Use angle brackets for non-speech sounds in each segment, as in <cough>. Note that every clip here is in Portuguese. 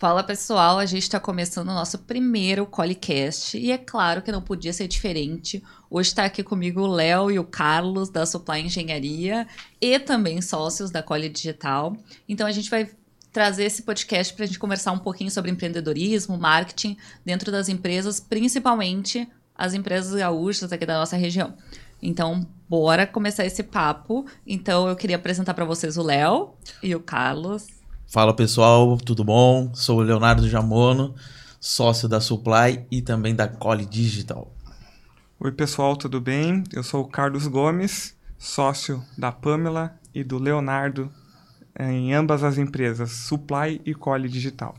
Fala pessoal, a gente está começando o nosso primeiro Colicast e é claro que não podia ser diferente. Hoje está aqui comigo o Léo e o Carlos da Supply Engenharia e também sócios da Coli Digital. Então a gente vai trazer esse podcast para a gente conversar um pouquinho sobre empreendedorismo, marketing dentro das empresas, principalmente as empresas gaúchas aqui da nossa região. Então, bora começar esse papo. Então, eu queria apresentar para vocês o Léo e o Carlos. Fala pessoal, tudo bom? Sou o Leonardo Jamono, sócio da Supply e também da Cole Digital. Oi pessoal, tudo bem? Eu sou o Carlos Gomes, sócio da Pamela e do Leonardo em ambas as empresas, Supply e Cole Digital.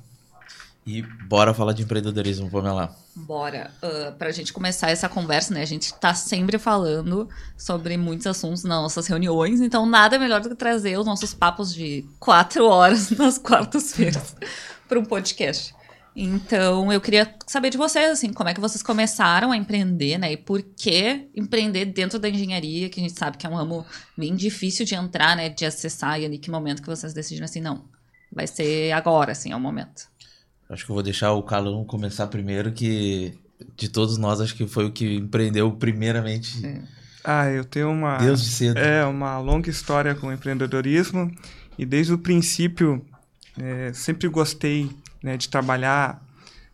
E bora falar de empreendedorismo, Pamela. Bora. Uh, pra gente começar essa conversa, né? A gente tá sempre falando sobre muitos assuntos nas nossas reuniões, então nada melhor do que trazer os nossos papos de quatro horas <laughs> nas quartas-feiras <laughs> para um podcast. Então, eu queria saber de vocês, assim, como é que vocês começaram a empreender, né? E por que empreender dentro da engenharia, que a gente sabe que é um ramo bem difícil de entrar, né? De acessar, e ali que momento que vocês decidiram assim, não, vai ser agora, assim, é o momento. Acho que eu vou deixar o Calão começar primeiro, que de todos nós, acho que foi o que empreendeu primeiramente. É. Ah, eu tenho uma. Deus de cedo. É, uma longa história com empreendedorismo. E desde o princípio, é, sempre gostei né, de trabalhar,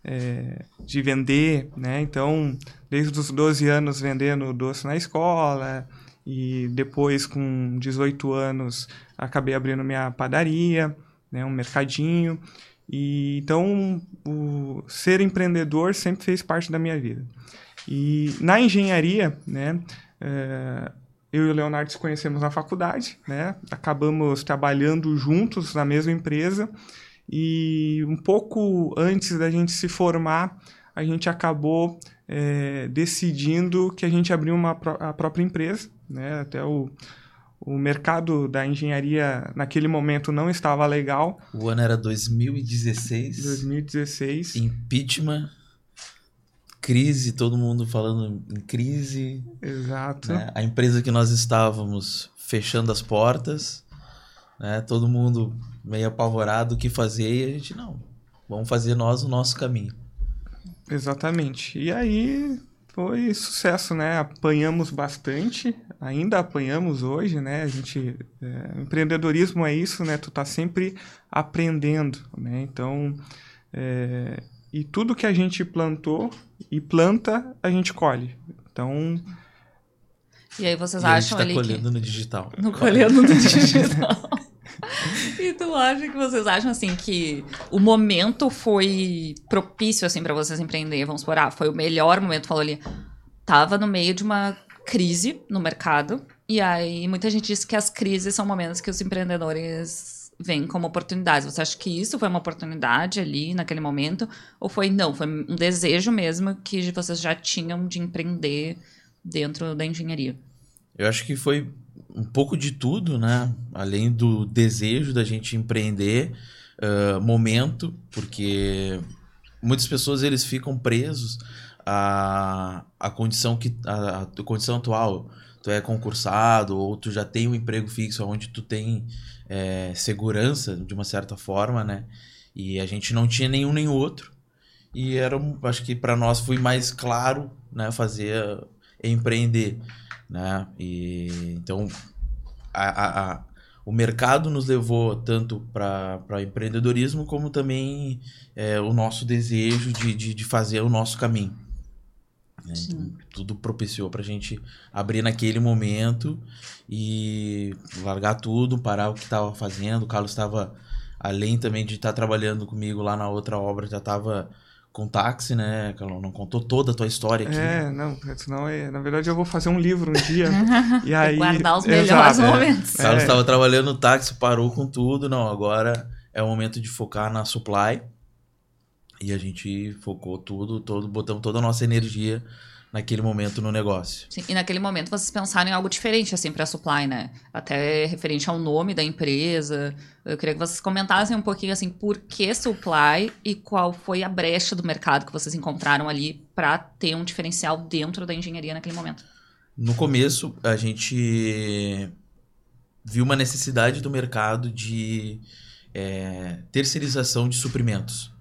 é, de vender, né? Então, desde os 12 anos vendendo doce na escola. E depois, com 18 anos, acabei abrindo minha padaria, né, um mercadinho. E então o ser empreendedor sempre fez parte da minha vida. E na engenharia, né, é, eu e o Leonardo nos conhecemos na faculdade, né, acabamos trabalhando juntos na mesma empresa e um pouco antes da gente se formar, a gente acabou é, decidindo que a gente abriu uma a própria empresa, né, até o o mercado da engenharia naquele momento não estava legal. O ano era 2016. 2016. Impeachment. Crise, todo mundo falando em crise. Exato. Né? A empresa que nós estávamos fechando as portas, né? todo mundo meio apavorado o que fazer e a gente, não, vamos fazer nós o nosso caminho. Exatamente. E aí foi sucesso, né? Apanhamos bastante, ainda apanhamos hoje, né? A gente, é, empreendedorismo é isso, né? Tu tá sempre aprendendo, né? Então, é, e tudo que a gente plantou e planta, a gente colhe. Então, e aí vocês e acham a gente ali tá colhendo que... no digital. No colhendo no <laughs> digital. <laughs> e tu acha que vocês acham assim que o momento foi propício assim para vocês empreender? Vamos supor, ah, foi o melhor momento, falou ali. Tava no meio de uma crise no mercado. E aí muita gente diz que as crises são momentos que os empreendedores veem como oportunidades. Você acha que isso foi uma oportunidade ali naquele momento? Ou foi não, foi um desejo mesmo que vocês já tinham de empreender dentro da engenharia? Eu acho que foi um pouco de tudo, né? Além do desejo da gente empreender, uh, momento, porque muitas pessoas eles ficam presos à, à condição que à, à condição atual. Tu é concursado ou tu já tem um emprego fixo onde tu tem é, segurança de uma certa forma, né? E a gente não tinha nenhum nem outro. E era, acho que para nós foi mais claro, né, fazer empreender né? E então a, a, o mercado nos levou tanto para empreendedorismo como também é, o nosso desejo de, de, de, fazer o nosso caminho. Né? Então, tudo propiciou para a gente abrir naquele momento e largar tudo, parar o que estava fazendo. O Carlos estava, além também de estar tá trabalhando comigo lá na outra obra, já estava com táxi, né, Carlão? Não contou toda a tua história aqui. É, não, senão, é, na verdade, eu vou fazer um livro um dia. <laughs> e aí, guardar os melhores momentos. É. Carlos estava trabalhando no táxi, parou com tudo. Não, agora é o momento de focar na supply. E a gente focou tudo, todo, botamos toda a nossa energia naquele momento no negócio. Sim, e naquele momento vocês pensaram em algo diferente assim para a supply, né? Até referente ao nome da empresa. Eu queria que vocês comentassem um pouquinho assim por que supply e qual foi a brecha do mercado que vocês encontraram ali para ter um diferencial dentro da engenharia naquele momento. No começo, a gente viu uma necessidade do mercado de é, terceirização de suprimentos.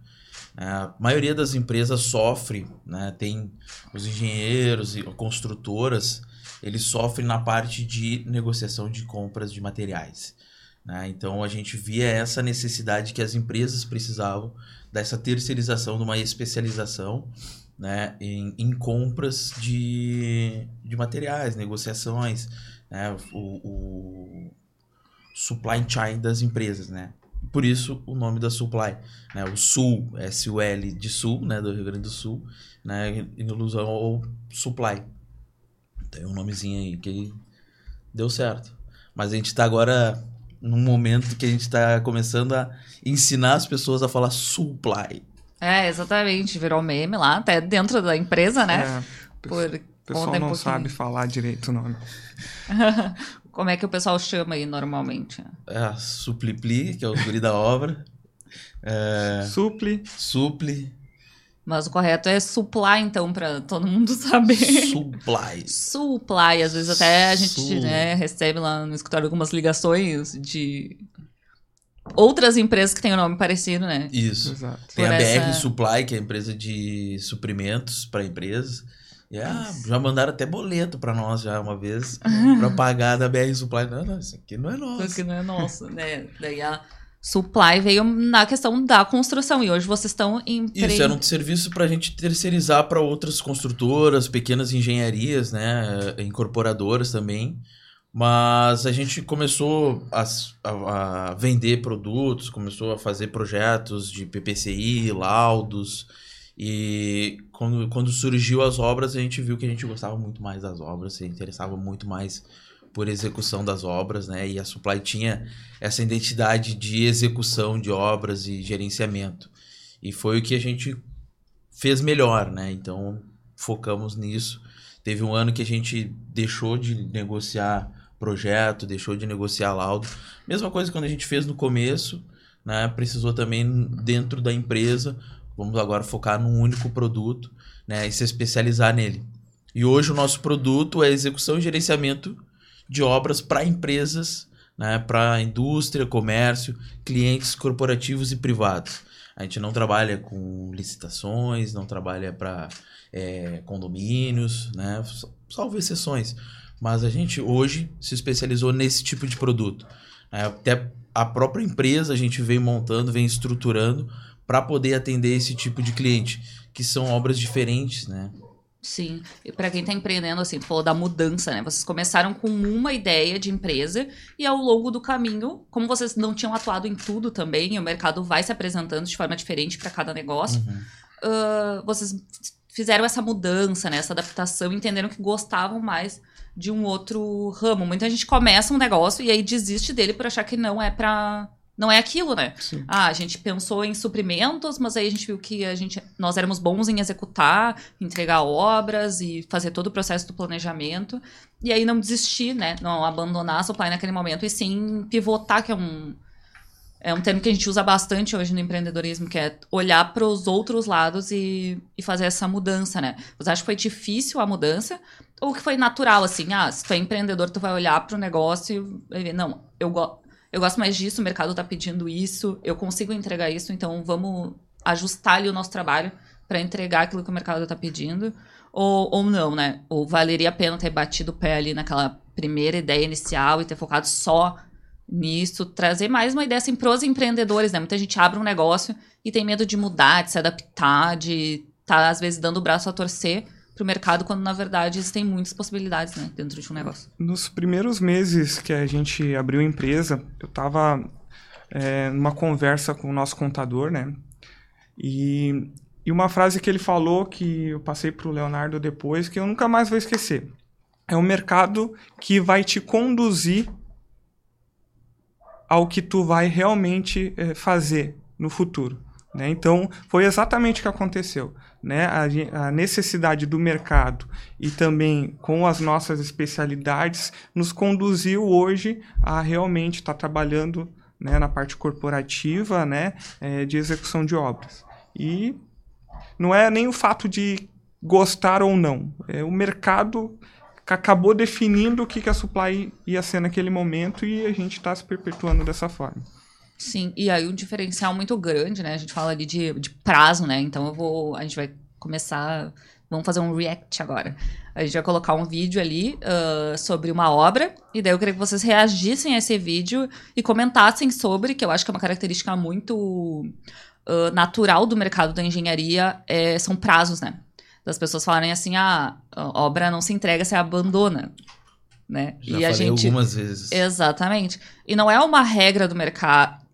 A maioria das empresas sofre, né? Tem os engenheiros e construtoras, eles sofrem na parte de negociação de compras de materiais. Né? Então a gente via essa necessidade que as empresas precisavam dessa terceirização, de uma especialização né? em, em compras de, de materiais, negociações, né? o, o supply chain das empresas, né? Por isso o nome da Supply, né? O Sul, S-U-L de Sul, né? Do Rio Grande do Sul, né? Em alusão ao Supply. Tem um nomezinho aí que deu certo. Mas a gente está agora num momento que a gente está começando a ensinar as pessoas a falar Supply. É, exatamente. Virou meme lá, até dentro da empresa, né? É, Por... O pessoal não um sabe falar direito o nome. <laughs> Como é que o pessoal chama aí normalmente? É, Suplipli, que é o guri da obra. É, supli. Supli. Mas o correto é supply, então, para todo mundo <laughs> saber. Supply. supply. Às vezes até a gente né, recebe lá no escritório algumas ligações de outras empresas que têm o um nome parecido, né? Isso. Exato. Tem Por a BR Supply, que é a empresa de suprimentos para empresas. E, ah, já mandaram até boleto para nós já uma vez <laughs> para pagar da BR Supply. Não, não, isso aqui não é nosso. Isso aqui não é nosso, né? Daí a Supply veio na questão da construção e hoje vocês estão em Isso era um serviço para a gente terceirizar para outras construtoras, pequenas engenharias, né, incorporadoras também. Mas a gente começou a, a, a vender produtos, começou a fazer projetos de PPCI, laudos. E quando, quando surgiu as obras, a gente viu que a gente gostava muito mais das obras, se interessava muito mais por execução das obras, né? E a Supply tinha essa identidade de execução de obras e gerenciamento. E foi o que a gente fez melhor, né? Então focamos nisso. Teve um ano que a gente deixou de negociar projeto, deixou de negociar laudo. Mesma coisa quando a gente fez no começo, né? Precisou também dentro da empresa Vamos agora focar num único produto né, e se especializar nele. E hoje o nosso produto é execução e gerenciamento de obras para empresas, né, para indústria, comércio, clientes corporativos e privados. A gente não trabalha com licitações, não trabalha para é, condomínios, né, salvo exceções. Mas a gente hoje se especializou nesse tipo de produto. É, até a própria empresa a gente vem montando, vem estruturando para poder atender esse tipo de cliente, que são obras diferentes, né? Sim, e para quem está empreendendo, assim, tu falou da mudança, né? Vocês começaram com uma ideia de empresa e ao longo do caminho, como vocês não tinham atuado em tudo também, o mercado vai se apresentando de forma diferente para cada negócio, uhum. uh, vocês fizeram essa mudança, né? Essa adaptação, entenderam que gostavam mais de um outro ramo. Muita gente começa um negócio e aí desiste dele por achar que não é para não é aquilo, né? Sim. Ah, a gente pensou em suprimentos, mas aí a gente viu que a gente, nós éramos bons em executar, entregar obras e fazer todo o processo do planejamento. E aí não desistir, né? Não abandonar a supply naquele momento e sim pivotar, que é um, é um termo que a gente usa bastante hoje no empreendedorismo, que é olhar para os outros lados e, e fazer essa mudança, né? Você acha que foi difícil a mudança? Ou que foi natural, assim? Ah, se tu é empreendedor, tu vai olhar para o negócio e ver, não, eu gosto eu gosto mais disso, o mercado está pedindo isso, eu consigo entregar isso, então vamos ajustar ali o nosso trabalho para entregar aquilo que o mercado está pedindo. Ou, ou não, né? Ou valeria a pena ter batido o pé ali naquela primeira ideia inicial e ter focado só nisso, trazer mais uma ideia assim pros empreendedores, né? Muita gente abre um negócio e tem medo de mudar, de se adaptar, de estar tá, às vezes dando o braço a torcer para o mercado, quando na verdade existem muitas possibilidades né, dentro de um negócio. Nos primeiros meses que a gente abriu a empresa, eu estava é, numa conversa com o nosso contador, né? E, e uma frase que ele falou que eu passei para o Leonardo depois, que eu nunca mais vou esquecer. É um mercado que vai te conduzir ao que tu vai realmente é, fazer no futuro. Né? Então, foi exatamente o que aconteceu. Né? A, a, necessidade do mercado e também com as nossas especialidades nos conduziu hoje a realmente estar tá trabalhando né, na parte corporativa né, é, de execução de obras. E não é nem o fato de gostar ou não, é o mercado acabou definindo o que, que a supply ia ser naquele momento e a gente está se perpetuando dessa forma. Sim, e aí um diferencial muito grande, né? A gente fala ali de, de prazo, né? Então eu vou. A gente vai começar. Vamos fazer um react agora. A gente vai colocar um vídeo ali uh, sobre uma obra, e daí eu queria que vocês reagissem a esse vídeo e comentassem sobre, que eu acho que é uma característica muito uh, natural do mercado da engenharia, é, são prazos, né? Das pessoas falarem assim, ah, a obra não se entrega, você abandona né? Já e a falei gente algumas vezes. Exatamente. E não é uma regra do mercado.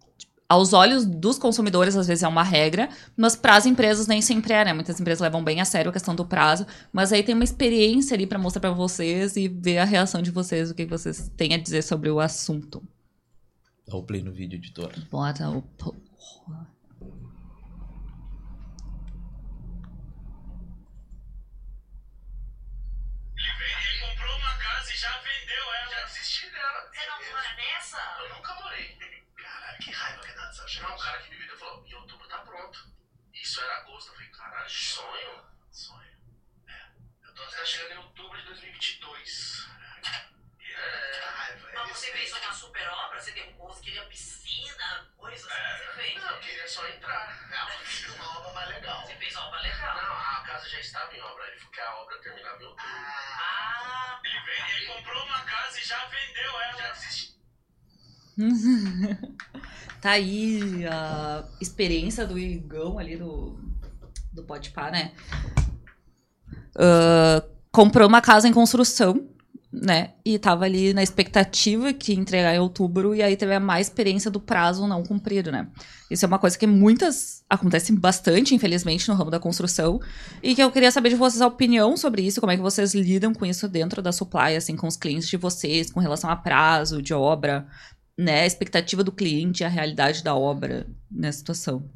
Aos olhos dos consumidores, às vezes é uma regra, mas para as empresas nem sempre é, né? Muitas empresas levam bem a sério a questão do prazo, mas aí tem uma experiência ali para mostrar para vocês e ver a reação de vocês, o que vocês têm a dizer sobre o assunto. Dá o play no vídeo, editor. Bota o. Ele veio, ele comprou uma casa e já vendeu ela. Já desisti dela. Você não mora nessa? Eu nunca morei. Caralho, que raiva que dá dessa gente. Não, um cara que me viu falou, em outubro tá pronto. Isso era agosto. Eu falei, caralho, sonho? Sonho. É. Eu tô tá chegando em outubro de 2022. É. Raiva. é Mas você fez uma super obra? Você derrubou, você queria piscina, coisas assim que você fez? Não, eu queria só entrar. Não, eu quis uma obra mais legal. Você fez obra legal. Não, a casa já estava em obra. Ele falou que a obra terminava em outubro. Ah, Ele veio, ele comprou uma casa e já vendeu ela. Já desisti. <laughs> Tá aí a experiência do Igão ali do, do Podpah, né? Ah, comprou uma casa em construção, né? E tava ali na expectativa que entregar em outubro, e aí teve a má experiência do prazo não cumprido, né? Isso é uma coisa que muitas acontece bastante, infelizmente, no ramo da construção. E que eu queria saber de vocês a opinião sobre isso, como é que vocês lidam com isso dentro da supply, assim, com os clientes de vocês, com relação a prazo de obra, né? A expectativa do cliente, a realidade da obra nessa situação.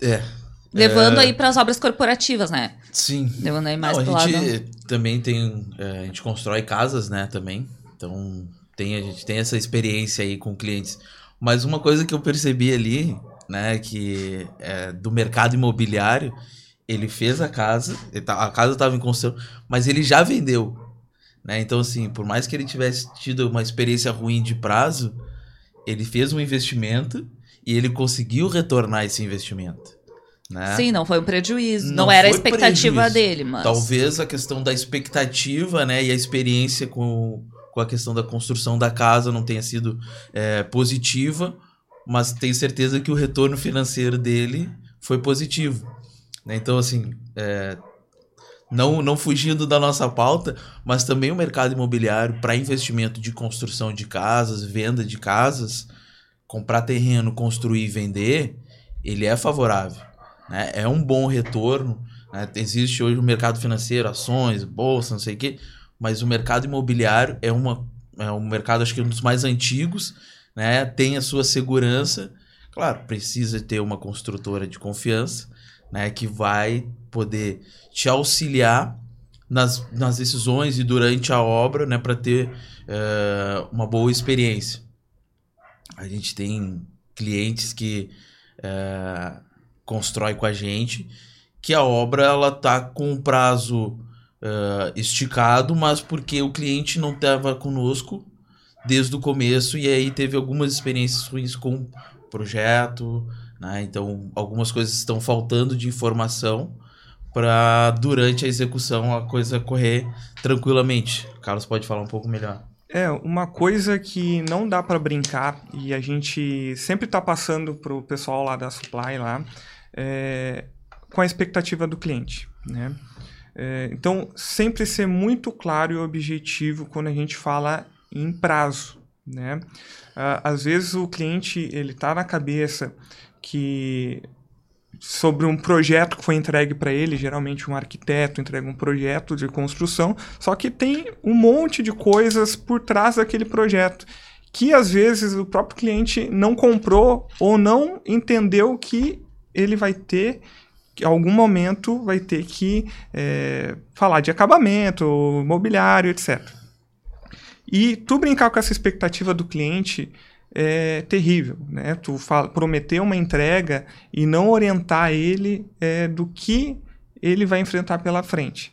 É. Levando É, aí para as obras corporativas, né? Sim. Levando aí mais Não, pro a lado. gente também tem. é, a gente constrói casas, né, também. Então, tem, a gente tem essa experiência aí com clientes. Mas uma coisa que eu percebi ali, né, que é, do mercado imobiliário, ele fez a casa, a casa estava em construção, mas ele já vendeu. Né? Então, assim, por mais que ele tivesse tido uma experiência ruim de prazo, ele fez um investimento e ele conseguiu retornar esse investimento. Né? Sim, não foi um prejuízo. Não, Não era a expectativa prejuízo. dele, mas. Talvez a questão da expectativa, né, e a experiência com, com a questão da construção da casa não tenha sido é, positiva, mas tenho certeza que o retorno financeiro dele foi positivo. né? Então, assim, é, não, não fugindo da nossa pauta, mas também o mercado imobiliário para investimento de construção de casas, venda de casas, comprar terreno, construir e vender, ele é favorável. Né? É um bom retorno. né? Existe hoje o mercado financeiro, ações, bolsa, não sei o quê, mas o mercado imobiliário é, uma, é um mercado, acho que um dos mais antigos, né? tem a sua segurança. Claro, precisa ter uma construtora de confiança, né? que vai poder te auxiliar nas, nas decisões e durante a obra, né? para ter eh, uma boa experiência. A gente tem clientes que eh, constrói com a gente, que a obra ela tá com um prazo eh, esticado, mas porque o cliente não estava conosco desde o começo e aí teve algumas experiências ruins com o projeto, né? Então algumas coisas estão faltando de informação para durante a execução a coisa correr tranquilamente. O Carlos pode falar um pouco melhor. É, uma coisa que não dá para brincar e a gente sempre tá passando pro pessoal lá da supply lá, é, com a expectativa do cliente, né? É, então, sempre ser muito claro e objetivo quando a gente fala em prazo, né? Ah, às vezes o cliente, ele tá na cabeça que sobre um projeto que foi entregue para ele, geralmente um arquiteto entrega um projeto de construção, só que tem um monte de coisas por trás daquele projeto que às vezes o próprio cliente não comprou ou não entendeu que ele vai ter em algum momento vai ter que é, falar de acabamento, mobiliário, etc. E tu brincar com essa expectativa do cliente é terrível, né? Tu fala, prometer uma entrega e não orientar ele é, do que ele vai enfrentar pela frente.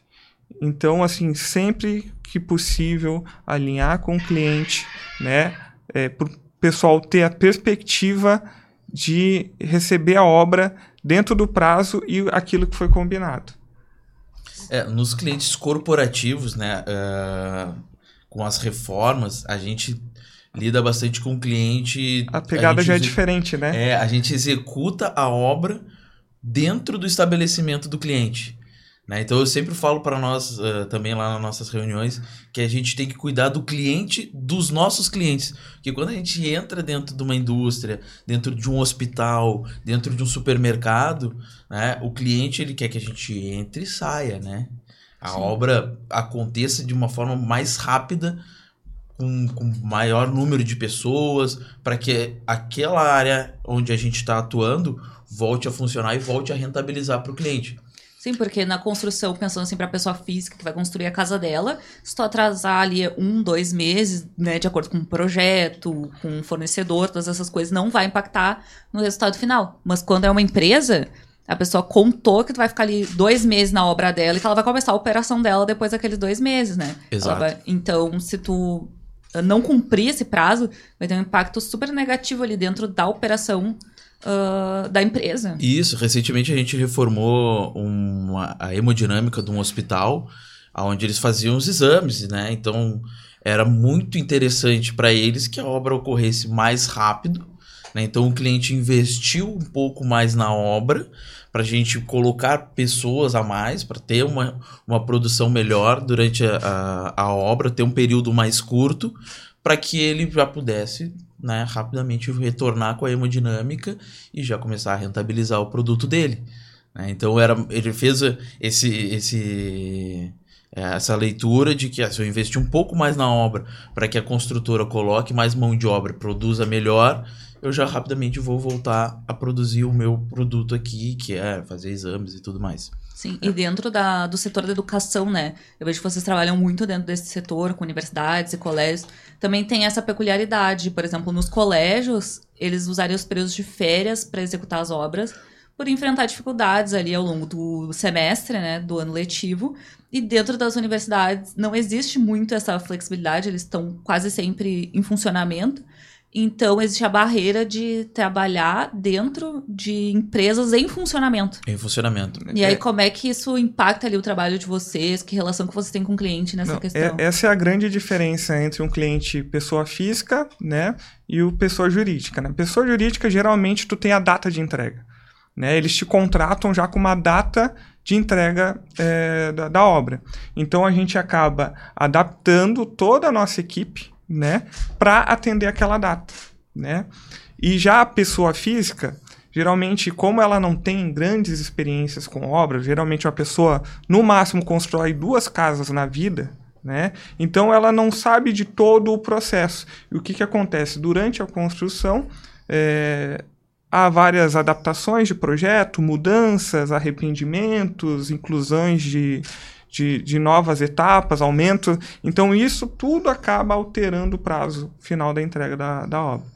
Então, assim, sempre que possível, alinhar com o cliente, né? É, por, pessoal ter a perspectiva de receber a obra dentro do prazo e aquilo que foi combinado. É, nos clientes corporativos, né, uh, com as reformas, a gente lida bastante com o cliente. A pegada a já é diferente, né? É, a gente executa a obra dentro do estabelecimento do cliente. Né? Então eu sempre falo para nós, uh, também lá nas nossas reuniões, que a gente tem que cuidar do cliente dos nossos clientes. Porque quando a gente entra dentro de uma indústria, dentro de um hospital, dentro de um supermercado, né? o cliente ele quer que a gente entre e saia, né? A Sim. obra aconteça de uma forma mais rápida, com, com maior número de pessoas, para que aquela área onde a gente está atuando volte a funcionar e volte a rentabilizar para o cliente. Sim, porque na construção, pensando assim, para a pessoa física que vai construir a casa dela, se tu atrasar ali um, dois meses, né, de acordo com o projeto, com o fornecedor, todas essas coisas, não vai impactar no resultado final. Mas quando é uma empresa, a pessoa contou que tu vai ficar ali dois meses na obra dela e que ela vai começar a operação dela depois daqueles dois meses, né? Exato. vai- então, se tu não cumprir esse prazo, vai ter um impacto super negativo ali dentro da operação ah, da empresa. Isso, recentemente a gente reformou uma, a hemodinâmica de um hospital, onde eles faziam os exames, né? Então era muito interessante para eles que a obra ocorresse mais rápido. Né? Então o cliente investiu um pouco mais na obra para a gente colocar pessoas a mais, para ter uma, uma produção melhor durante a, a, a obra, ter um período mais curto, para que ele já pudesse né, rapidamente retornar com a hemodinâmica e já começar a rentabilizar o produto dele. né? Então era, ele fez esse, esse, é, essa leitura de que ah, se eu investir um pouco mais na obra para que a construtora coloque mais mão de obra, produza melhor, eu já rapidamente vou voltar a produzir o meu produto aqui, que é fazer exames e tudo mais. Sim, e dentro da, do setor da educação, né? Eu vejo que vocês trabalham muito dentro desse setor, com universidades e colégios. Também tem essa peculiaridade, por exemplo, nos colégios, eles usariam os períodos de férias para executar as obras, por enfrentar dificuldades ali ao longo do semestre, né, do ano letivo. E dentro das universidades não existe muito essa flexibilidade, eles estão quase sempre em funcionamento. Então, existe a barreira de trabalhar dentro de empresas em funcionamento. Em funcionamento. E aí, É. como é que isso impacta ali o trabalho de vocês? Que relação que vocês têm com o cliente nessa Não, questão? é- essa é a grande diferença entre um cliente pessoa física, né, e o pessoa jurídica. Né? Pessoa jurídica, geralmente, tu tem a data de entrega. Né? Eles te contratam já com uma data de entrega é, da, da obra. Então, a gente acaba adaptando toda a nossa equipe né, para atender aquela data. Né? E já a pessoa física, geralmente, como ela não tem grandes experiências com obra, geralmente uma pessoa, no máximo, constrói duas casas na vida, né? Então ela não sabe de todo o processo. E o que, que acontece? Durante a construção, é, há várias adaptações de projeto, mudanças, arrependimentos, inclusões de, de, de novas etapas, aumento. Então isso tudo acaba alterando o prazo final da entrega da, da obra.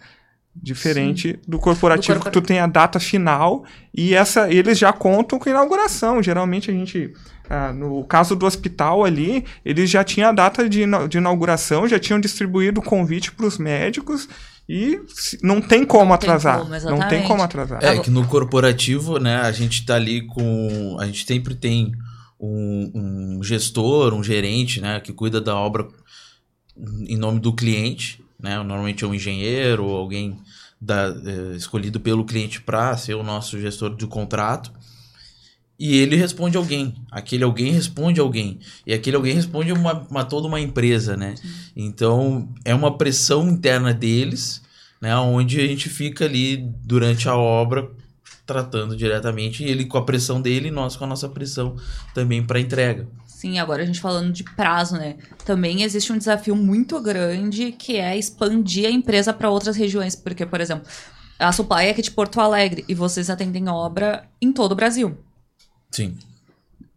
Diferente do corporativo, Do que tu tem a data final e essa eles já contam com inauguração. Geralmente a gente, ah, no caso do hospital ali, eles já tinham a data de, de inauguração, já tinham distribuído o convite para os médicos e se- não tem como Não tem atrasar. como, não tem como atrasar. É que no corporativo, né, a gente tá ali com. A gente sempre tem um, um gestor, um gerente, né, que cuida da obra em nome do cliente, né? Normalmente é um engenheiro ou alguém da, eh, escolhido pelo cliente para ser o nosso gestor de contrato. E ele responde alguém. Aquele alguém responde alguém. E aquele alguém responde uma, uma toda uma empresa, né? Então é uma pressão interna deles, né? Onde a gente fica ali durante a obra tratando diretamente. Ele com a pressão dele e nós com a nossa pressão também para entrega. Sim, agora a gente falando de prazo, né? Também existe um desafio muito grande que é expandir a empresa para outras regiões. Porque, por exemplo, a Supply é aqui de Porto Alegre e vocês atendem obra em todo o Brasil. Sim.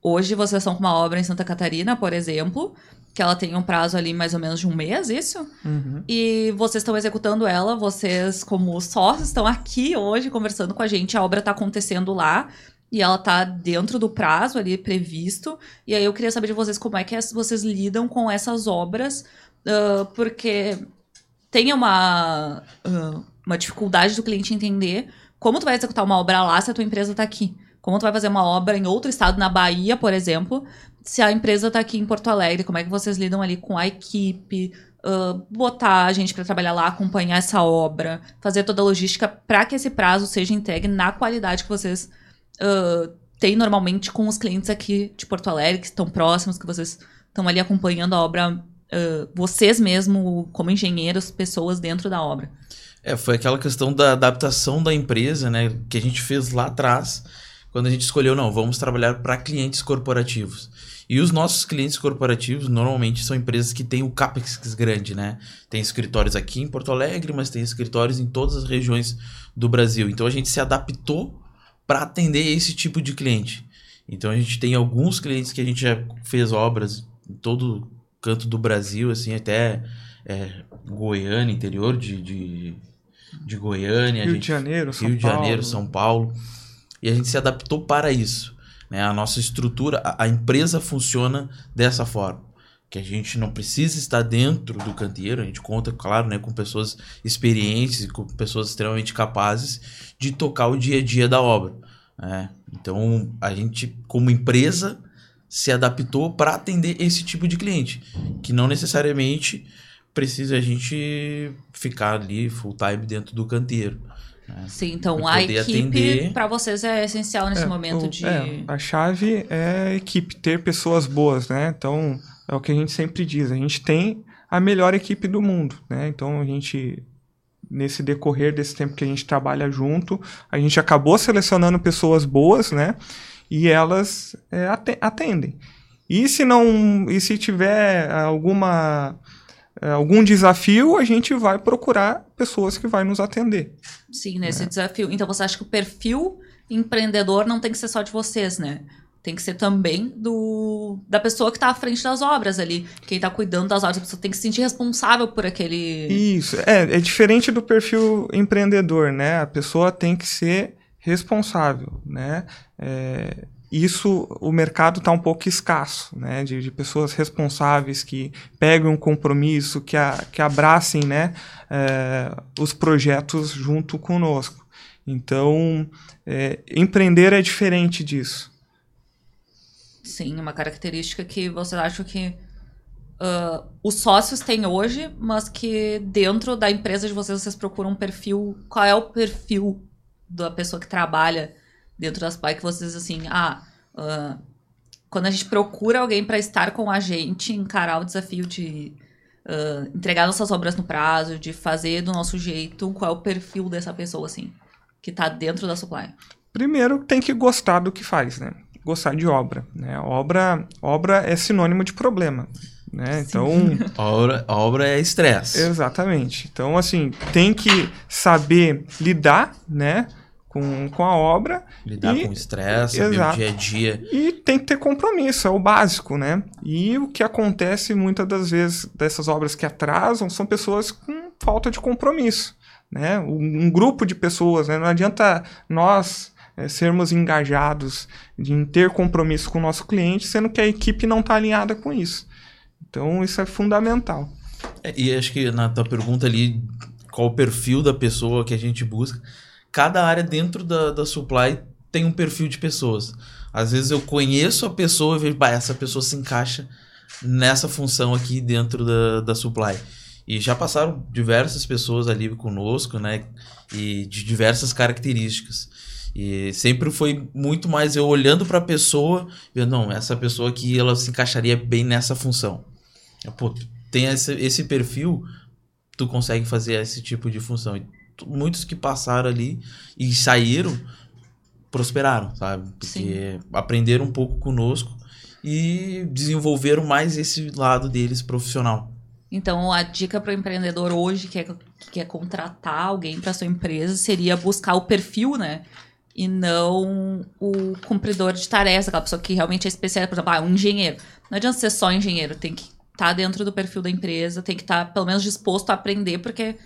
Hoje vocês estão com uma obra em Santa Catarina, por exemplo, que ela tem um prazo ali mais ou menos de um mês, isso? Uhum. E vocês estão executando ela, vocês, como sócios, estão aqui hoje conversando com a gente. A obra está acontecendo lá e ela está dentro do prazo ali previsto. E aí eu queria saber de vocês como é que as- vocês lidam com essas obras, ah, porque tenha uma, ah, uma dificuldade do cliente entender como tu vai executar uma obra lá se a tua empresa tá aqui. Como tu vai fazer uma obra em outro estado, na Bahia, por exemplo, se a empresa tá aqui em Porto Alegre, como é que vocês lidam ali com a equipe, ah, botar a gente para trabalhar lá, acompanhar essa obra, fazer toda a logística para que esse prazo seja entregue na qualidade que vocês ah, têm normalmente com os clientes aqui de Porto Alegre, que estão próximos, que vocês estão ali acompanhando a obra, ah, vocês mesmo, como engenheiros, pessoas dentro da obra. É, foi aquela questão da adaptação da empresa, né? Que a gente fez lá atrás, quando a gente escolheu, não, vamos trabalhar para clientes corporativos. E os nossos clientes corporativos normalmente são empresas que têm o CAPEX grande, né? Tem escritórios aqui em Porto Alegre, mas tem escritórios em todas as regiões do Brasil. Então a gente se adaptou para atender esse tipo de cliente. Então a gente tem alguns clientes que a gente já fez obras em todo canto do Brasil, assim, até é, Goiânia, interior de, de, de Goiânia. Rio gente- de Janeiro, São Rio de Paulo. Janeiro, São Paulo. E a gente se adaptou para isso. Né? A nossa estrutura, a, a empresa funciona dessa forma. Que a gente não precisa estar dentro do canteiro, a gente conta, claro, né, com pessoas experientes com pessoas extremamente capazes de tocar o dia a dia da obra. né? Então, a gente, como empresa, se adaptou para atender esse tipo de cliente, que não necessariamente precisa a gente ficar ali full time dentro do canteiro. Sim, então a equipe para vocês é essencial nesse É, momento o- de. é, a chave é a equipe, ter pessoas boas, né? Então, é o que a gente sempre diz. A gente tem a melhor equipe do mundo, né? Então, a gente, nesse decorrer desse tempo que a gente trabalha junto, a gente acabou selecionando pessoas boas, né? E elas é, ate- atendem. E se não, e se tiver alguma algum desafio, a gente vai procurar pessoas que vai nos atender. Sim, É. nesse desafio. Então você acha que o perfil empreendedor não tem que ser só de vocês, né? Tem que ser também do da pessoa que tá à frente das obras ali. Quem tá cuidando das obras. A pessoa tem que se sentir responsável por aquele. Isso, é, é diferente do perfil empreendedor, né? A pessoa tem que ser responsável, né? É, isso, o mercado está um pouco escasso, né? De, de pessoas responsáveis que peguem um compromisso, que, a, que abracem, né? é, os projetos junto conosco. Então, é, empreender é diferente disso. Sim, uma característica que vocês acham que ah, os sócios têm hoje, mas que dentro da empresa de vocês vocês procuram um perfil. Qual é o perfil da pessoa que trabalha dentro das PAI que vocês assim, ah, ah, quando a gente procura alguém para estar com a gente, encarar o desafio de ah, entregar nossas obras no prazo, de fazer do nosso jeito, qual é o perfil dessa pessoa assim que tá dentro da supply? Primeiro, tem que gostar do que faz, né? Gostar de obra, né? Obra, obra é sinônimo de problema, né? Então, A <laughs> obra, a obra é estresse. exatamente. Então, assim, tem que saber lidar, né? Com, com a obra Lidar E- com estresse, Exato. dia a dia. e tem que ter compromisso, é o básico, né? E o que acontece muitas das vezes dessas obras que atrasam são pessoas com falta de compromisso, né? Um, um grupo de pessoas, né? Não adianta nós eh, sermos engajados em ter compromisso com o nosso cliente, sendo que a equipe não está alinhada com isso. Então, isso é fundamental. É, E acho que na tua pergunta ali, qual o perfil da pessoa que a gente busca, cada área dentro da, da supply tem um perfil de pessoas. Às vezes eu conheço a pessoa e vejo, bah, essa pessoa se encaixa nessa função aqui dentro da, da supply. E já passaram diversas pessoas ali conosco, né? E de diversas características. E sempre foi muito mais eu olhando para a pessoa, vendo, não, essa pessoa aqui ela se encaixaria bem nessa função. Pô, tem esse, esse perfil, tu consegue fazer esse tipo de função. Muitos que passaram ali e saíram, prosperaram, sabe? Porque aprenderam um pouco conosco e desenvolveram mais esse lado deles profissional. Então, a dica para o empreendedor hoje que quer, que quer contratar alguém para sua empresa seria buscar o perfil, né? E não o cumpridor de tarefas, aquela pessoa que realmente é especialista, por exemplo, ah, um engenheiro. Não adianta ser só engenheiro, tem que estar dentro do perfil da empresa, tem que estar pelo menos disposto a aprender, porque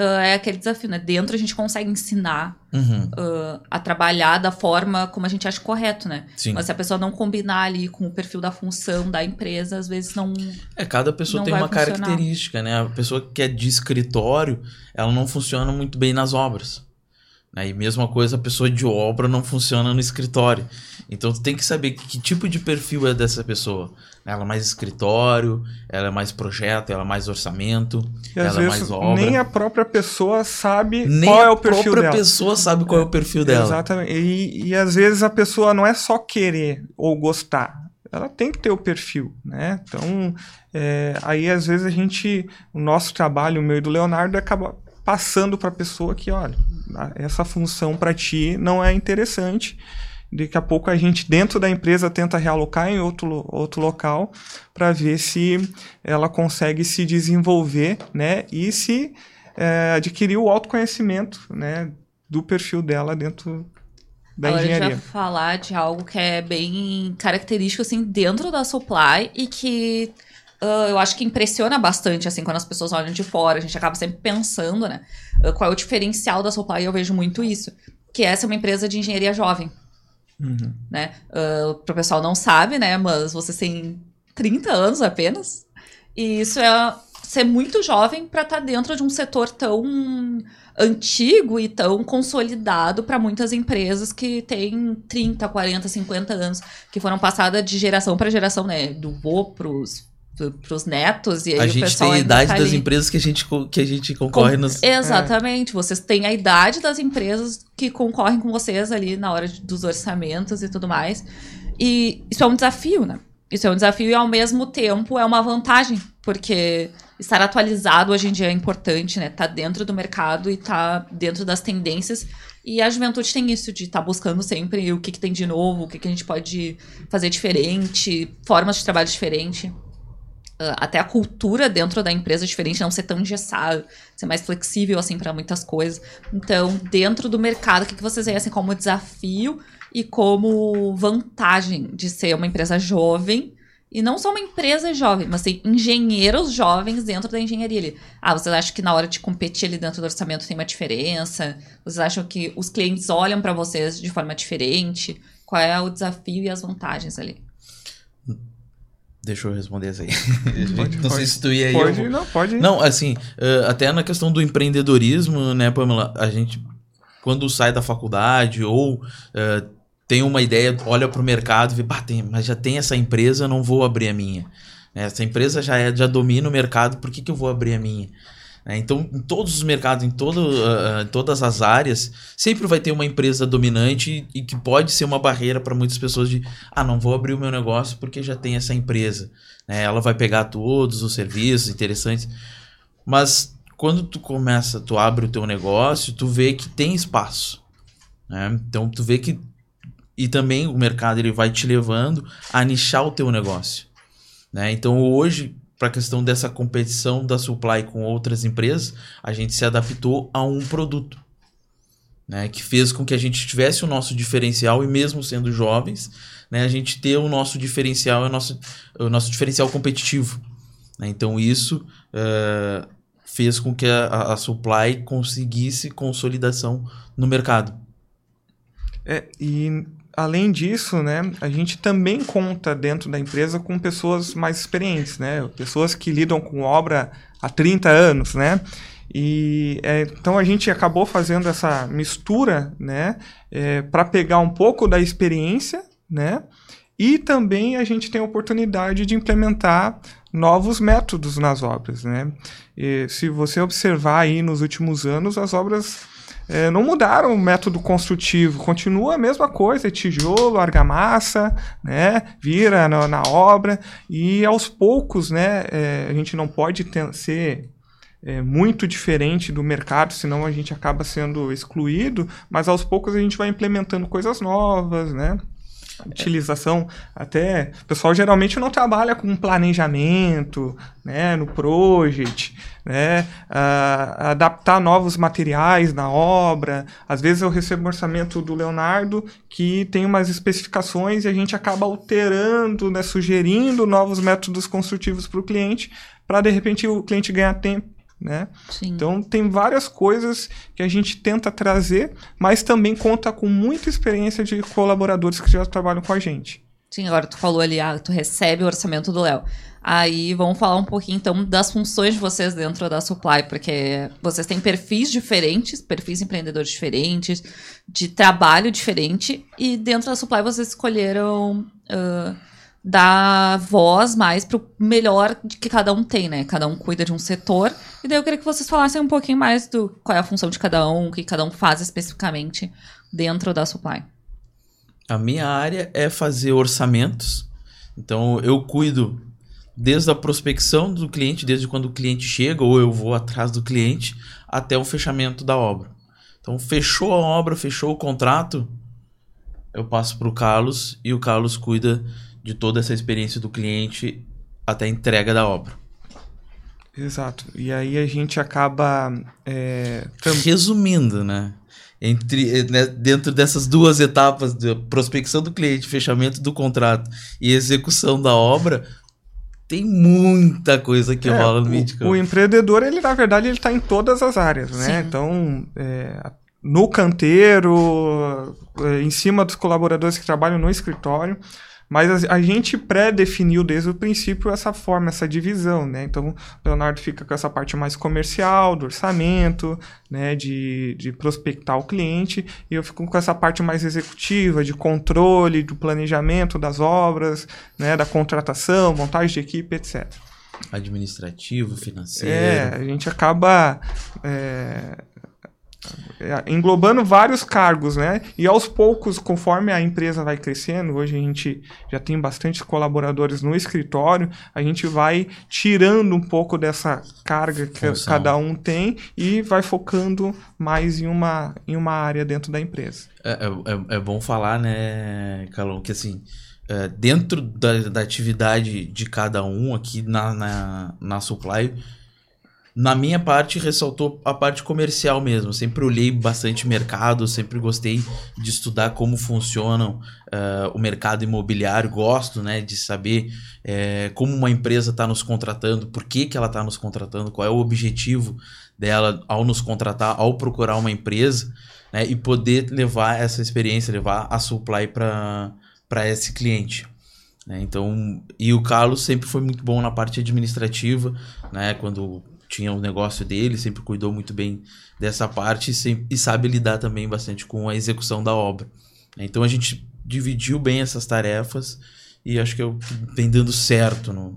ah, é aquele desafio, né? Dentro a gente consegue ensinar Uhum. ah, a trabalhar da forma como a gente acha correto, né? Sim. Mas se a pessoa não combinar ali com o perfil da função da empresa, às vezes não. É, cada pessoa tem uma funcionar. característica, né? A pessoa que é de escritório, ela não funciona muito bem nas obras. Né? E mesma coisa, a pessoa de obra não funciona no escritório. Então tu tem que saber que, que tipo de perfil é dessa pessoa. Ela é mais escritório, ela é mais projeto, ela é mais orçamento, E ela é mais obra. nem a própria pessoa sabe Nem qual a é o perfil própria dela. pessoa sabe qual é o perfil dela. Exatamente. E, e às vezes a pessoa não é só querer ou gostar. Ela tem que ter o perfil, né? Então, é, aí às vezes a gente, o nosso trabalho, o meu e do Leonardo, acaba passando para a pessoa que, olha, a- essa função para ti não é interessante. Daqui a pouco a gente, dentro da empresa, tenta realocar em outro, outro local para ver se ela consegue se desenvolver, né? E se é, adquirir o autoconhecimento, né? Do perfil dela dentro da Agora a gente engenharia. vai falar de algo que é bem característico, assim, dentro da supply e que ah, eu acho que impressiona bastante, assim, quando as pessoas olham de fora. A gente acaba sempre pensando, né? ah, qual é o diferencial da supply e eu vejo muito isso. Que essa é uma empresa de engenharia jovem, Uhum. né? Uh, o pessoal não sabe, né? Mas vocês têm 30 anos apenas. E isso é ser muito jovem para estar dentro de um setor tão antigo e tão consolidado para muitas empresas que têm 30, 40, 50 anos, que foram passadas de geração para geração, né? Do vô pros, pros netos. E aí A o gente tem a idade tá das ali. empresas que a gente, que a gente concorre Com- nos. Exatamente. Vocês têm a idade das empresas que concorrem com vocês ali na hora de- dos orçamentos e tudo mais. E isso é um desafio, né? Isso é um desafio e ao mesmo tempo é uma vantagem, porque estar atualizado hoje em dia é importante, né? Tá dentro do mercado e tá dentro das tendências. E a juventude tem isso de estar buscando sempre o que, que tem de novo, o que, que a gente pode fazer diferente, formas de trabalho diferente. Ah, até a cultura dentro da empresa é diferente, não ser tão engessado, ser mais flexível, assim, para muitas coisas. Então, dentro do mercado, o que, que vocês veem, assim, como desafio e como vantagem de ser uma empresa jovem, e não só uma empresa jovem, mas tem engenheiros jovens dentro da engenharia ali. Ah, vocês acham que na hora de competir ali dentro do orçamento tem uma diferença? Vocês acham que os clientes olham para vocês de forma diferente? Qual é o desafio e as vantagens ali? Deixa eu responder essa aí. <laughs> Pode, não sei pode. se tu ia aí. Pode, não, pode. Não, assim, eh, até na questão do empreendedorismo, né, Pamela? A gente, quando sai da faculdade ou eh, tem uma ideia, olha para o mercado e vê, "Bah, tem- mas já tem essa empresa, não vou abrir a minha. Né, Essa empresa já, é, já domina o mercado, por que, que eu vou abrir a minha? Né, Então, em todos os mercados, em todo, ah, todas as áreas, sempre vai ter uma empresa dominante e, e que pode ser uma barreira para muitas pessoas de, ah, não vou abrir o meu negócio porque já tem essa empresa. né, Ela vai pegar todos os serviços interessantes. Mas quando tu começa, tu abre o teu negócio, tu vê que tem espaço. né? Então tu vê que e também o mercado ele vai te levando a nichar o teu negócio. né? Então hoje, para a questão dessa competição da supply com outras empresas, a gente se adaptou a um produto. Né, que fez com que a gente tivesse o nosso diferencial e mesmo sendo jovens, né, a gente ter o nosso diferencial, o nosso, o nosso diferencial competitivo. né? Então isso eh, fez com que a- a supply conseguisse consolidação no mercado. É, e além disso, né, a gente também conta dentro da empresa com pessoas mais experientes, né? Pessoas que lidam com obra há 30 anos, né? E é, então a gente acabou fazendo essa mistura, né, para pegar um pouco da experiência, né? E também a gente tem a oportunidade de implementar novos métodos nas obras, né? E se você observar aí nos últimos anos, as obras é, não mudaram o método construtivo, continua a mesma coisa, é tijolo, argamassa, né, vira na, na obra, e aos poucos, né, é, a gente não pode ter- ser é, muito diferente do mercado, senão a gente acaba sendo excluído, mas aos poucos a gente vai implementando coisas novas, né, utilização até o pessoal geralmente não trabalha com planejamento né no project né ah, adaptar novos materiais na obra. Às vezes eu recebo um orçamento do Leonardo que tem umas especificações e a gente acaba alterando né sugerindo novos métodos construtivos para o cliente para de repente o cliente ganhar tempo né? Sim. Então tem várias coisas que a gente tenta trazer, mas também conta com muita experiência de colaboradores que já trabalham com a gente. Sim, agora tu falou ali, ah, tu recebe o orçamento do Léo. Aí vamos falar um pouquinho então das funções de vocês dentro da Supply, porque vocês têm perfis diferentes, perfis empreendedores diferentes, de trabalho diferente, e dentro da Supply vocês escolheram uh, dar voz mais pro melhor que cada um tem, né? Cada um cuida de um setor. E daí eu queria que vocês falassem um pouquinho mais do qual é a função de cada um, o que cada um faz especificamente dentro da Supply. A minha área é fazer orçamentos. Então eu cuido desde a prospecção do cliente, desde quando o cliente chega ou eu vou atrás do cliente, até o fechamento da obra. Então fechou a obra, fechou o contrato, eu passo para o Carlos e o Carlos cuida de toda essa experiência do cliente até a entrega da obra. Exato. E aí a gente acaba. É, Resumindo, né? Entre, né, dentro dessas duas etapas de prospecção do cliente, fechamento do contrato e execução da obra, tem muita coisa que É, rola no o, campo. o empreendedor, ele na verdade, ele está em todas as áreas, né? Sim. Então, é, no canteiro, é, em cima dos colaboradores que trabalham no escritório, mas a, a gente pré-definiu desde o princípio essa forma, essa divisão, né? Então, o Leonardo fica com essa parte mais comercial, do orçamento, né? De, de prospectar o cliente, e eu fico com essa parte mais executiva, de controle, do planejamento das obras, né? Da contratação, montagem de equipe, etc. Administrativo, financeiro. É, a gente acaba é, englobando vários cargos, né? E aos poucos, conforme a empresa vai crescendo, hoje a gente já tem bastante colaboradores no escritório, a gente vai tirando um pouco dessa carga que Função. cada um tem e vai focando mais em uma, em uma área dentro da empresa. É, é, é bom falar, né, Calão, que assim, é, dentro da, da atividade de cada um aqui na, na, na Supply, na minha parte ressaltou a parte comercial mesmo. Sempre olhei bastante mercado, sempre gostei de estudar como funcionam é, o mercado imobiliário, gosto né, de saber é, como uma empresa está nos contratando, por que, que ela está nos contratando, qual é o objetivo dela ao nos contratar, ao procurar uma empresa né, e poder levar essa experiência, levar a supply para esse cliente. Né? Então, e o Carlos sempre foi muito bom na parte administrativa, né? Quando tinha o negócio dele, sempre cuidou muito bem dessa parte e, sempre, e sabe lidar também bastante com a execução da obra. Então a gente dividiu bem essas tarefas e acho que eu- vem dando certo no,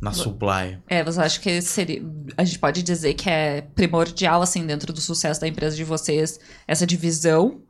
na supply. É, você acha que seria. A gente pode dizer que é primordial, assim, dentro do sucesso da empresa de vocês, essa divisão?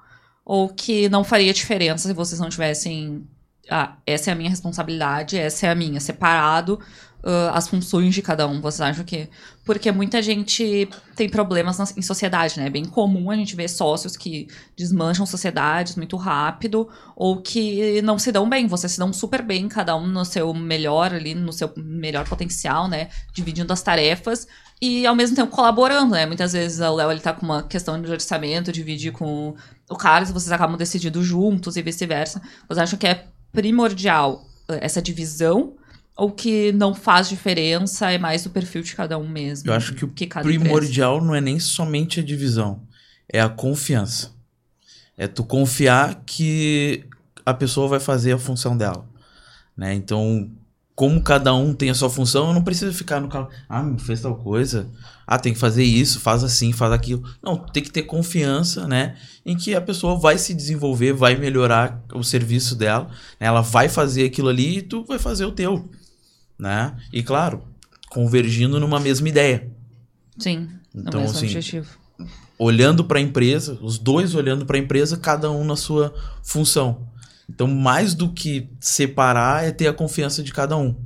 Ou que não faria diferença se vocês não tivessem. Ah, essa é a minha responsabilidade, essa é a minha, separado ah, as funções de cada um. Vocês acham que. Porque muita gente tem problemas na- em sociedade, né? É bem comum a gente ver sócios que desmancham sociedades muito rápido ou que não se dão bem. Vocês se dão super bem, cada um no seu melhor ali, no seu melhor potencial, né? Dividindo as tarefas e ao mesmo tempo colaborando, né? Muitas vezes o Léo ele tá com uma questão de orçamento, dividir com o Carlos, vocês acabam decidindo juntos e vice-versa. Vocês acham que é primordial essa divisão? Ou que não faz diferença, é mais do perfil de cada um mesmo? Eu acho que o cada empresa? primordial não é nem somente a divisão, é a confiança. É tu confiar que a pessoa vai fazer a função dela, né? Então, como cada um tem a sua função, eu não preciso ficar no carro, ah, me fez tal coisa, ah, tem que fazer isso, faz assim, faz aquilo. Não, tem que ter confiança, né, em que a pessoa vai se desenvolver, vai melhorar o serviço dela, né? ela vai fazer aquilo ali e tu vai fazer o teu, né? E claro, convergindo numa mesma ideia. Sim, Então, no mesmo assim, objetivo. olhando para a empresa, os dois olhando para a empresa, cada um na sua função. Então, mais do que separar é ter a confiança de cada um.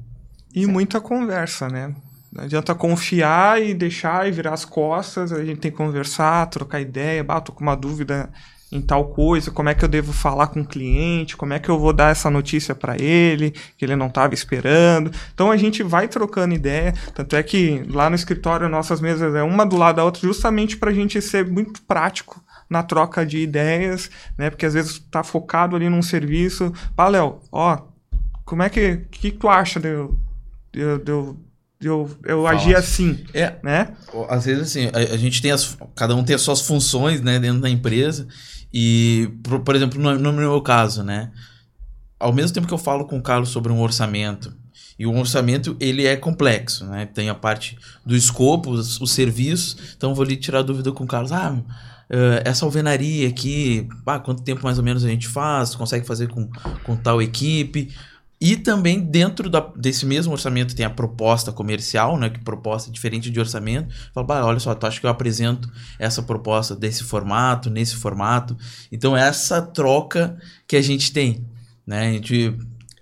E muita conversa, né? Não adianta confiar e deixar e virar as costas, a gente tem que conversar, trocar ideia, bah, tô com uma dúvida em tal coisa, como é que eu devo falar com o cliente, como é que eu vou dar essa notícia para ele, que ele não estava esperando. Então a gente vai trocando ideia, tanto é que lá no escritório nossas mesas é uma do lado da outra, justamente para a gente ser muito prático na troca de ideias, né? Porque às vezes tá focado ali num serviço. Pá, Léo, ó, como é que, que tu acha de eu, de eu- de eu eu, eu agir assim, É, né? às vezes assim, a, a gente tem as. Cada um tem as suas funções, né, dentro da empresa. E, por, por exemplo, no, no meu caso, né? Ao mesmo tempo que eu falo com o Carlos sobre um orçamento, e o orçamento ele é complexo, né? Tem a parte do escopo, os, os serviços. Então vou ali tirar dúvida com o Carlos. Ah, eh, essa alvenaria aqui, ah, quanto tempo mais ou menos a gente faz? Consegue fazer com, com tal equipe? E também dentro da- desse mesmo orçamento tem a proposta comercial, né? Que proposta é diferente de orçamento. Fala, olha só, tu acha que eu apresento essa proposta desse formato, nesse formato? Então é essa troca que a gente tem, né? A gente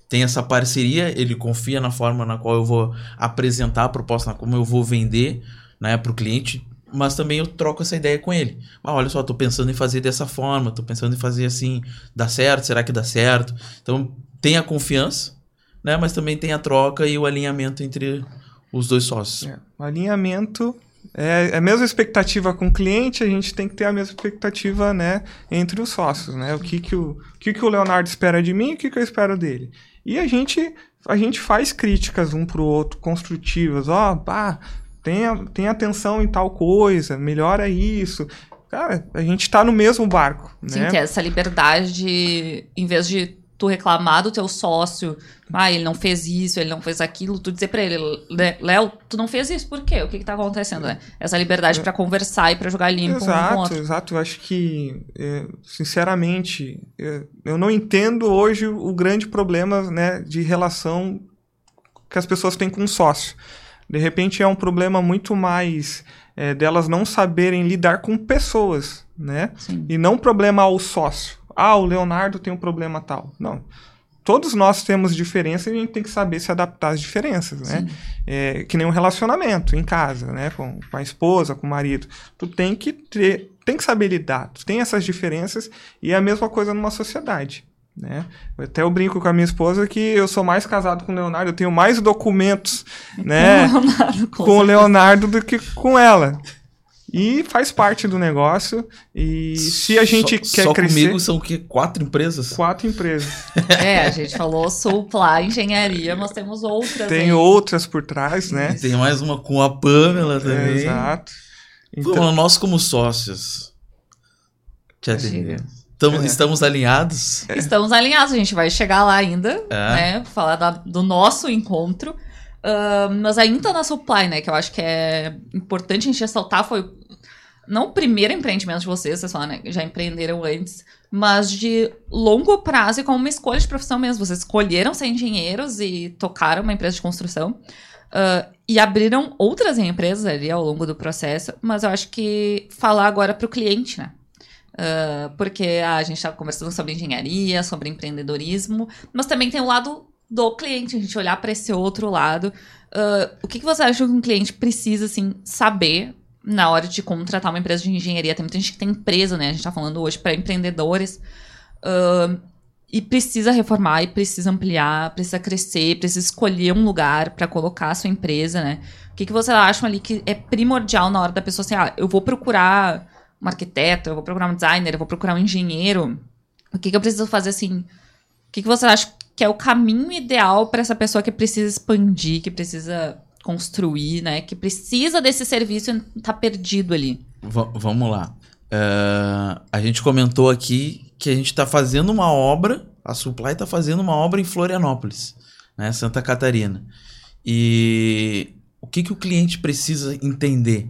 tem essa parceria, ele confia na forma na qual eu vou apresentar a proposta, na como eu vou vender, né, para o cliente, mas também eu troco essa ideia com ele. Ah, olha só, tô pensando em fazer dessa forma, tô pensando em fazer assim, dá certo? Será que dá certo? Então tem a confiança, né, mas também tem a troca e o alinhamento entre os dois sócios. É, o alinhamento é é a mesma expectativa com o cliente, a gente tem que ter a mesma expectativa, né, entre os sócios, né? O que que o, o que que o Leonardo espera de mim o que que eu espero dele. E a gente a gente faz críticas um pro outro construtivas, ó, pá, tenha, tenha atenção em tal coisa, melhora isso. Cara, a gente tá no mesmo barco, Sim, né? ter essa liberdade de, em vez de tu reclamar do teu sócio, ah, ele não fez isso, ele não fez aquilo, tu dizer pra ele, "Le- Léo, tu não fez isso, por quê? O que que tá acontecendo, né? Essa liberdade pra conversar e pra jogar limpo um com o Exato, outro. exato. Eu acho que, é, sinceramente, é, eu não entendo hoje o grande problema né, de relação que as pessoas têm com o sócio. De repente é um problema muito mais é, delas não saberem lidar com pessoas, né? Sim. E não problema ao sócio. Ah, o Leonardo tem um problema tal. Não. Todos nós temos diferenças e a gente tem que saber se adaptar às diferenças, né? É, que nem um relacionamento em casa, né? Com, com a esposa, com o marido. Tu tem que ter, tem que saber lidar. Tu tem essas diferenças e é a mesma coisa numa sociedade. Né? Eu até eu brinco com a minha esposa que eu sou mais casado com o Leonardo, eu tenho mais documentos né, Leonardo, com o certeza. Leonardo do que com ela. E faz parte do negócio. E se a gente só, quer só crescer. comigo são o quê? Quatro empresas? Quatro empresas. É, a gente falou supply, engenharia, mas temos outras Tem aí. outras por trás, né? E tem mais uma com a Pamela também. Exato. Então, Então, nós como sócios. Te atender. Tamo- É. Estamos alinhados? Estamos alinhados, a gente vai chegar lá ainda, É. né? Falar da- do nosso encontro. Ah, mas ainda na supply, né? Que eu acho que é importante a gente ressaltar, foi não o primeiro empreendimento de vocês, vocês falaram, né? Já empreenderam antes, mas de longo prazo e como uma escolha de profissão mesmo. Vocês escolheram ser engenheiros e tocaram uma empresa de construção. ah, e abriram outras empresas ali ao longo do processo, mas eu acho que falar agora para o cliente, né? Ah, porque ah, a gente está conversando sobre engenharia, sobre empreendedorismo, mas também tem o lado do cliente, a gente olhar para esse outro lado. Ah, o que, que você acha que um cliente precisa assim, saber na hora de contratar uma empresa de engenharia? Tem muita gente que tem empresa, né? A gente está falando hoje para empreendedores. ah, e precisa reformar, e precisa ampliar, precisa crescer, precisa escolher um lugar para colocar a sua empresa, né? O que, que vocês acham ali que é primordial na hora da pessoa assim, ah, eu vou procurar um arquiteto, eu vou procurar um designer, eu vou procurar um engenheiro. O que, que eu preciso fazer assim? O que, que você acha que é o caminho ideal para essa pessoa que precisa expandir, que precisa construir, né? Que precisa desse serviço e tá perdido ali. Va- vamos lá. É, a gente comentou aqui que a gente está fazendo uma obra, a Supply está fazendo uma obra em Florianópolis, né, Santa Catarina. E o que, que o cliente precisa entender?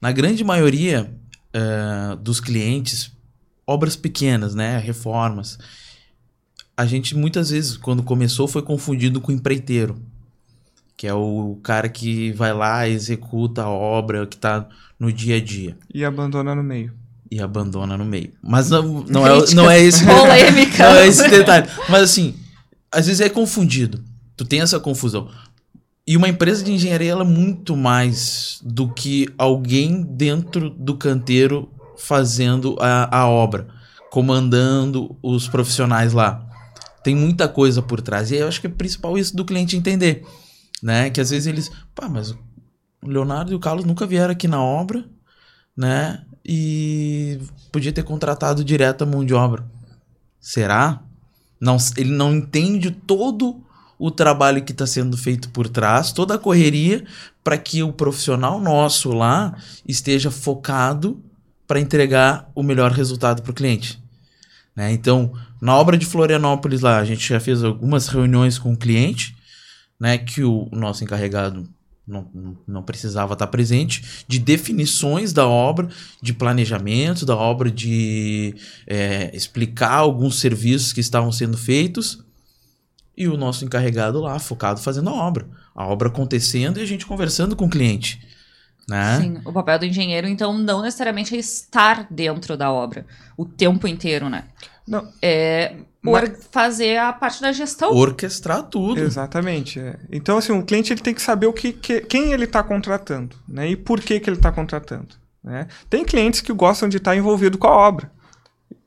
Na grande maioria é, dos clientes, obras pequenas, né, reformas, a gente muitas vezes, quando começou, foi confundido com empreiteiro. Que é o cara que vai lá, executa a obra, que está no dia a dia e abandona no meio. e abandona no meio. Mas não, não, é, não é esse <laughs> Polêmica. não é esse detalhe. Mas assim, às vezes é confundido. Tu tem essa confusão. E uma empresa de engenharia ela é muito mais do que alguém dentro do canteiro fazendo a, a obra, comandando os profissionais lá. Tem muita coisa por trás. E eu acho que é principal isso do cliente entender. Né? Que às vezes eles. Pá, mas o Leonardo e o Carlos nunca vieram aqui na obra, né? E podia ter contratado direto a mão de obra. Será? Não, ele não entende todo o trabalho que está sendo feito por trás, toda a correria, para que o profissional nosso lá esteja focado para entregar o melhor resultado para o cliente. Né? Então, na obra de Florianópolis lá, a gente já fez algumas reuniões com o cliente, né, que o nosso encarregado não, não- precisava estar presente, de definições da obra, de planejamento da obra, de é, explicar alguns serviços que estavam sendo feitos, e o nosso encarregado lá, focado fazendo a obra. A obra acontecendo e a gente conversando com o cliente. Né? Sim, o papel do engenheiro, então, não necessariamente é estar dentro da obra o tempo inteiro, né? Não, É fazer a parte da gestão. Orquestrar tudo. Exatamente. é. Então, assim, o cliente ele tem que saber o que, que- quem ele está contratando, né? E por que, que ele está contratando. Né? Tem clientes que gostam de estar envolvido com a obra.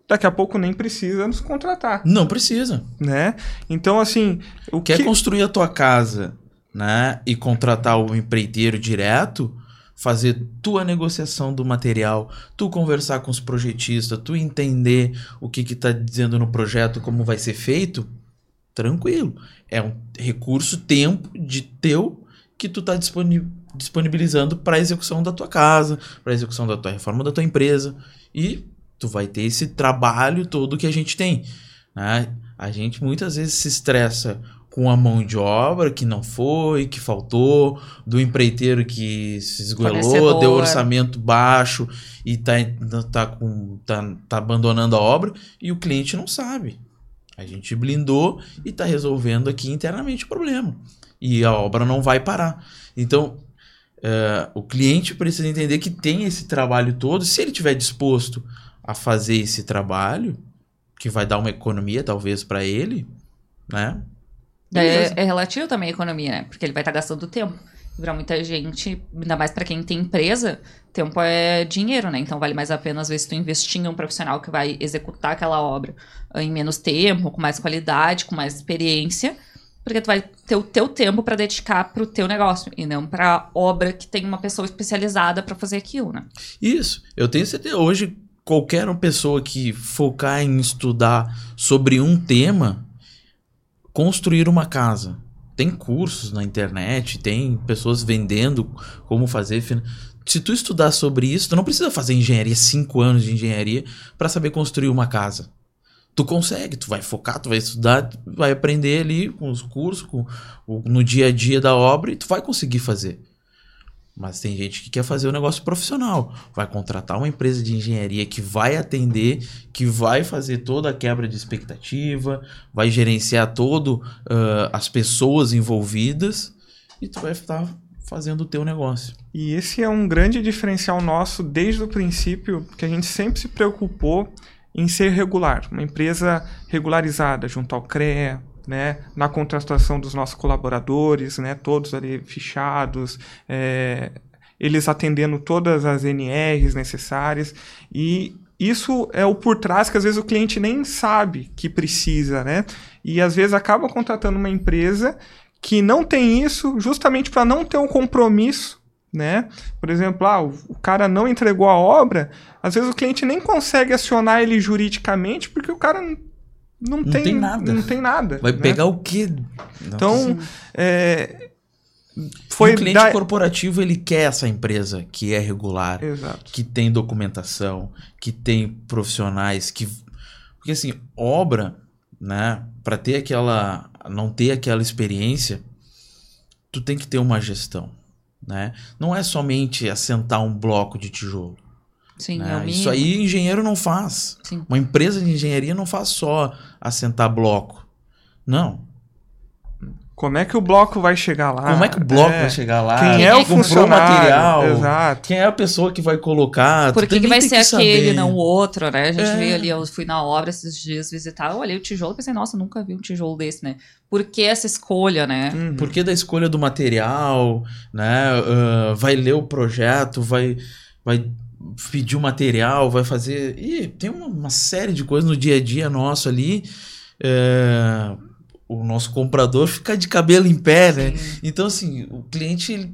Daqui a pouco nem precisa nos contratar, Não precisa. né? Então, assim, o Quer que... construir a tua casa, né? E contratar o empreiteiro direto, fazer tua negociação do material, tu conversar com os projetistas, tu entender o que que tá dizendo no projeto, como vai ser feito, tranquilo. É um recurso, tempo de teu que tu tá disponi- disponibilizando para execução da tua casa, para execução da tua reforma da tua empresa e tu vai ter esse trabalho todo que a gente tem, né? A gente muitas vezes se estressa com a mão de obra que não foi, que faltou, do empreiteiro que se esgoelou, deu orçamento baixo e tá, tá, com, tá, tá abandonando a obra e o cliente não sabe. A gente blindou e tá resolvendo aqui internamente o problema. E a obra não vai parar. Então, é, o cliente precisa entender que tem esse trabalho todo. Se ele tiver disposto a fazer esse trabalho, que vai dar uma economia talvez para ele, né? É, é relativo também à economia, né? Porque ele vai estar gastando tempo. Para muita gente, ainda mais para quem tem empresa, tempo é dinheiro, né? Então vale mais a pena, às vezes, tu investir em um profissional que vai executar aquela obra ah, em menos tempo, com mais qualidade, com mais experiência, porque tu vai ter o teu tempo para dedicar pro teu negócio e não pra obra que tem uma pessoa especializada para fazer aquilo, né? Isso. Eu tenho certeza. Hoje, qualquer pessoa que focar em estudar sobre um tema, construir uma casa. Tem cursos na internet, tem pessoas vendendo como fazer. Se tu estudar sobre isso, tu não precisa fazer engenharia, cinco anos de engenharia, para saber construir uma casa. Tu consegue, tu vai focar, tu vai estudar, tu vai aprender ali com os cursos, com, no dia a dia da obra, e tu vai conseguir fazer. Mas tem gente que quer fazer o negócio profissional. Vai contratar uma empresa de engenharia que vai atender, que vai fazer toda a quebra de expectativa, vai gerenciar todo ah, as pessoas envolvidas e tu vai estar fazendo o teu negócio. E esse é um grande diferencial nosso desde o princípio, que a gente sempre se preocupou em ser regular, uma empresa regularizada junto ao CREA, né, na contratação dos nossos colaboradores, né, todos ali fichados, é, eles atendendo todas as NRs necessárias e isso é o por trás que às vezes o cliente nem sabe que precisa, né? E às vezes acaba contratando uma empresa que não tem isso justamente para não ter um compromisso, né? Por exemplo, ah, o, cara não entregou a obra, às vezes o cliente nem consegue acionar ele juridicamente porque o cara não, não, Não tem nada. Não tem nada. Vai né? pegar o quê? Então, é, foi foi o cliente dar- corporativo, ele quer essa empresa que é regular, Exato. que tem documentação, que tem profissionais, que porque assim, obra, né, para ter aquela não ter aquela experiência, tu tem que ter uma gestão, né? Não é somente assentar um bloco de tijolo, Sim, né? é o mínimo. Isso aí engenheiro não faz. Sim. Uma empresa de engenharia não faz só assentar bloco. Não. Como é que o bloco vai chegar lá? Como é que o bloco É, vai chegar lá? Quem é o Comprou funcionário? material? Exato. Quem é a pessoa que vai colocar? Por que, que vai ser aquele, saber. não o outro, né? A gente É. veio ali, eu fui na obra esses dias visitar, eu olhei o tijolo e pensei, nossa, nunca vi um tijolo desse, né? Por que essa escolha, né? Uhum. Por que da escolha do material, né? Ah, vai ler o projeto, vai, vai pedir o material, vai fazer. Ih, tem uma, uma série de coisas no dia a dia nosso ali. É, O nosso comprador fica de cabelo em pé, né? Então, assim, o cliente,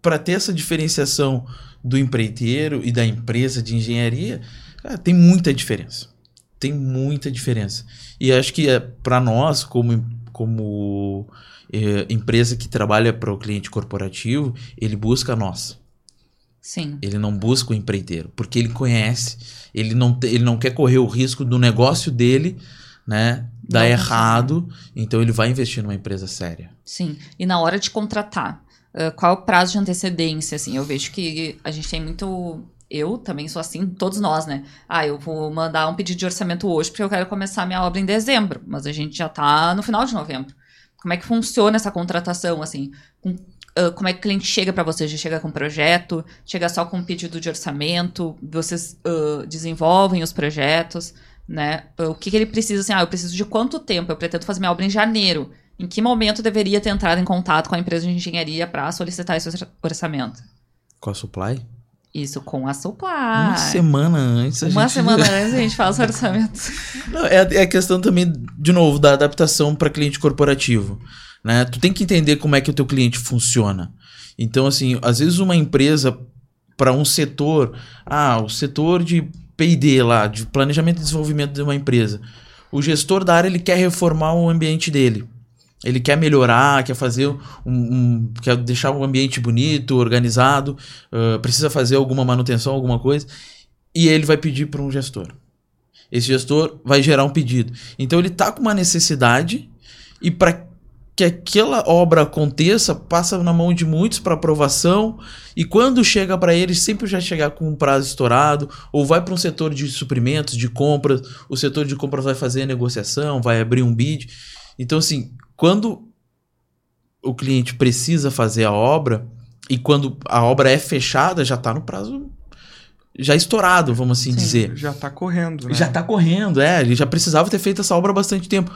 para ter essa diferenciação do empreiteiro e da empresa de engenharia, cara, tem muita diferença. Tem muita diferença. E acho que é para nós, como como eh, empresa que trabalha para o cliente corporativo, ele busca nós. Sim. Ele não busca o empreiteiro, porque ele conhece, ele não, ele não quer correr o risco do negócio dele, né, dar Não errado, então ele vai investir numa empresa séria. Sim. E na hora de contratar, qual é o prazo de antecedência? Assim, eu vejo que a gente tem muito. Eu também sou assim, todos nós, né? Ah, eu vou mandar um pedido de orçamento hoje porque eu quero começar minha obra em dezembro, mas a gente já tá no final de novembro. Como é que funciona essa contratação, assim? Com- como é que o cliente chega para você? Já chega com projeto? Chega só com um pedido de orçamento? Vocês ah, desenvolvem os projetos? Né? O que, que ele precisa? Assim, ah, eu preciso de quanto tempo? Eu pretendo fazer minha obra em janeiro. Em que momento deveria ter entrado em contato com a empresa de engenharia para solicitar esse orça- orçamento? Com a supply? Isso com a Supply. Uma semana antes a Uma gente... semana <laughs> antes a gente faz o orçamento. Não, é, é a questão também, de novo, da adaptação para cliente corporativo. Né? Tu tem que entender como é que o teu cliente funciona. Então, assim, às vezes uma empresa para um setor, ah, o setor de P&D lá, de planejamento e desenvolvimento de uma empresa. O gestor da área ele quer reformar o ambiente dele. Ele quer melhorar, quer fazer um, um- quer deixar o ambiente bonito, organizado, ah, precisa fazer alguma manutenção, alguma coisa, e ele vai pedir para um gestor. Esse gestor vai gerar um pedido. Então ele tá com uma necessidade e para que aquela obra aconteça, passa na mão de muitos para aprovação e quando chega para ele, sempre já chegar com um prazo estourado ou vai para um setor de suprimentos, de compras, o setor de compras vai fazer a negociação, vai abrir um bid. Então assim, quando o cliente precisa fazer a obra e quando a obra é fechada, já está no prazo já estourado, vamos assim Sim. dizer. Já tá correndo, né? Já tá correndo, é. Ele já precisava ter feito essa obra há bastante tempo.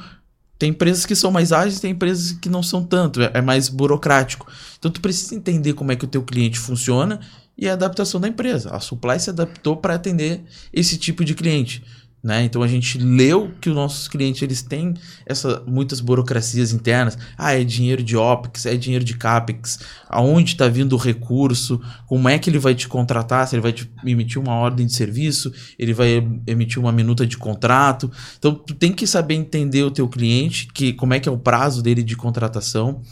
Tem empresas que são mais ágeis, tem empresas que não são tanto, é é mais burocrático. Então tu precisa entender como é que o teu cliente funciona e a adaptação da empresa. A Supply se adaptou para atender esse tipo de cliente. Né? Então a gente leu que os nossos clientes eles têm essa, muitas burocracias internas. Ah, é dinheiro de OPEX, é dinheiro de CAPEX, aonde está vindo o recurso, como é que ele vai te contratar, se ele vai te emitir uma ordem de serviço, ele vai emitir uma minuta de contrato. Então tu tem que saber entender o teu cliente, que como é que é o prazo dele de contratação.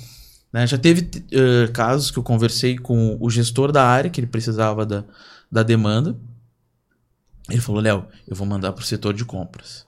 né? Já teve eh, casos que eu conversei com o gestor da área, que ele precisava da, da demanda. Ele falou, Léo, eu vou mandar pro setor de compras.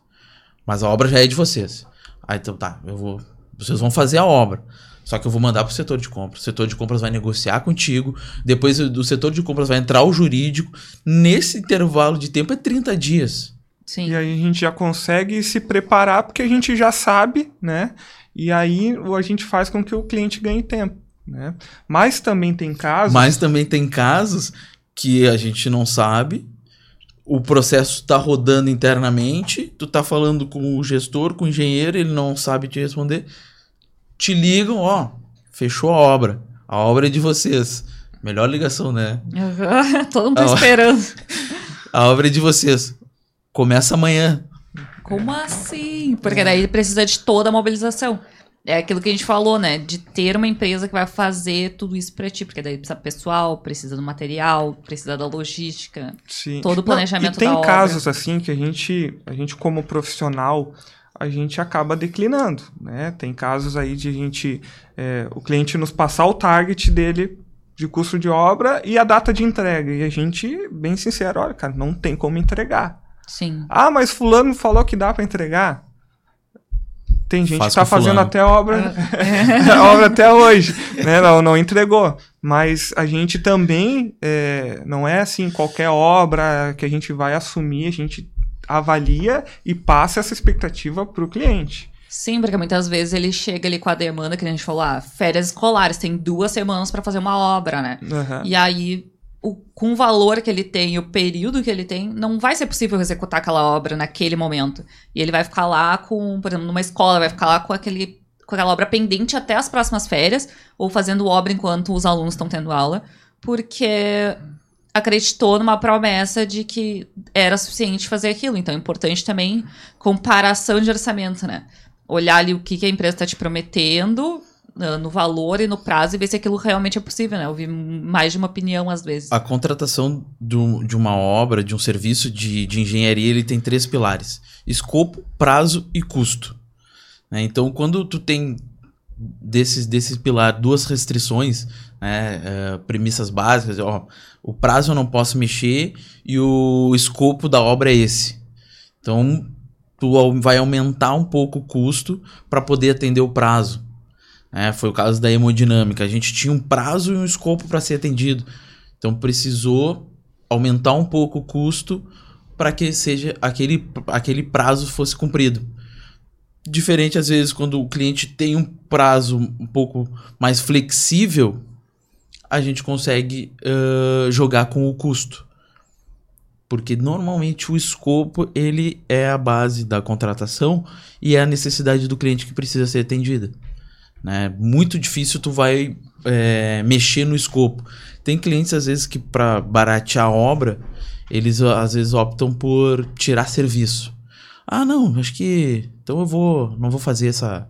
Mas a obra já é de vocês. Aí então tá, eu vou. Vocês vão fazer a obra. Só que eu vou mandar pro setor de compras. O setor de compras vai negociar contigo. Depois do setor de compras vai entrar o jurídico. Nesse intervalo de tempo é 30 dias. Sim. E aí a gente já consegue se preparar porque a gente já sabe, né? E aí a gente faz com que o cliente ganhe tempo, né? Mas também tem casos... Mas também tem casos que a gente não sabe. O processo está rodando internamente. Tu tá falando com o gestor, com o engenheiro, ele não sabe te responder. Te ligam, ó, fechou a obra. A obra é de vocês. Melhor ligação, né? <laughs> Todo mundo tá esperando. <laughs> A obra é de vocês. Começa amanhã. Como assim? Porque daí precisa de toda a mobilização. É aquilo que a gente falou, né? De ter uma empresa que vai fazer tudo isso pra ti. Porque daí precisa pessoal, precisa do material, precisa da logística. Sim. todo o planejamento Não, e tem casos assim que a gente, a gente como profissional, a gente acaba declinando, né? Tem casos aí de a gente, é, o cliente nos passar o target dele de custo de obra e a data de entrega. E a gente, bem sincero, olha, cara, não tem como entregar. Sim. Ah, mas fulano falou que dá para entregar. Tem gente Faz que tá com fazendo fulano. até obra, <laughs> a obra até hoje, né? Não, não entregou. Mas a gente também é, não é assim qualquer obra que a gente vai assumir, a gente avalia e passa essa expectativa para o cliente. Sim, porque muitas vezes ele chega ali com a demanda que a gente falou, ah, férias escolares, tem duas semanas pra fazer uma obra, né? Aham. E aí, o- com o valor que ele tem o período que ele tem, não vai ser possível executar aquela obra naquele momento. E ele vai ficar lá com, por exemplo, numa escola, vai ficar lá com aquele com aquela obra pendente até as próximas férias, ou fazendo obra enquanto os alunos estão tendo aula, porque acreditou numa promessa de que era suficiente fazer aquilo. Então é importante também comparação de orçamento, né? Olhar ali o que, que a empresa está te prometendo no valor e no prazo e ver se aquilo realmente é possível, né? Ouvir mais de uma opinião às vezes. A contratação do- de uma obra, de um serviço de, de engenharia, ele tem três pilares: escopo, prazo e custo. né? Então, quando tu tem desses, desses pilar duas restrições, né, é, premissas básicas, ó, o prazo eu não posso mexer e o escopo da obra é esse. Então, tu vai aumentar um pouco o custo para poder atender o prazo. Né? foi o caso da hemodinâmica. A gente tinha um prazo e um escopo para ser atendido. Então, precisou aumentar um pouco o custo para que seja aquele, aquele prazo fosse cumprido. Diferente, às vezes, quando o cliente tem um prazo um pouco mais flexível, a gente consegue ãh, jogar com o custo. Porque normalmente o escopo ele é a base da contratação e é a necessidade do cliente que precisa ser atendida. Né? Muito difícil tu vai é, mexer no escopo. Tem clientes às vezes que para baratear a obra eles às vezes optam por tirar serviço. Ah, não, acho que então eu vou, não vou fazer essa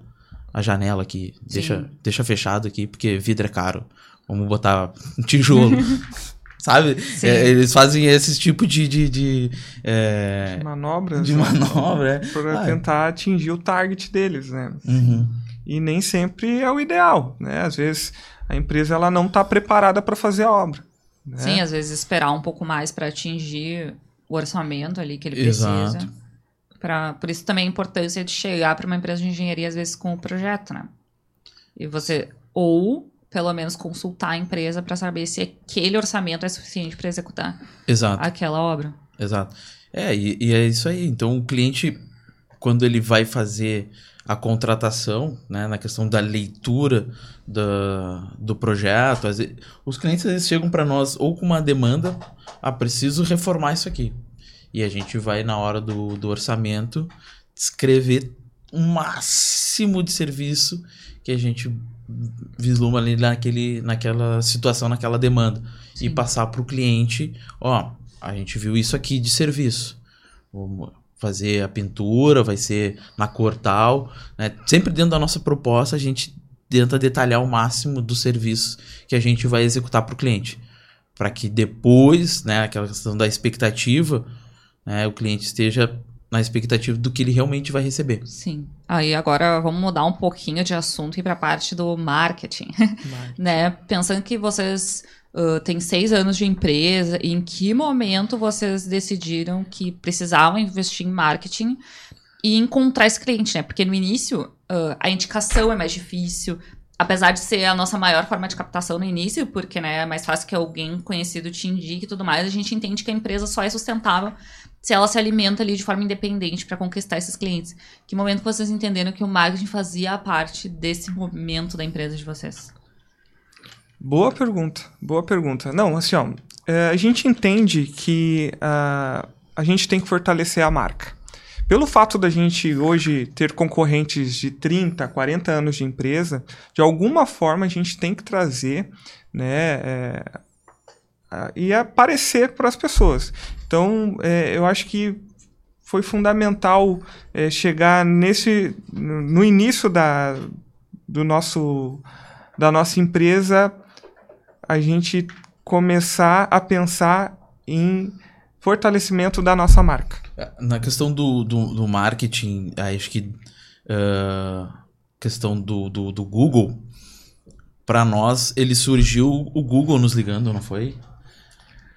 a janela aqui, deixa, deixa fechado aqui porque vidro é caro. Vamos botar um tijolo. <laughs> Sabe? É, eles fazem esse tipo de de, de, é, Manobras. de né? manobra. é. Para Ah, tentar atingir o target deles, né? uhum. E nem sempre é o ideal, né? Às vezes a empresa ela não está preparada para fazer a obra. Né? Sim, às vezes esperar um pouco mais para atingir o orçamento ali que ele Exato. precisa. Pra, por isso também a importância de chegar para uma empresa de engenharia, às vezes, com o projeto, né? E você, ou pelo menos consultar a empresa para saber se aquele orçamento é suficiente para executar Exato. aquela obra. Exato. É, e, e é isso aí. Então, o cliente, quando ele vai fazer a contratação, né, na questão da leitura da, do projeto, os clientes vezes chegam para nós ou com uma demanda, ah, preciso reformar isso aqui. E a gente vai, na hora do, do orçamento, descrever um máximo de serviço que a gente vislumbra ali naquele, naquela situação, naquela demanda. E Sim. passar para o cliente, ó, a gente viu isso aqui de serviço. Vamos fazer a pintura, vai ser na cor tal. Né? Sempre dentro da nossa proposta, a gente tenta detalhar o máximo dos serviços que a gente vai executar para o cliente. Para que depois, né, aquela questão da expectativa, né, o cliente esteja na expectativa do que ele realmente vai receber. Sim. Aí agora vamos mudar um pouquinho de assunto e para a parte do marketing. <laughs> Mas- né? Pensando que vocês ah, têm seis anos de empresa, em que momento vocês decidiram que precisavam investir em marketing e encontrar esse cliente, né? Porque no início ah, a indicação é mais difícil. Apesar de ser a nossa maior forma de captação no início, porque né, é mais fácil que alguém conhecido te indique e tudo mais, a gente entende que a empresa só é sustentável se ela se alimenta ali de forma independente para conquistar esses clientes. Que momento vocês entenderam que o marketing fazia parte desse momento da empresa de vocês? Boa pergunta, boa pergunta. Não, assim, ó, é, a gente entende que ah, a gente tem que fortalecer a marca. Pelo fato da gente hoje ter concorrentes de 30, 40 anos de empresa, de alguma forma a gente tem que trazer, né, é, e aparecer para as pessoas. Então, é, eu acho que foi fundamental é, chegar nesse, no início da, do nosso, da nossa empresa, a gente começar a pensar em fortalecimento da nossa marca. Na questão do, do, do marketing, acho que ah, questão do, do, do Google, para nós, ele surgiu o Google nos ligando, não foi?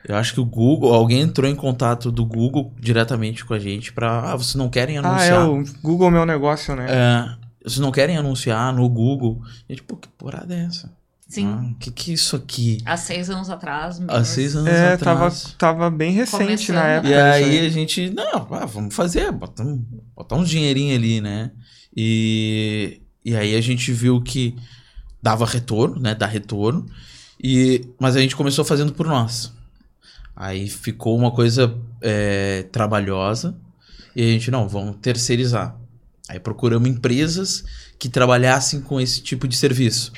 Eu acho que o Google, alguém entrou em contato do Google diretamente com a gente para, ah, vocês não querem Ah, é anunciar? o Google Meu Negócio, né? É, vocês não querem anunciar no Google? E a gente, pô, que porrada é essa? Sim. Ah, que que é isso aqui? Há seis anos atrás. Há seis anos É, tava, atrás. tava bem recente Começando. na época. E aí a gente, não, ah, vamos fazer, botar um, botar um dinheirinho ali, né? E, e aí a gente viu que dava retorno, né? Dá retorno. E, mas a gente começou fazendo por nós. Aí ficou uma coisa é, trabalhosa. E a gente, não, vamos terceirizar. Aí procuramos empresas que trabalhassem com esse tipo de serviço.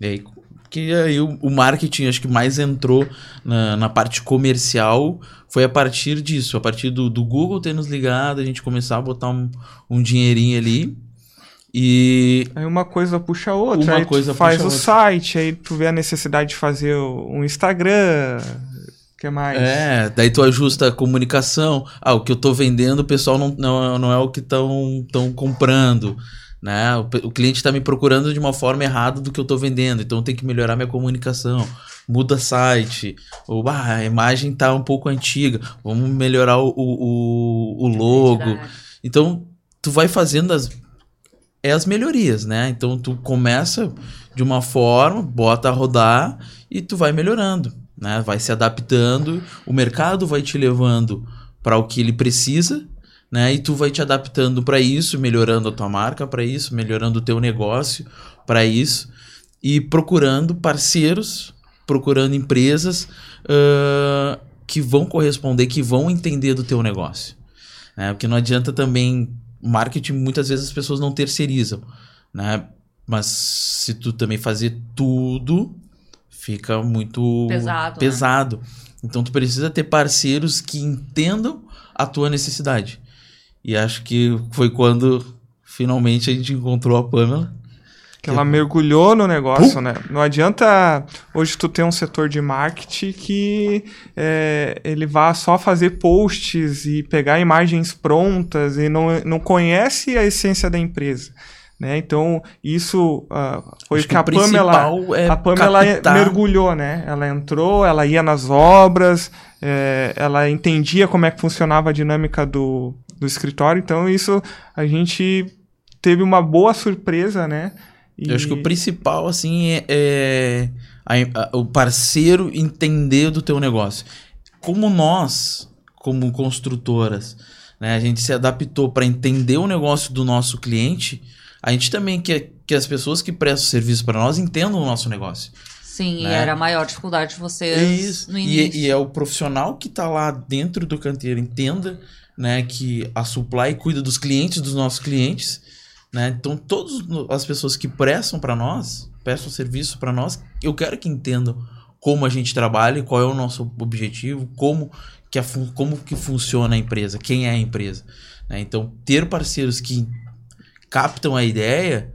E aí, que aí o, o marketing acho que mais entrou na, na parte comercial foi a partir disso, a partir do, do Google ter nos ligado, a gente começar a botar um, um dinheirinho ali. E Aí uma coisa puxa a outra. Uma aí coisa tu faz o outra. site, aí tu vê a necessidade de fazer um Instagram. O que mais? é, daí tu ajusta a comunicação. Ah, o que eu tô vendendo, o pessoal não, não, não é o que estão tão comprando. Né? O, o cliente está me procurando de uma forma errada do que eu estou vendendo, então tenho que melhorar minha comunicação. Muda site, ou ah, a imagem tá um pouco antiga, vamos melhorar o, o, o logo. Então, tu vai fazendo as, é as melhorias, né? Então, tu começa de uma forma, bota a rodar e tu vai melhorando, né? Vai se adaptando, o mercado vai te levando para o que ele precisa, né? E tu vai te adaptando para isso, melhorando a tua marca para isso, melhorando o teu negócio para isso e procurando parceiros, procurando empresas ãh, que vão corresponder, que vão entender do teu negócio. Né? Porque não adianta também marketing, muitas vezes as pessoas não terceirizam, né? Mas se tu também fazer tudo, fica muito Pesado, né? pesado. Então tu precisa ter parceiros que entendam a tua necessidade. E acho que foi quando finalmente a gente encontrou a Pamela. Que ela mergulhou no negócio, né? Não adianta hoje tu ter um setor de marketing que é, ele vá só fazer posts e pegar imagens prontas e não, não conhece a essência da empresa. Né? Então, isso ah, foi Acho que a Pamela, é a Pamela captar- mergulhou, né? Ela entrou, ela ia nas obras, é, ela entendia como é que funcionava a dinâmica do, do escritório. Então, isso a gente teve uma boa surpresa, né? E- Eu acho que o principal, assim, é, é a- a- o parceiro entender do teu negócio. Como nós, como construtoras, né, a gente se adaptou para entender o negócio do nosso cliente, a gente também quer que as pessoas que prestam serviço para nós entendam o nosso negócio. Sim, e né? era a maior dificuldade de vocês Isso. no E, início. e é o profissional que está lá dentro do canteiro entenda né, que a Supply cuida dos clientes dos nossos clientes. Né? Então, todas as pessoas que prestam para nós, prestam serviço para nós, eu quero que entendam como a gente trabalha, qual é o nosso objetivo, como que, a como que funciona a empresa, quem é a empresa. né? Então, ter parceiros que captam a ideia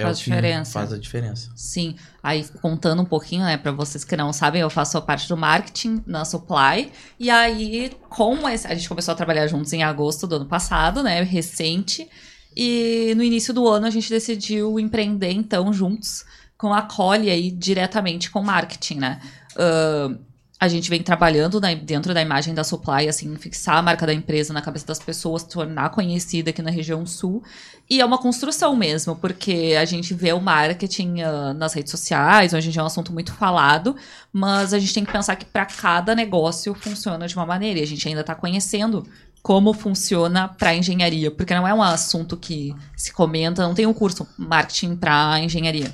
é Faz diferença. faz a diferença. Sim, aí contando um pouquinho, né, para vocês que não sabem, eu faço a parte do marketing na Supply. E aí, com esse, a gente começou a trabalhar juntos em agosto do ano passado, né, recente. E no início do ano a gente decidiu empreender então juntos com a Cole aí diretamente com marketing, né? Ahn, a gente vem trabalhando na- dentro da imagem da Supply, assim, fixar a marca da empresa na cabeça das pessoas, tornar conhecida aqui na região sul. E é uma construção mesmo, porque a gente vê o marketing ah, nas redes sociais, hoje em dia é um assunto muito falado, mas a gente tem que pensar que para cada negócio funciona de uma maneira, e a gente ainda está conhecendo como funciona para engenharia, porque não é um assunto que se comenta, não tem um curso marketing para engenharia,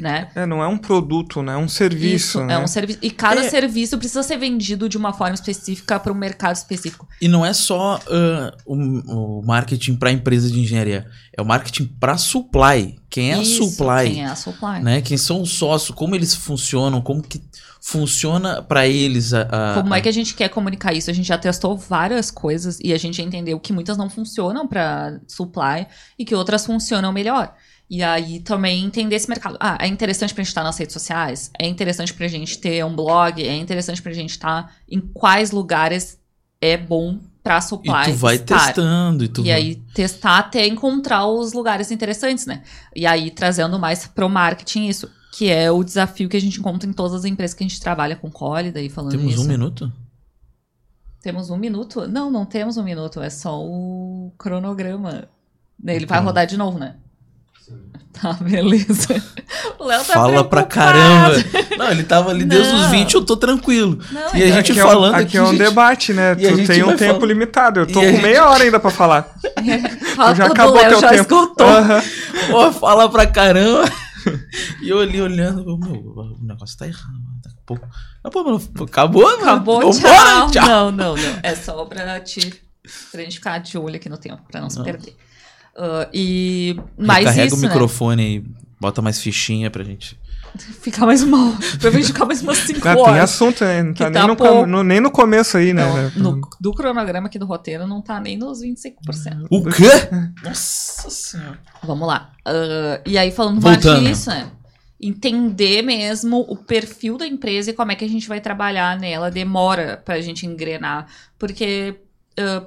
né? É, não é um produto, né? É um serviço, Isso, né? é um serviço. E cada É. serviço precisa ser vendido de uma forma específica para um mercado específico. E não é só ah, o, o marketing para empresa de engenharia, é o marketing para supply. Quem é Isso, a supply? Quem é a supply. Né? Quem são os sócios? Como eles funcionam? Como que funciona para eles a, a- Como é que a gente quer comunicar isso? A gente já testou várias coisas e a gente entendeu que muitas não funcionam para supply e que outras funcionam melhor. E aí também entender esse mercado. Ah, é interessante pra gente estar nas redes sociais? É interessante pra gente ter um blog? É interessante pra gente estar em quais lugares é bom pra supply E tu vai estar? testando e tu E vai- aí testar até encontrar os lugares interessantes, né? E aí trazendo mais pro marketing isso, que é o desafio que a gente encontra em todas as empresas que a gente trabalha com Cole, daí falando temos isso. um minuto. Temos um minuto? Não, não temos um minuto, é só o cronograma. Ele vai Tá. rodar de novo, né? <laughs> Tá, beleza. O Léo tá Fala pra preocupado. caramba. Não, ele tava ali desde os Não. 20, eu tô tranquilo. Não, E a então- gente aqui é um- falando aqui, aqui, é um gente- debate, né? E Tu tem um tempo falando- limitado. Eu tô E com gente- meia hora ainda pra falar. <laughs> Fala já acabou Léo teu já tempo. escutou. Aham. Pô, fala pra caramba. <laughs> E eu ali olhando, eu, meu, o negócio tá errado. Daqui a pouco. Ah, pô, mano, acabou, mano. Acabou, Vambora, tchau. Não, não, não. É só pra, te, pra gente ficar de olho aqui no tempo, pra não se Não. perder. Ah, e mais Carrega isso, o né? microfone e bota mais fichinha pra gente. <laughs> Ficar mais mal. Pra gente ficar mais umas 5 Ah, tem horas. assunto, né? Não tá, Que nem, tá no, pouco. no- nem no começo aí, né? Não, no, do cronograma aqui do roteiro não tá nem nos 25%. O quê? <laughs> Nossa senhora. Vamos lá. Ah, e aí, falando Voltando. mais disso, né? Entender mesmo o perfil da empresa e como é que a gente vai trabalhar nela demora pra gente engrenar. Porque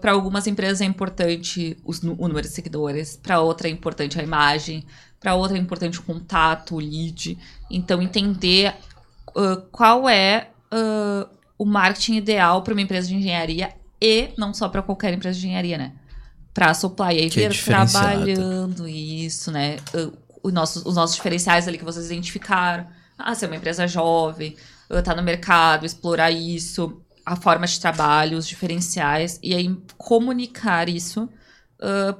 para algumas empresas é importante os, o número de seguidores, para outra é importante a imagem, para outra é importante o contato, o lead. Então, entender ah, qual é ah, o marketing ideal para uma empresa de engenharia e não só para qualquer empresa de engenharia, né? Para supply, e aí Que é ver diferenciado. trabalhando isso, né? Ah, os, nossos, os nossos diferenciais ali que vocês identificaram. Ah, ser uma empresa jovem, estar no mercado, explorar isso, a forma de trabalho, os diferenciais, e aí comunicar isso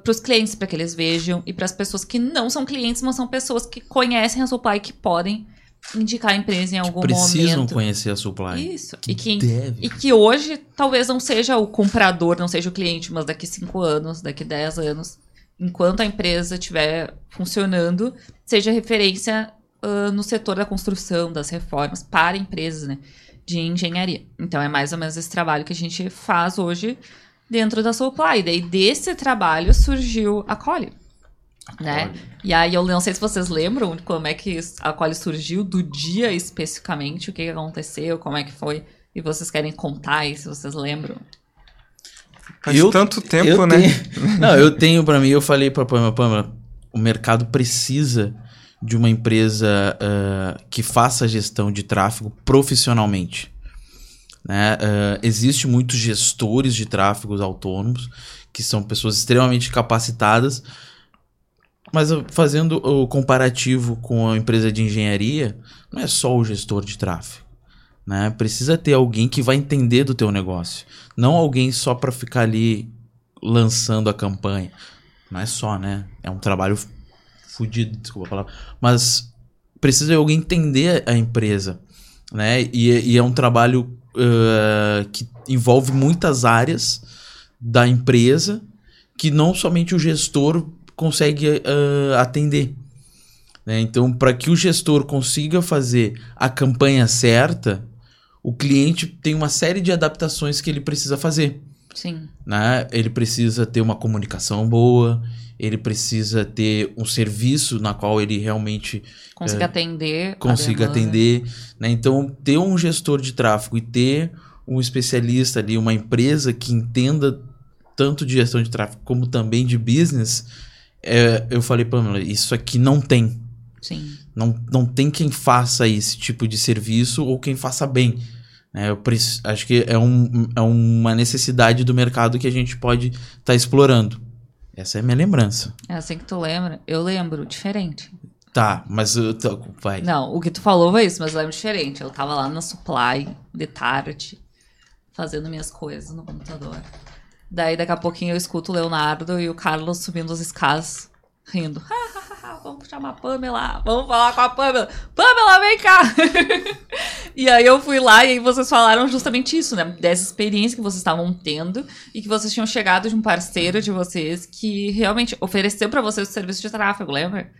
para os clientes, para que eles vejam, e para as pessoas que não são clientes, mas são pessoas que conhecem a supply e que podem indicar a empresa em algum Precisam momento. conhecer a supply. Isso. E que, Deve. e que hoje talvez não seja o comprador, não seja o cliente, mas daqui 5 anos, daqui 10 anos, enquanto a empresa estiver funcionando, seja referência ah, no setor da construção, das reformas, para empresas né, de engenharia. Então é mais ou menos esse trabalho que a gente faz hoje dentro da Supply. E daí desse trabalho surgiu a Cole. Né? E aí eu não sei se vocês lembram como é que a Cole surgiu, do dia especificamente, o que aconteceu, como é que foi. E vocês querem contar aí, se vocês lembram. Faz Eu- tanto tempo, eu né? tenho- <laughs> Não, eu tenho pra mim, eu falei pra Pamela, Pamela, o mercado precisa de uma empresa ah, que faça gestão de tráfego profissionalmente. Né? Existe muitos gestores de tráfegos autônomos, que são pessoas extremamente capacitadas, mas fazendo o comparativo com a empresa de engenharia, não é só o gestor de tráfego. Né? Precisa ter alguém que vai entender do teu negócio. Não alguém só para ficar ali lançando a campanha. Não é só, né? É um trabalho fudido, desculpa a palavra. Mas precisa de alguém entender a empresa, né? E, e é um trabalho ah, que envolve muitas áreas da empresa que não somente o gestor consegue ah, atender. né? Então, para que o gestor consiga fazer a campanha certa, o cliente tem uma série de adaptações que ele precisa fazer Sim. né? Ele precisa ter uma comunicação boa, ele precisa ter um serviço na qual ele realmente Consiga atender. a consiga atender, né? Então, ter um gestor de tráfego e ter um especialista ali, uma empresa que entenda tanto de gestão de tráfego como também de business, é, eu falei, Pamela, isso aqui não tem. Sim. Não, não tem quem faça esse tipo de serviço ou quem faça bem. Né? eu preci- acho que é, um, é uma necessidade do mercado que a gente pode estar explorando. Essa é a minha lembrança. É assim que tu lembra? Eu lembro, diferente. Tá, mas eu tô- vai. Não, o que tu falou foi isso, mas eu lembro diferente. Eu tava lá na Supply, de tarde, fazendo minhas coisas no computador. Daí, daqui a pouquinho, eu escuto o Leonardo e o Carlos subindo os escadas, rindo. <laughs> vamos chamar a Pamela, vamos falar com a Pamela. Pamela, vem cá! <laughs> e aí eu fui lá e aí vocês falaram justamente isso, né? Dessa experiência que vocês estavam tendo e que vocês tinham chegado de um parceiro de vocês que realmente ofereceu pra vocês o serviço de tráfego, lembra?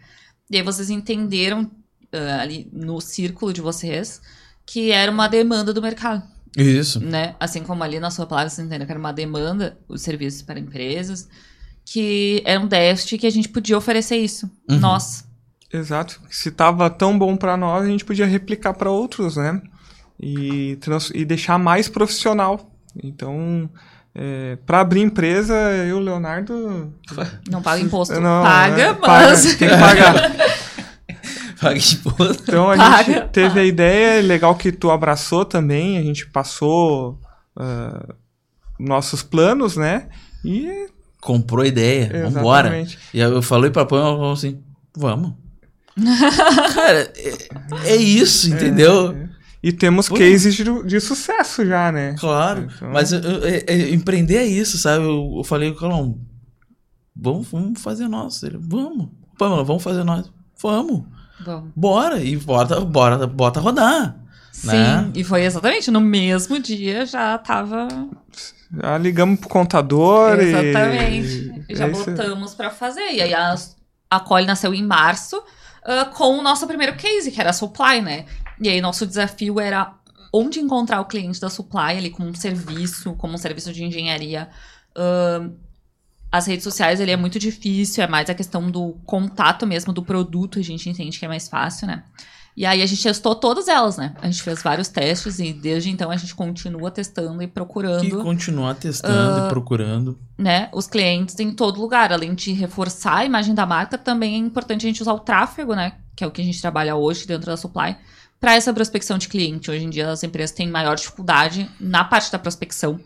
E aí vocês entenderam ah, ali no círculo de vocês que era uma demanda do mercado, Isso. né? Assim como ali na sua palavra vocês entenderam que era uma demanda, os serviços para empresas, que era um déficit que a gente podia oferecer isso. Uhum. Nós. Exato. Se tava tão bom para nós, a gente podia replicar para outros, né? E, trans- e deixar mais profissional. Então, é, para abrir empresa, eu Leonardo. Não paga imposto. Não, paga, é, mas. Tem que pagar. <laughs> Paga imposto. Então a Paga, gente teve a ideia, é legal que tu abraçou também, a gente passou ah, nossos planos, né? E Comprou a ideia. Vambora. exatamente. E aí eu falei pra Pamela, ela falou assim, vamos. <laughs> Cara, é, é isso, entendeu? É. E temos Pô. cases de, de sucesso já, né? Claro, Então- mas eu- eu- é- é- empreender é isso, sabe? Eu, eu falei com o Calão, vamos, vamos fazer nós. Ele, vamos. Pamela, vamos fazer nós. Vamos. Vamos. Bora. E bota, bora, bota rodar. Sim, Né? e foi exatamente no mesmo dia já tava. Já ligamos pro contador Exatamente. e. Já isso. botamos pra fazer. E aí a, a Cole nasceu em março ah, com o nosso primeiro case, que era a Supply, né? E aí nosso desafio era onde encontrar o cliente da Supply ali como um serviço, como um serviço de engenharia. Ah, as redes sociais ele é muito difícil, é mais a questão do contato mesmo do produto, a gente entende que é mais fácil, né? E aí a gente testou todas elas, né? A gente fez vários testes e desde então a gente continua testando e procurando. E continuar testando Ah, e procurando. né, os clientes em todo lugar. Além de reforçar a imagem da marca, também é importante a gente usar o tráfego, né, que é o que a gente trabalha hoje dentro da supply, para essa prospecção de cliente. Hoje em dia as empresas têm maior dificuldade na parte da prospecção.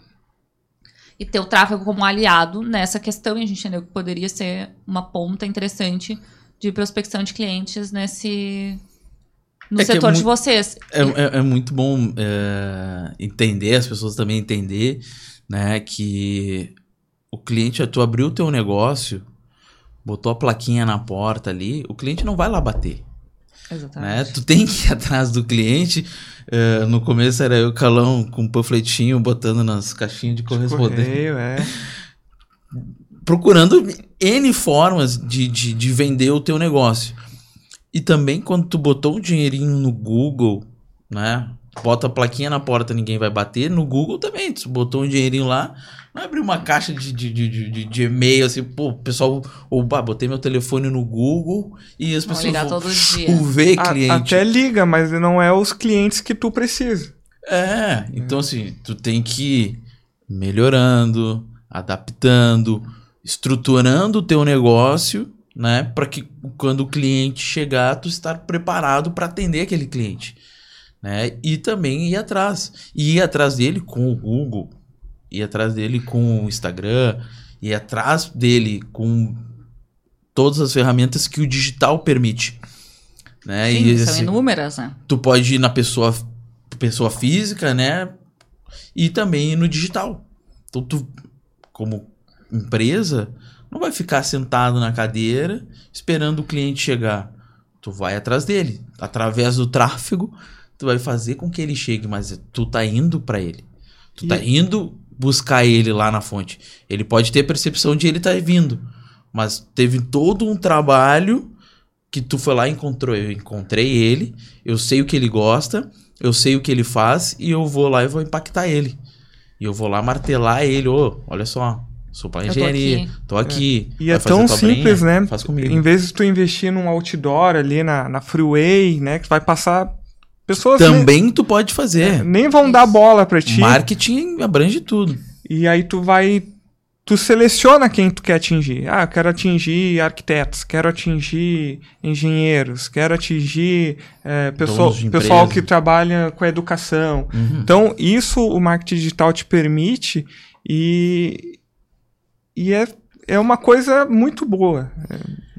E ter o tráfego como aliado nessa questão, e a gente entendeu que poderia ser uma ponta interessante de prospecção de clientes nesse no É é setor de muito- vocês. É, é, é muito bom é, entender, as pessoas também entender, né, que o cliente, tu abriu o teu negócio, botou a plaquinha na porta ali, o cliente não vai lá bater. Exatamente. né? Tu tem que ir <laughs> atrás do cliente. eh, no começo era eu calão com um panfletinho botando nas caixinhas de correspondência. Correio, é. Procurando N formas de, de, de vender o teu negócio. E também quando tu botou um dinheirinho no Google, né? Bota a plaquinha na porta, ninguém vai bater. No Google também, tu botou um dinheirinho lá, não abriu uma caixa de, de, de, de, de- e-mail, assim, pô, o pessoal, ou bah, botei meu telefone no Google e as Vão pessoas ligar vão <laughs> dias. vão ver A- cliente. até liga, mas não é os clientes que tu precisa. É, então assim, tu tem que ir melhorando, adaptando, estruturando o teu negócio, né, para que quando o cliente chegar, tu estar preparado para atender aquele cliente, né? E também ir atrás, e ir atrás dele com o Google, ir atrás dele com o Instagram, ir atrás dele com todas as ferramentas que o digital permite, né? Sim, e, são assim, inúmeras, né? tu pode ir na pessoa, pessoa física, né? E também ir no digital. Então, tu, como empresa, não vai ficar sentado na cadeira esperando o cliente chegar. Tu vai atrás dele. Através do tráfego, tu vai fazer com que ele chegue, mas tu tá indo para ele. Tu E- tá indo buscar ele lá na fonte. Ele pode ter percepção de ele tá vindo, mas teve todo um trabalho que tu foi lá e encontrou. Eu encontrei ele, eu sei o que ele gosta, eu sei o que ele faz e eu vou lá e vou impactar ele. E eu vou lá martelar ele, ô, olha só, sou pra Eu tô engenharia, aqui. tô aqui. E vai é tão simples, brinha? né? Faz comigo. Em vez de tu investir num outdoor ali na, na freeway, né? Que vai passar. Pessoas nem- Também tu pode fazer. nem vão dar bola pra ti. Marketing abrange tudo. E aí tu vai. Tu seleciona quem tu quer atingir. Ah, eu quero atingir arquitetos, quero atingir engenheiros, quero atingir pessoal, Donos de pessoal que trabalha com a educação. Uhum. Então, isso o marketing digital te permite e, e é, é uma coisa muito boa.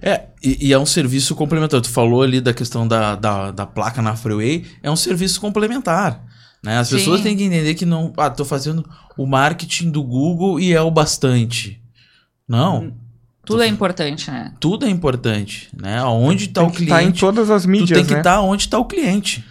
É, e, e é um serviço complementar. Tu falou ali da questão da, da, da placa na freeway, é um serviço complementar. Né? As Sim. pessoas têm que entender que não. Ah, tô fazendo o marketing do Google e é o bastante. Não, Tudo é importante, né? tudo é importante. Né? Onde está o que tá em cliente, todas as tu mídias, tem que né? estar onde está o cliente.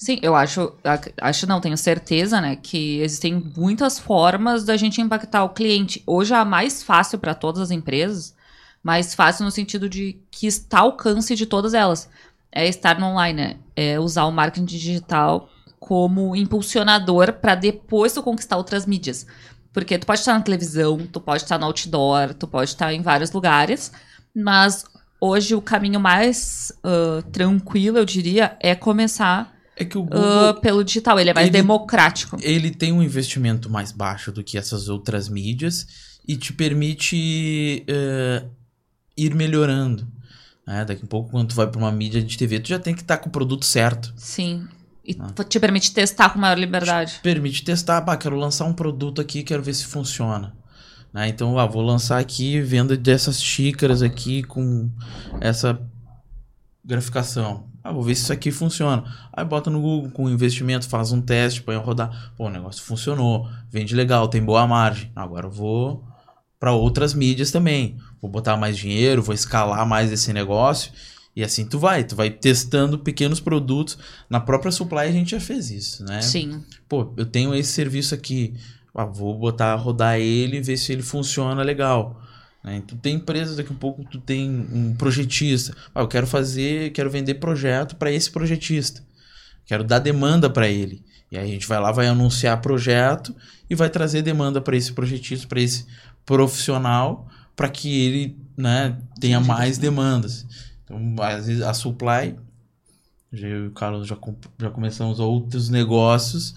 Sim, eu acho, ac- acho não, tenho certeza, né, que existem muitas formas da gente impactar o cliente. Hoje é a mais fácil para todas as empresas, mais fácil no sentido de que está ao alcance de todas elas. É estar no online, né? É usar o marketing digital como impulsionador para depois tu conquistar outras mídias. Porque tu pode estar na televisão, tu pode estar no outdoor, tu pode estar em vários lugares, mas hoje o caminho mais ah, tranquilo, eu diria, é começar É que o ah, Google pelo digital. Ele é mais ele- democrático. ele tem um investimento mais baixo do que essas outras mídias e te permite eh, ir melhorando. né? Daqui a pouco, quando tu vai para uma mídia de TV, tu já tem que estar com o produto certo. Sim. E Ah. te permite testar com maior liberdade. Permite testar, bah, quero lançar um produto aqui, quero ver se funciona. Né? Então, ah, vou lançar aqui venda dessas xícaras aqui com essa graficação. Ah, vou ver se isso aqui funciona. Aí bota no Google com investimento, faz um teste, põe a rodar. Pô, o negócio funcionou, vende legal, tem boa margem. Agora eu vou para outras mídias também. Vou botar mais dinheiro, vou escalar mais esse negócio. E assim tu vai, tu vai testando pequenos produtos. Na própria Supply a gente já fez isso, né? Sim. pô, eu tenho esse serviço aqui, ah, vou botar, rodar ele e ver se ele funciona legal. Né? Então tem empresas, daqui a pouco tu tem um projetista, ah, eu quero fazer, quero vender projeto para esse projetista, quero dar demanda para ele. E aí a gente vai lá, vai anunciar projeto e vai trazer demanda para esse projetista, para esse profissional, para que ele né, tenha mais demandas. Então, às vezes, a supply Eu e o Carlos já, já começamos outros negócios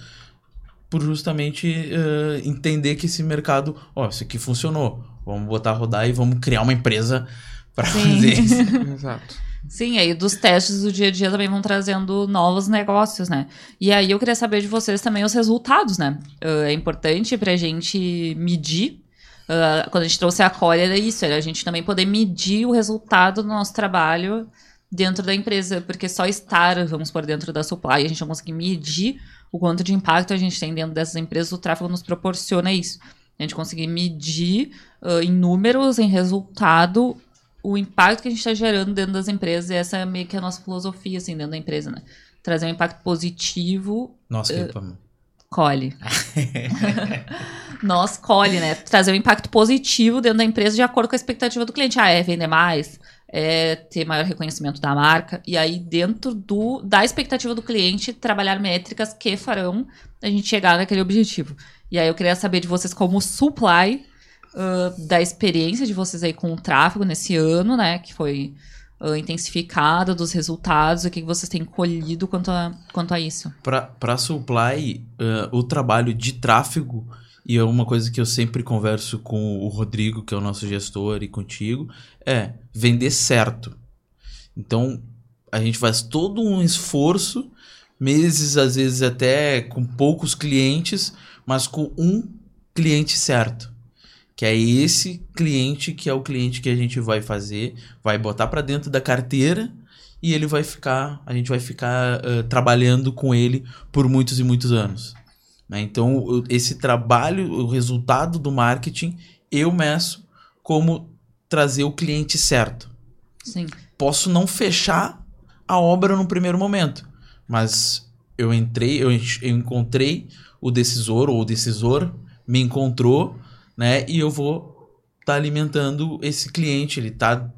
por justamente eh, entender que esse mercado, ó, isso aqui funcionou. Vamos botar a rodar e vamos criar uma empresa para fazer isso. <laughs> Exato. Sim, aí dos testes do dia a dia também vão trazendo novos negócios, né? E aí eu queria saber de vocês também os resultados, né? Ah, é importante pra gente medir. ah, quando a gente trouxe a Core, era isso, era a gente também poder medir o resultado do nosso trabalho dentro da empresa, porque só estar, vamos por dentro da supply, a gente não conseguir medir o quanto de impacto a gente tem dentro dessas empresas, o tráfego nos proporciona isso. A gente conseguir medir ah, em números, em resultado, o impacto que a gente está gerando dentro das empresas, e essa é meio que a nossa filosofia, assim, dentro da empresa, né? Trazer um impacto positivo, Nossa, que pam- colhe. <laughs> Nós colhe, né? Trazer um impacto positivo dentro da empresa de acordo com a expectativa do cliente. Ah, é vender mais, é ter maior reconhecimento da marca. E aí, dentro do, da expectativa do cliente, trabalhar métricas que farão a gente chegar naquele objetivo. E aí, eu queria saber de vocês como supply, ah, da experiência de vocês aí com o tráfego nesse ano, né? Que foi ah, intensificado, dos resultados, o que vocês têm colhido quanto a, quanto a isso. Para supply, eh, o trabalho de tráfego, e é uma coisa que eu sempre converso com o Rodrigo, que é o nosso gestor, e contigo, é vender certo. Então, a gente faz todo um esforço, meses, às vezes até com poucos clientes, mas com um cliente certo. Que é esse cliente que é o cliente que a gente vai fazer, vai botar para dentro da carteira e ele vai ficar, a gente vai ficar eh, trabalhando com ele por muitos e muitos anos. né? Então, esse trabalho, o resultado do marketing, eu meço como trazer o cliente certo. Sim. Posso não fechar a obra no primeiro momento, mas eu entrei, eu, eu encontrei o decisor ou o decisor me encontrou, né? E eu vou estar alimentando esse cliente. Ele tá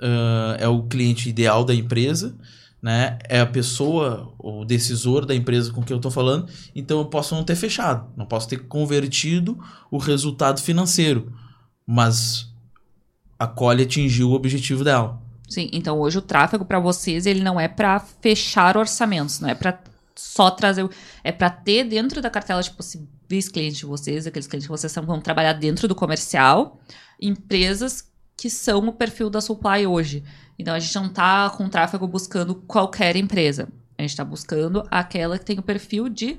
ah, é o cliente ideal da empresa, né? É a pessoa, o decisor da empresa com quem eu tô falando. Então eu posso não ter fechado, não posso ter convertido o resultado financeiro, mas a Cole atingiu o objetivo dela. Sim, então hoje o tráfego para vocês, ele não é para fechar orçamentos, não é para só trazer, é para ter dentro da cartela de possíveis clientes de vocês, aqueles clientes que vocês vão trabalhar dentro do comercial, empresas que são o perfil da supply hoje. Então a gente não tá com tráfego buscando qualquer empresa. A gente tá buscando aquela que tem o perfil de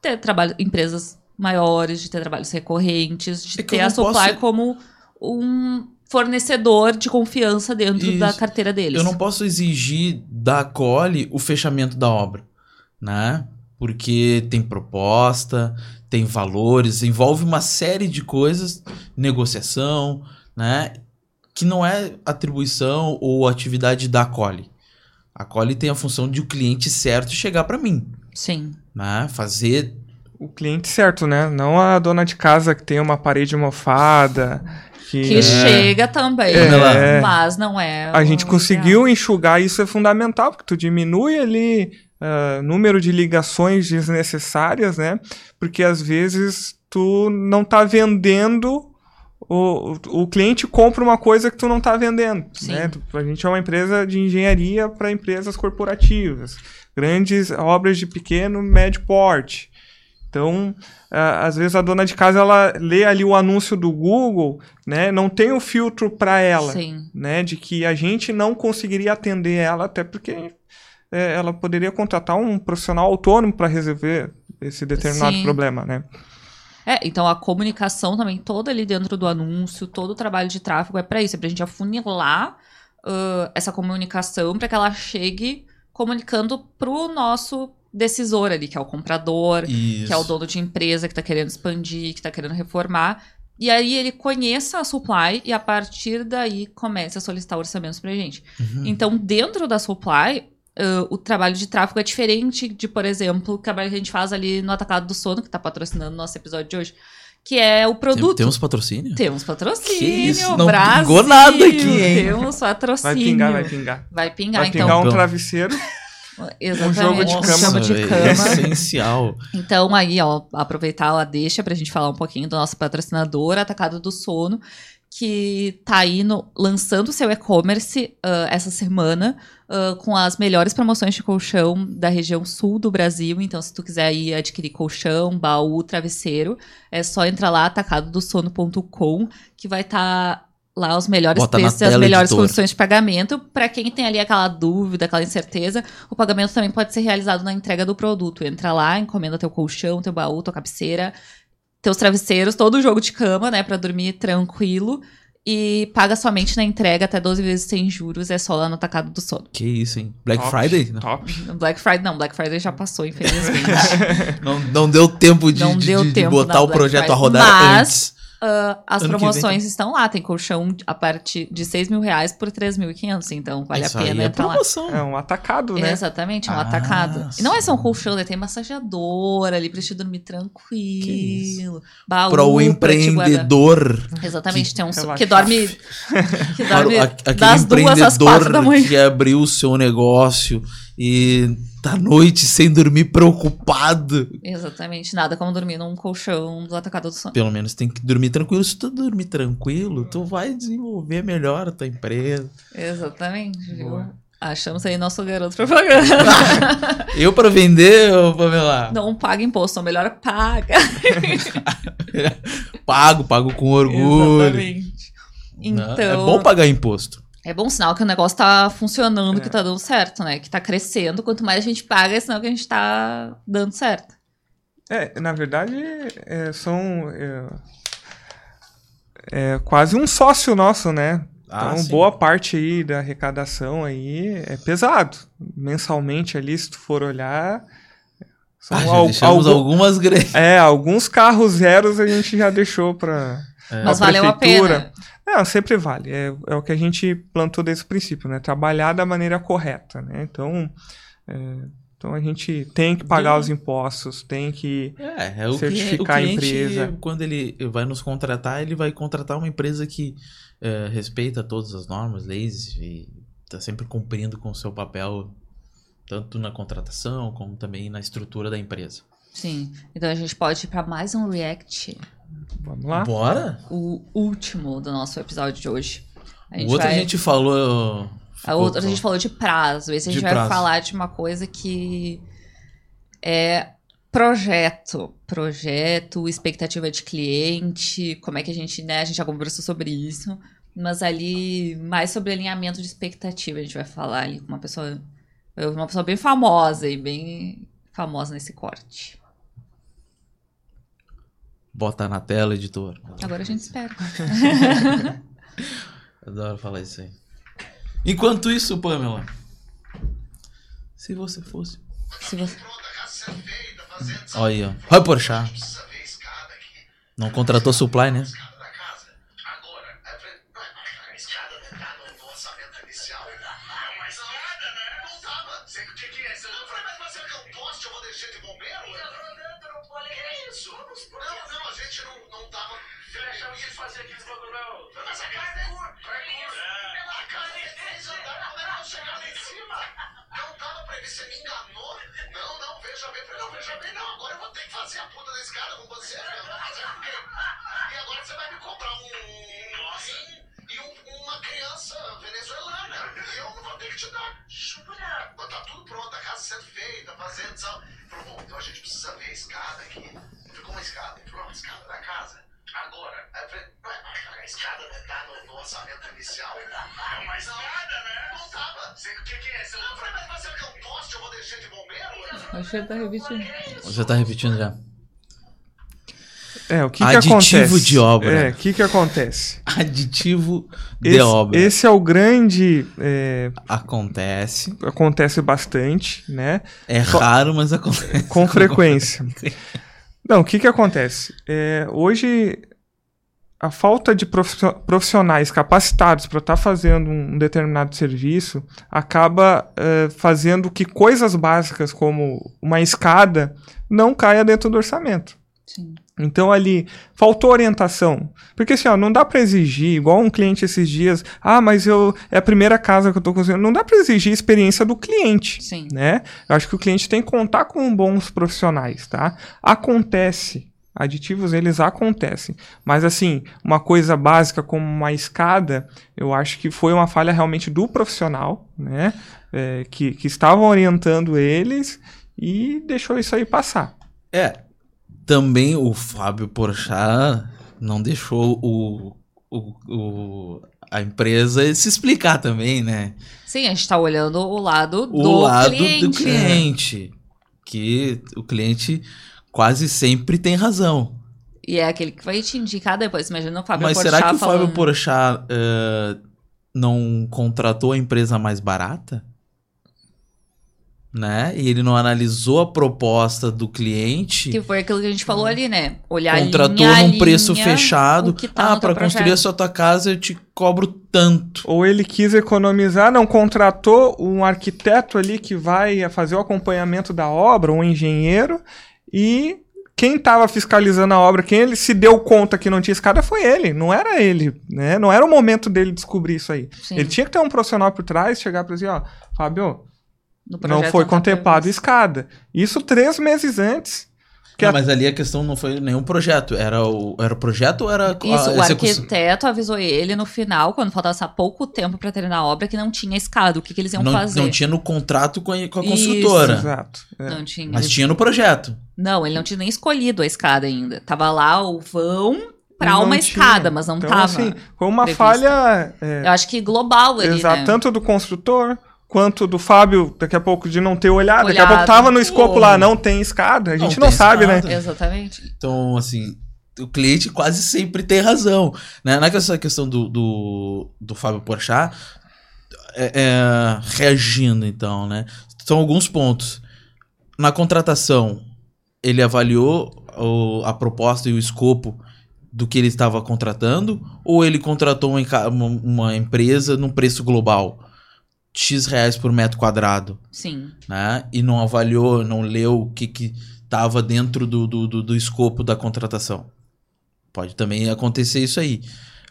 ter trabalho, empresas maiores, de ter trabalhos recorrentes, de É ter a supply posso- como um fornecedor de confiança dentro da Isso. carteira deles. Eu não posso exigir da Cole o fechamento da obra, né? Porque tem proposta, tem valores, envolve uma série de coisas, negociação, né? Que não é atribuição ou atividade da Cole. A Cole tem a função de o cliente certo chegar para mim, Sim. né? Fazer O cliente certo, né? Não a dona de casa que tem uma parede mofada. Que, Que chega também, É. mas não é. A gente conseguiu enxugar, isso é fundamental, porque tu diminui ali ah, número de ligações desnecessárias, né? Porque às vezes tu não tá vendendo, o, o cliente compra uma coisa que tu não tá vendendo. Sim. Né? A gente é uma empresa de engenharia para empresas corporativas, grandes obras de pequeno, médio porte. Então, às vezes a dona de casa ela lê ali o anúncio do Google, né? Não tem o filtro para ela Sim. né, de que a gente não conseguiria atender ela, até porque é, ela poderia contratar um profissional autônomo para resolver esse determinado Sim. problema, né? É, então a comunicação também toda ali dentro do anúncio, todo o trabalho de tráfego é para isso, é pra gente afunilar ah, essa comunicação para que ela chegue comunicando pro nosso decisor ali, que é o comprador, isso. que é o dono de empresa que está querendo expandir, que está querendo reformar. E aí ele conheça a supply e a partir daí começa a solicitar orçamentos pra gente. Uhum. Então, dentro da supply, ãh, o trabalho de tráfego é diferente de, por exemplo, o trabalho que a gente faz ali no Atacado do Sono, que está patrocinando o nosso episódio de hoje, que é o produto. Temos patrocínio? Temos patrocínio, Que isso, não Brasil. pingou nada aqui, hein? Temos patrocínio. Vai pingar, vai pingar. Vai pingar, Vai então. pingar um Então. travesseiro. <laughs> Exatamente. jogo de um cama. jogo de cama. é essencial. Então, aí, ó, aproveitar a deixa pra gente falar um pouquinho do nosso patrocinador, Atacado do Sono, que tá aí no- lançando seu e-commerce ah, essa semana ah, com as melhores promoções de colchão da região sul do Brasil. Então, se tu quiser ir adquirir colchão, baú, travesseiro, é só entrar lá, atacadodosono.com, que vai estar lá os melhores Bota preços e as melhores editor. condições de pagamento. Para quem tem ali aquela dúvida, aquela incerteza, o pagamento também pode ser realizado na entrega do produto. Entra lá, encomenda teu colchão, teu baú, tua cabeceira, teus travesseiros, todo o jogo de cama, né, para dormir tranquilo. E paga somente na entrega até 12 vezes sem juros, é só lá no Atacado do Sono. Que isso, hein? Black Top, Friday? Não, Top. Black Friday, não, Black Friday já passou, infelizmente. <laughs> não, não deu tempo de, Não de- deu de- de tempo botar o Black projeto a Friday. rodar Mas- antes. Ah, as Ano que vem promoções estão lá, tem colchão a partir de 6 mil reais por 3.500, então vale Isso a aí pena é entrar lá. promoção. É um atacado, né? Exatamente, é um Ah, atacado. E não é só um colchão, né? Tem massageador ali pra te dormir tranquilo. Baú Para o pra empreendedor. Exatamente, tem um que dorme, <laughs> que dorme a- aquele das duas às quatro da empreendedor manhã. que abriu o seu negócio e tá à noite sem dormir preocupado. Exatamente, nada como dormir num colchão do atacado do sono. Pelo menos tem que dormir tranquilo. Se tu dormir tranquilo, tu vai desenvolver melhor a tua empresa. Exatamente, viu? Achamos aí nosso garoto propaganda. <laughs> Eu pra vender, ô Pamela? não paga imposto, ou melhor, paga. <laughs> Pago, pago com orgulho. Exatamente. Não, Então, É bom pagar imposto. É bom sinal que o negócio tá funcionando, É. que tá dando certo, né? Que tá crescendo. Quanto mais a gente paga, é sinal que a gente tá dando certo. É, na verdade, é, são. É, é quase um sócio nosso, né? Ah, Então, sim. boa parte aí da arrecadação aí é pesado. Mensalmente ali, se tu for olhar. São <laughs> Ah, al- deixamos algu- algumas grandes. É, alguns carros zeros a gente já deixou pra. É. Mas A valeu a pena. Não, sempre vale. É, é o que a gente plantou desde o princípio, né? Trabalhar da maneira correta, né? Então, é, então a gente tem que pagar os impostos, tem que. É, é Certificar a cliente, o cliente, empresa. quando ele vai nos contratar, ele vai contratar uma empresa que é, respeita todas as normas, leis e tá sempre cumprindo com o seu papel, tanto na contratação como também na estrutura da empresa. Sim. Então a gente pode ir pra mais um react. Vamos lá? Bora? O último do nosso episódio de hoje. A O outro vai- a gente falou. A outra a gente falou de prazo. Esse a De gente vai prazo. falar de uma coisa que é projeto. Projeto, expectativa de cliente, como é que a gente, né? A gente já conversou sobre isso. Mas ali, mais sobre alinhamento de expectativa, a gente vai falar ali com uma pessoa. Uma pessoa bem famosa e bem famosa nesse corte. Bota na tela, editor. Agora a gente espera. <laughs> Adoro falar isso aí. Enquanto isso, Pamela. Se você fosse. Se você... Olha aí, ó. Vai escada aqui. Não contratou supply, né? Fazendo. Sabe? Falou, bom, então a gente precisa ver a escada aqui. Ficou uma escada. Ele falou, a escada da casa. Agora. Aí eu falei, ué, a escada não tá no, no orçamento inicial. É uma escada, né? Não tava. O que que é. Você não falei, mas você quer um poste? Eu vou deixar de bombeiro? Acho que tá repetindo. Já tá repetindo já. É, o que que Aditivo acontece? de obra. É, o que que acontece? Aditivo de esse, obra. esse é o grande... é, Acontece. acontece bastante, né? É Só- raro, mas acontece. Com frequência. <laughs> Não, o que que acontece? É, hoje, a falta de profissio- profissionais capacitados para estar fazendo um determinado serviço acaba é, fazendo que coisas básicas como uma escada não caia dentro do orçamento. Sim. Então ali faltou orientação. Porque assim, ó, não dá para exigir, igual um cliente esses dias, ah, mas eu é a primeira casa que eu tô construindo. Não dá para exigir a experiência do cliente, Sim. né? Eu acho que o cliente tem que contar com bons profissionais, tá? Acontece Aditivos, eles acontecem. Mas, assim, uma coisa básica como uma escada, eu acho que foi uma falha realmente do profissional, né? É, que, que estavam orientando eles e deixou isso aí passar. É, também o Fábio Porchat não deixou o, o, o- a empresa se explicar também, né? Sim, a gente tá olhando o lado O do lado cliente. do cliente. Que o cliente quase sempre tem razão. E é aquele que vai te indicar depois. Imagina o Fábio Mas Porchat será que o falando... Fábio Porchat eh, não contratou a empresa mais barata? Né? E ele não analisou a proposta do cliente. Que foi aquilo que a gente falou ali, né? Olhar contratou linha num preço linha fechado. tá ah, para construir a sua tua casa eu te cobro tanto. Ou ele quis economizar, não contratou um arquiteto ali que vai fazer o acompanhamento da obra, um engenheiro, e quem estava fiscalizando a obra, quem ele se deu conta que não tinha escada foi ele, não era ele, né? Não era o momento dele descobrir isso aí. Sim, Ele tinha que ter um profissional por trás, chegar para dizer, ó, Fábio, não projeto foi tá contemplado escada. Isso três meses antes. Que Não, a- mas ali a questão não foi nenhum projeto. Era o, era o projeto ou era Isso, a o arquiteto avisou ele no final, quando faltava pouco tempo pra terminar a obra, que não tinha escada. O que, que eles iam Não, fazer? não tinha no contrato com a, com a Isso. construtora. Exato. é. Não tinha. Mas tinha no projeto. Não, ele não tinha nem escolhido a escada ainda. Tava lá o vão pra Não uma tinha. escada, mas não Então, tava. assim, foi uma prevista. falha é, Eu acho que global ali, Exato, né? tanto do construtor quanto do Fábio, daqui a pouco de não ter olhado, daqui a Olhado. pouco tava no escopo Pô. lá, não tem escada, a gente Não não, sabe, escada. né? Exatamente. Então, assim, o cliente quase sempre tem razão. Né? Na essa questão do, do, do Fábio Porchat, é, é, reagindo, então, né? São alguns pontos. Na contratação, ele avaliou o- a proposta e o escopo do que ele estava contratando, ou ele contratou uma- uma empresa num preço global? X reais por metro quadrado Sim. né? E não avaliou, não leu o que que estava dentro do, do, do, do escopo da contratação. Pode também acontecer isso aí.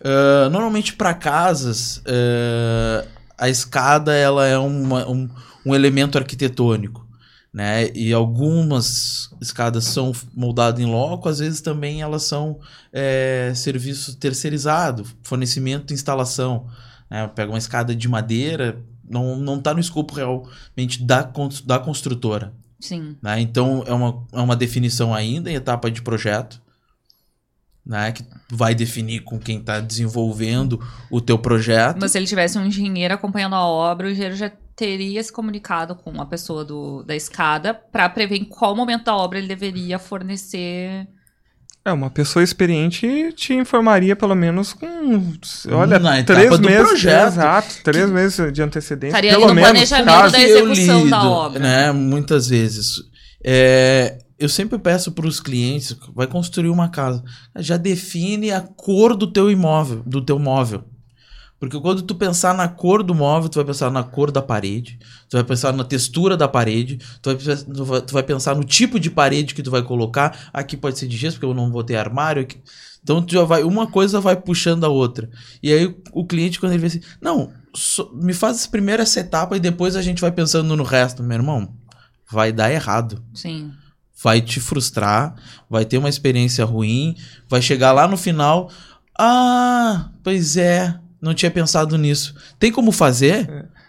Ah, normalmente para casas, ah, a escada ela é uma- um, um elemento arquitetônico. Né? E algumas escadas são moldadas em loco, às vezes também elas são é, serviço terceirizado, fornecimento e instalação. Né? Pega uma escada de madeira, não, não tá no escopo realmente da, da construtora. Sim. Né? Então é uma, é uma definição ainda em etapa de projeto, né? que vai definir com quem está desenvolvendo o teu projeto. Mas se ele tivesse um engenheiro acompanhando a obra, o engenheiro já teria se comunicado com a pessoa do, da escada pra prever em qual momento da obra ele deveria fornecer. É, uma pessoa experiente te informaria pelo menos com, olha, Na etapa três do meses, projeto. exato, três meses de antecedência, Estaria pelo ali no menos, planejamento caso- da execução da obra. Né, muitas vezes. É, eu sempre peço para os clientes, vai construir uma casa, já define a cor do teu imóvel, do teu móvel. Porque quando tu pensar na cor do móvel, tu vai pensar na cor da parede, tu vai pensar na textura da parede, tu vai, tu vai, tu vai pensar no tipo de parede que tu vai colocar. Aqui pode ser de gesso, porque eu não vou ter armário. aqui- Então tu já vai, uma coisa vai puxando a outra. E aí o, cliente, quando ele vê assim, não, só- me faz primeiro essa etapa e depois a gente vai pensando no resto, meu irmão. Vai dar errado Sim. vai te frustrar, vai ter uma experiência ruim, vai chegar lá no final, ah, pois é, não tinha pensado nisso. Tem como fazer?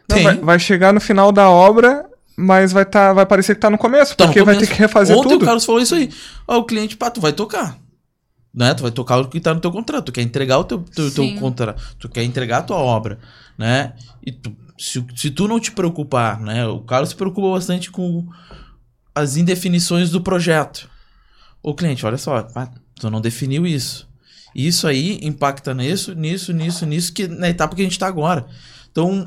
Não, Tem. vai, vai chegar no final da obra, mas vai, tá, vai parecer que tá no começo, Tá no porque vai começo. ter que refazer Ontem tudo. o Carlos falou isso aí. Ó, o cliente, pá, tu vai tocar. Né? Tu vai tocar o que tá no teu contrato. Tu quer entregar o teu, teu, teu contrato. Tu quer entregar a tua obra. Né? E tu- se, se tu não te preocupar, né? O Carlos se preocupa bastante com as indefinições do projeto. O cliente, olha só, pá, tu não definiu isso. E Isso aí impacta nisso, nisso, nisso, nisso, que na etapa que a gente tá agora. Então,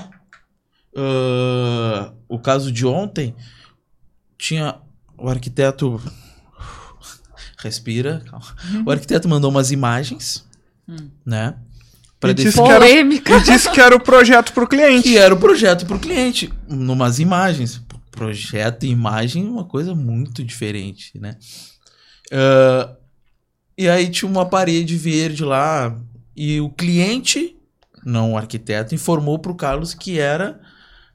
ah, o caso de ontem tinha o arquiteto <laughs> respira, calma. O arquiteto mandou umas imagens, Hum. né? Pra E disse era-. E disse que era o projeto pro cliente. <laughs> que era o projeto pro cliente, numas imagens. Projeto e imagem é uma coisa muito diferente, né? Ah, e aí tinha uma parede verde lá e o cliente, não o arquiteto, informou pro Carlos que era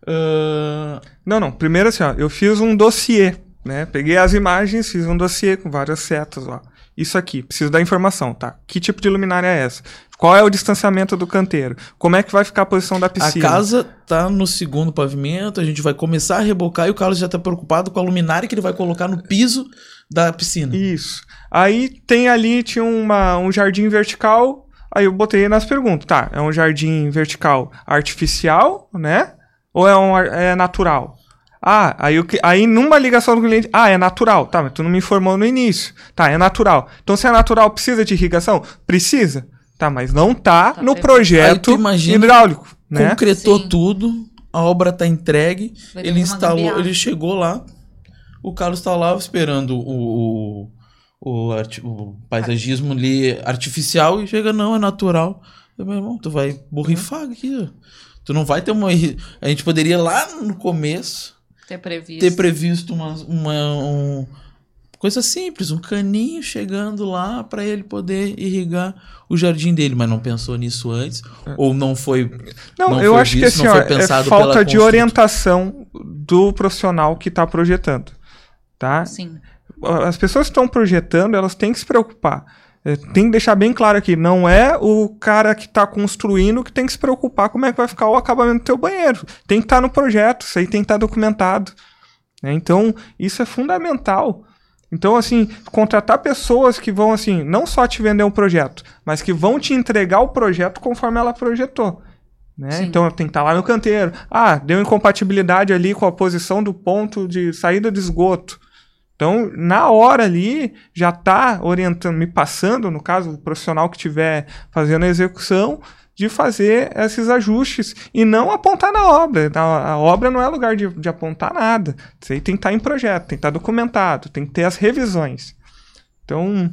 ah, Não, não. Primeiro assim, ó, eu fiz um dossiê, né? Peguei as imagens, fiz um dossiê com várias setas lá. isso aqui, preciso da informação, tá? Que tipo de luminária é essa? Qual é o distanciamento do canteiro? Como é que vai ficar a posição da A piscina? casa tá no segundo pavimento, a gente vai começar a rebocar e o Carlos já tá preocupado com a luminária que ele vai colocar no piso da piscina. Isso. Aí tem ali, tinha uma, um jardim vertical. Aí eu botei nas perguntas, tá? É um jardim vertical artificial, né? Ou é um é natural? Ah, aí, o que- aí numa ligação do cliente, ah, é natural. Tá, mas tu não me informou no início. Tá, é natural. Então se é natural, precisa de irrigação? Precisa. Tá, mas não tá, Tá no previsto. projeto hidráulico, né? Concretou Sim. tudo, a obra tá entregue, Vai ele instalou, ele chegou lá, o Carlos tá lá esperando o, o, o, o paisagismo ali artificial e chega, não, é natural. Eu, meu irmão, tu vai borrifar aqui, ó. Tu não vai ter uma. A gente poderia lá no começo Ter previsto. ter previsto uma, uma um- coisa simples, um caninho chegando lá para ele poder irrigar o jardim dele, mas não pensou nisso antes ou não foi Não, não eu foi acho que visto, assim, não ó, é falta de orientação do profissional que está projetando, tá? Sim. As pessoas que estão projetando, elas têm que se preocupar. É, tem que deixar bem claro aqui, não é o cara que está construindo que tem que se preocupar como é que vai ficar o acabamento do teu banheiro. Tem que estar no projeto, isso aí tem que estar documentado. né? Então, isso é fundamental. Então, assim, contratar pessoas que vão, assim, não só te vender um projeto, mas que vão te entregar o projeto conforme ela projetou. Né? Então, tem que estar lá no canteiro. Ah, deu incompatibilidade ali com a posição do ponto de saída de esgoto. Então, na hora ali, já está orientando, me passando, no caso, o profissional que estiver fazendo a execução, de fazer esses ajustes e não apontar na obra. A, a obra não é lugar de, de apontar nada. Isso aí tem que estar em projeto, tem que estar documentado, tem que ter as revisões. Então,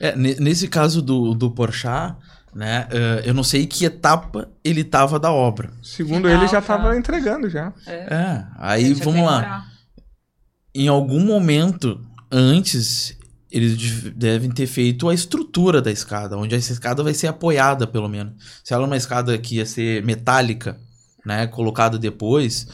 É, ne- nesse caso do, do Porchat, né, eh, eu não sei que etapa ele tava da obra. segundo Final, ele, já estava entregando já. É, aí Deixa eu vamos lá. Em algum momento antes, eles de- devem ter feito a estrutura da escada, onde essa escada vai ser apoiada, pelo menos. Se ela é uma escada que ia ser metálica, né, colocada depois,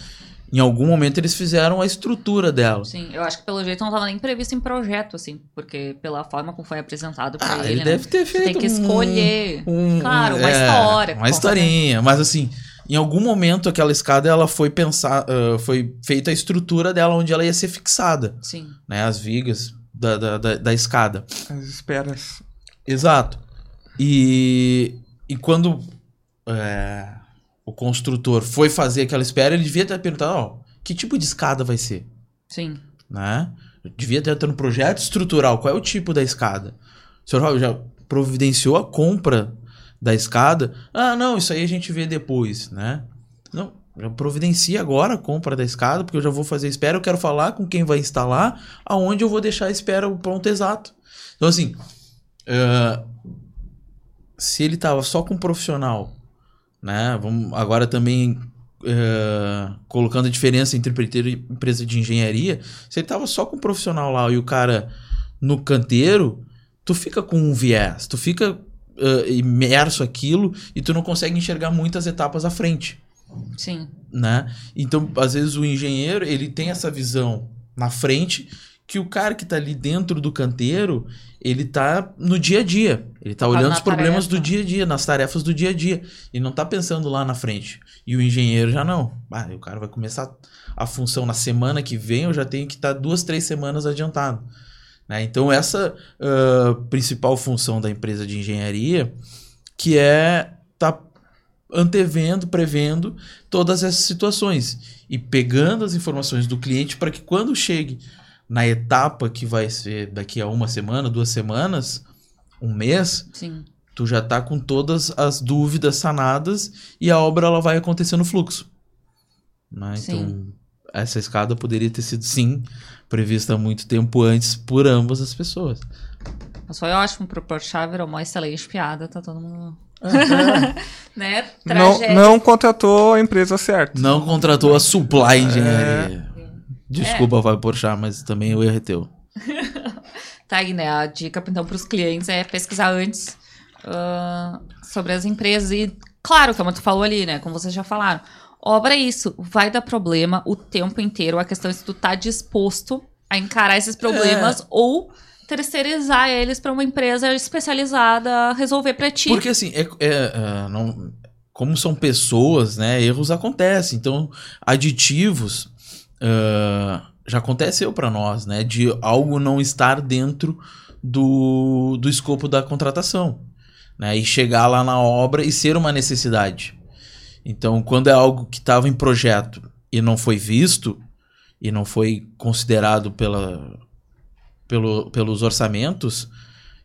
em algum momento eles fizeram a estrutura dela. Sim, eu acho que pelo jeito não estava nem previsto em projeto, assim, porque pela forma como foi apresentado pra Ah, ele, ele né? deve ter Você feito tem que um- escolher. um- Claro, uma é, história. Uma historinha, mas assim, em algum momento aquela escada ela foi pensar, ah, foi feita a estrutura dela onde ela ia ser fixada, Sim. né, as vigas da, da, da, da escada. As esperas. Exato. E, e quando é, o construtor foi fazer aquela espera, ele devia ter perguntado, ó, que tipo de escada vai ser, Sim. né? Devia ter no projeto estrutural, qual é o tipo da escada? O senhor já providenciou a compra da escada? Ah, não, isso aí a gente vê depois, né? Não, já providencia agora a compra da escada, porque eu já vou fazer espera, eu quero falar com quem vai instalar, aonde eu vou deixar a espera o ponto exato. Então, assim, ah, se ele tava só com um profissional, né? Vamos agora também ah, colocando a diferença entre empreiteiro e empresa de engenharia, se ele tava só com um profissional lá e o cara no canteiro, tu fica com um viés, tu fica ah, imerso aquilo e tu não consegue enxergar muitas etapas à frente Sim. né? Então, às vezes o engenheiro, ele tem essa visão na frente que o cara que tá ali dentro do canteiro, ele tá no dia a dia. Ele tá Tá olhando os problemas tarefa. do dia a dia, nas tarefas do dia a dia. E não tá pensando lá na frente. E o engenheiro já não. Ah, o cara vai começar a função na semana que vem, eu já tenho que estar duas, três semanas adiantado. Né? Então, essa ah, principal função da empresa de engenharia, que é tá antevendo, prevendo todas essas situações e pegando as informações do cliente para que quando chegue na etapa que vai ser daqui a uma semana, duas semanas, um mês, Sim. tu já tá com todas as dúvidas sanadas e a obra ela vai acontecer no fluxo. Né? Sim. Então, essa escada poderia ter sido sim prevista muito tempo antes por ambas as pessoas. Mas foi ótimo pro Porchat, virou uma excelente piada, tá todo mundo... <laughs> né? Não, Tragédia. não contratou a empresa certa. Não contratou a Supply Engenharia. É. Desculpa, vai porchar, mas também o erro é teu. <laughs> Tá aí, né? A dica, então, pros clientes é pesquisar antes ah, sobre as empresas. E, claro, como tu falou ali, né? Como vocês já falaram. Obra é isso. Vai dar problema o tempo inteiro. A questão é se tu tá disposto a encarar esses problemas ou terceirizar eles para uma empresa especializada resolver para ti. Porque assim, é, é, é, não, como são pessoas, né? Erros acontecem. Então, aditivos uh, já aconteceu para nós, né? De algo não estar dentro do, do escopo da contratação. Né, e chegar lá na obra e ser uma necessidade. Então, quando é algo que estava em projeto e não foi visto, e não foi considerado pela, pelo, pelos orçamentos,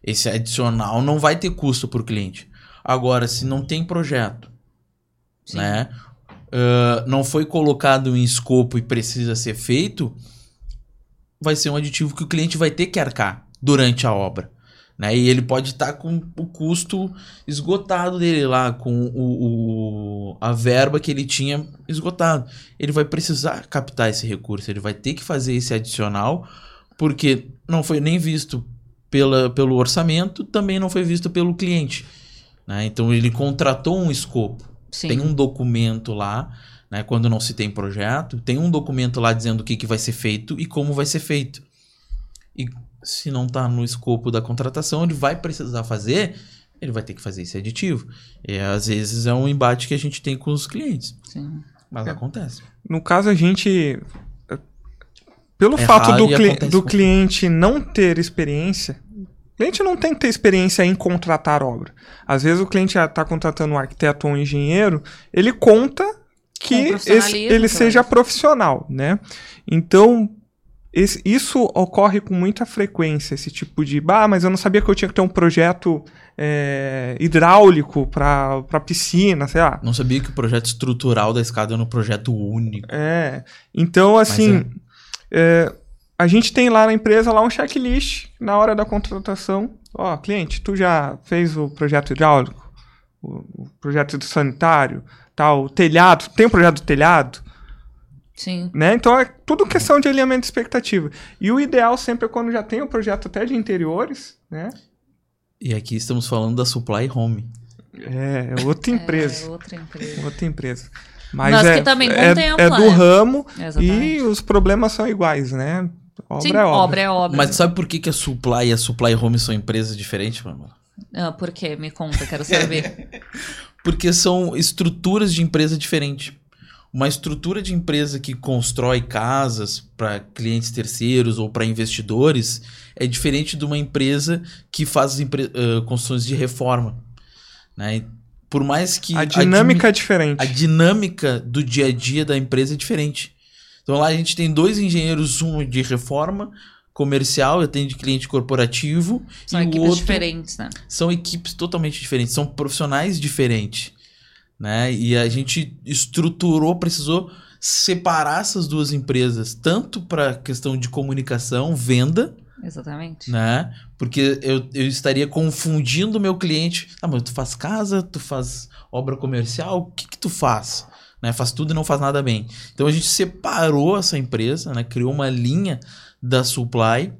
esse adicional não vai ter custo para o cliente. Agora, se não tem projeto, Sim. né? Uh, não foi colocado em escopo e precisa ser feito, vai ser um aditivo que o cliente vai ter que arcar durante a obra. Né? E ele pode estar tá com o custo esgotado dele lá, com o, o, a verba que ele tinha esgotado. Ele vai precisar captar esse recurso, ele vai ter que fazer esse adicional, porque não foi nem visto pela, pelo orçamento, também não foi visto pelo cliente. Né? Então ele contratou um escopo. Sim. Tem um documento lá, né? quando não se tem projeto, tem um documento lá dizendo o que, que vai ser feito e como vai ser feito. E se não está no escopo da contratação, ele vai precisar fazer, ele vai ter que fazer esse aditivo. E às vezes é um embate que a gente tem com os clientes. Sim. Mas É. acontece. No caso, a gente. Pelo É fato do, cli- do cliente não ter experiência, o cliente não tem que ter experiência em contratar obra. Às vezes o cliente está contratando um arquiteto ou um engenheiro, ele conta que profissionalismo esse- ele seja profissional, né? Então, esse- isso ocorre com muita frequência, esse tipo de, bah, mas eu não sabia que eu tinha que ter um projeto é, hidráulico para piscina, sei lá. Não sabia que o projeto estrutural da escada era um projeto único. É. Então, assim, é, a gente tem lá na empresa lá um checklist na hora da contratação. Ó, cliente, tu já fez o projeto hidráulico? O, o projeto do sanitário? Tal, o telhado? Tem o projeto do telhado? Sim. Né? Então é tudo questão de alinhamento de expectativa. E o ideal sempre é quando já tem o projeto até de interiores, né? E aqui estamos falando da Supply Home. É, é outra <laughs> empresa. É outra empresa. Outra empresa. Mas, Mas é, que também é, contempla, é do ramo e Exatamente. os problemas são iguais, né? Obra Sim, é obra. obra é obra. Mas sabe por que, que a Supply e a Supply Home são empresas diferentes, mano? Ah, por quê? Me conta, quero saber. <laughs> Porque são estruturas de empresa diferentes. Uma estrutura de empresa que constrói casas para clientes terceiros ou para investidores é diferente de uma empresa que faz empre- ah, construções de reforma. Né? Por mais que A dinâmica é admi- diferente. a dinâmica do dia a dia da empresa é diferente. Então lá a gente tem dois engenheiros, um de reforma comercial, atende cliente corporativo, São e o equipes outro diferentes, né? são equipes totalmente diferentes, são profissionais diferentes, né? E a gente estruturou, precisou separar essas duas empresas, tanto para questão de comunicação, venda, Exatamente. né? Porque eu, eu estaria confundindo o meu cliente. Ah, mas tu faz casa, tu faz obra comercial, o que que tu faz? Né? Faz tudo e não faz nada bem. Então a gente separou essa empresa, né? Criou uma linha da supply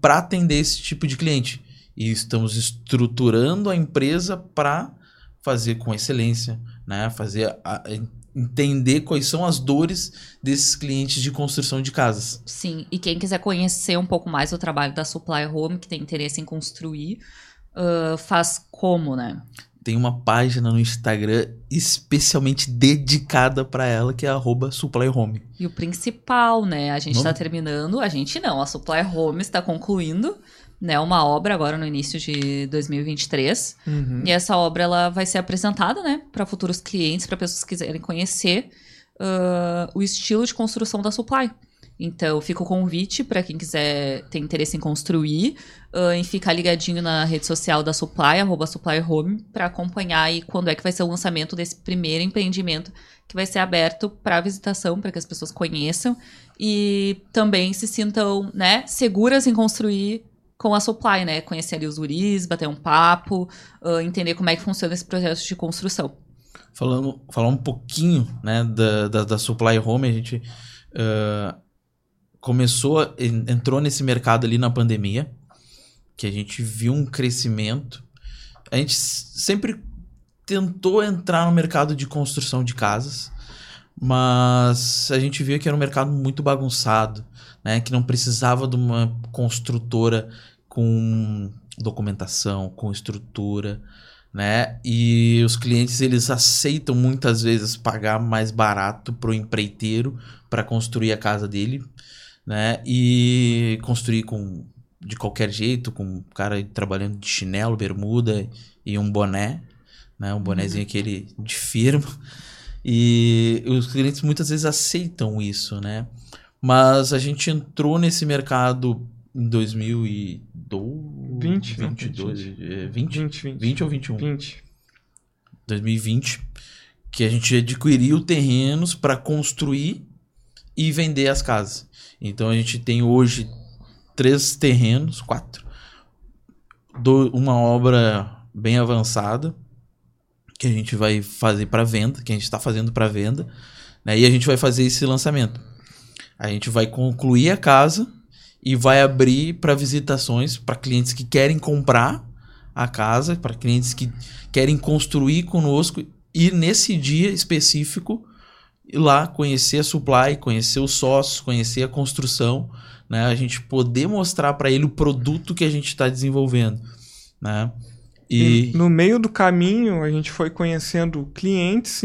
para atender esse tipo de cliente. E estamos estruturando a empresa para fazer com excelência, né? Fazer a- entender quais são as dores desses clientes de construção de casas. Sim, e quem quiser conhecer um pouco mais o trabalho da Supply Home, que tem interesse em construir, ah, faz como, né? tem uma página no Instagram especialmente dedicada para ela, que é arroba Supply Home. E o principal, né? A gente está terminando, a gente não, a Supply Home está concluindo, né? Uma obra agora no início de 2023. Uhum. E essa obra ela vai ser apresentada, né, para futuros clientes, para pessoas que quiserem conhecer ah, o estilo de construção da Supply. Então, fica o convite para quem quiser ter interesse em construir, ah, em ficar ligadinho na rede social da Supply, arroba Supply Home, para acompanhar aí quando é que vai ser o lançamento desse primeiro empreendimento que vai ser aberto para visitação, para que as pessoas conheçam e também se sintam, né, seguras em construir com a Supply, né? Conhecer ali os guris, bater um papo, ah, entender como é que funciona esse processo de construção. Falando, falar um pouquinho né, da, da, da Supply Home, a gente ah, começou, entrou nesse mercado ali na pandemia, que a gente viu um crescimento. A gente sempre tentou entrar no mercado de construção de casas, mas a gente via que era um mercado muito bagunçado, né? Que não precisava de uma construtora com documentação, com estrutura, né? E os clientes eles aceitam muitas vezes pagar mais barato pro empreiteiro para construir a casa dele, né? E construir com de qualquer jeito, com um cara trabalhando de chinelo, bermuda e um boné, né? Um bonézinho aquele de firma. E os clientes muitas vezes aceitam isso, né? Mas a gente entrou nesse mercado em 2012, 20, não, 22, 20. é, 20, 20, 20. 20 ou 21? 20. 2020, que a gente adquiriu terrenos para construir e vender as casas. Então a gente tem hoje três terrenos, quatro, do- uma obra bem avançada que a gente vai fazer para venda, que a gente está fazendo para venda, né? E a gente vai fazer esse lançamento. A gente vai concluir a casa e vai abrir para visitações para clientes que querem comprar a casa, para clientes que querem construir conosco e nesse dia específico ir lá conhecer a supply, conhecer os sócios, conhecer a construção, né? A gente poder mostrar para ele o produto que a gente está desenvolvendo, né? E, E no meio do caminho, a gente foi conhecendo clientes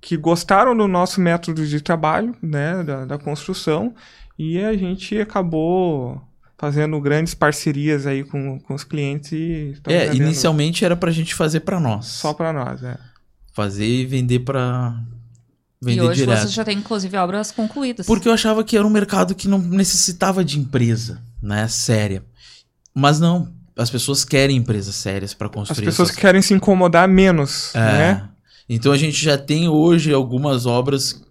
que gostaram do nosso método de trabalho, né, da, da construção, e a gente acabou fazendo grandes parcerias aí com, com os clientes e é, vendendo inicialmente era pra gente fazer para nós, só para nós, né? fazer e vender para E vender hoje direto. vocês já têm, inclusive, obras concluídas. Porque eu achava que era um mercado que não necessitava de empresa, né, séria. Mas não, as pessoas querem empresas sérias para As construir pessoas essas- querem se incomodar menos, É. né? Então a gente já tem hoje algumas obras,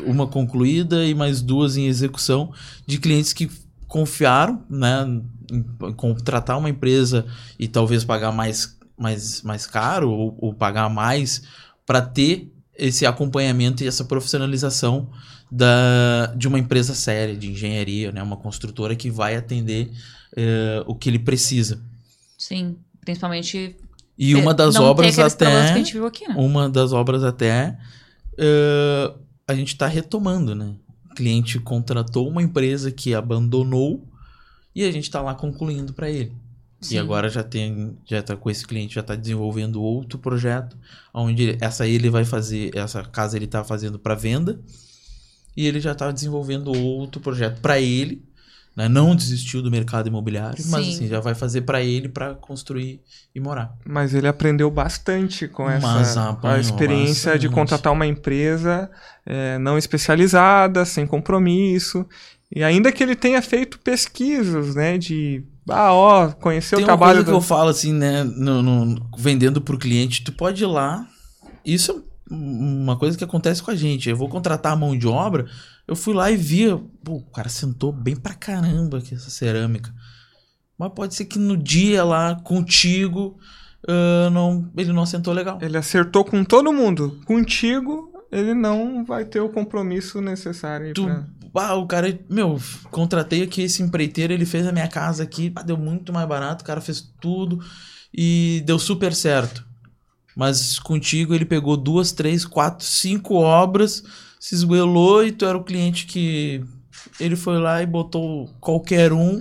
uma concluída e mais duas em execução, de clientes que confiaram né, em contratar uma empresa e talvez pagar mais, mais, mais caro ou, ou pagar mais para ter esse acompanhamento e essa profissionalização da, de uma empresa séria de engenharia, né, uma construtora que vai atender eh, o que ele precisa. Sim, principalmente... E uma é, das obras até que a gente viu aqui, né? uma das obras até eh, a gente está retomando, né? O cliente contratou uma empresa que abandonou e a gente está lá concluindo para ele. Sim. E agora já tem, já tá com esse cliente, já tá desenvolvendo outro projeto, onde essa ele vai fazer, essa casa ele tá fazendo para venda, e ele já tá desenvolvendo outro projeto para ele, né? Não desistiu do mercado imobiliário, mas Sim. assim, já vai fazer para ele para construir e morar. Mas ele aprendeu bastante com Mas essa apanhou a experiência de bastante. contratar uma empresa é, não especializada, sem compromisso. E ainda que ele tenha feito pesquisas, né? De, ah, ó, conhecer Tem o uma trabalho coisa que do... eu falo assim, né, no, no- vendendo pro cliente, tu pode ir lá, isso é uma coisa que acontece com a gente, eu vou contratar a mão de obra, eu fui lá e via, pô, o cara sentou bem pra caramba aqui essa cerâmica, mas pode ser que no dia lá, contigo, ah, não, ele não assentou legal. Ele acertou com todo mundo. Contigo, ele não vai ter o compromisso necessário. Tu, pra- ah, o cara, meu, contratei aqui esse empreiteiro, ele fez a minha casa aqui, ah, deu muito mais barato, o cara fez tudo e deu super certo. Mas contigo ele pegou duas, três, quatro, cinco obras, se esgoelou e tu era o cliente que ele foi lá e botou qualquer um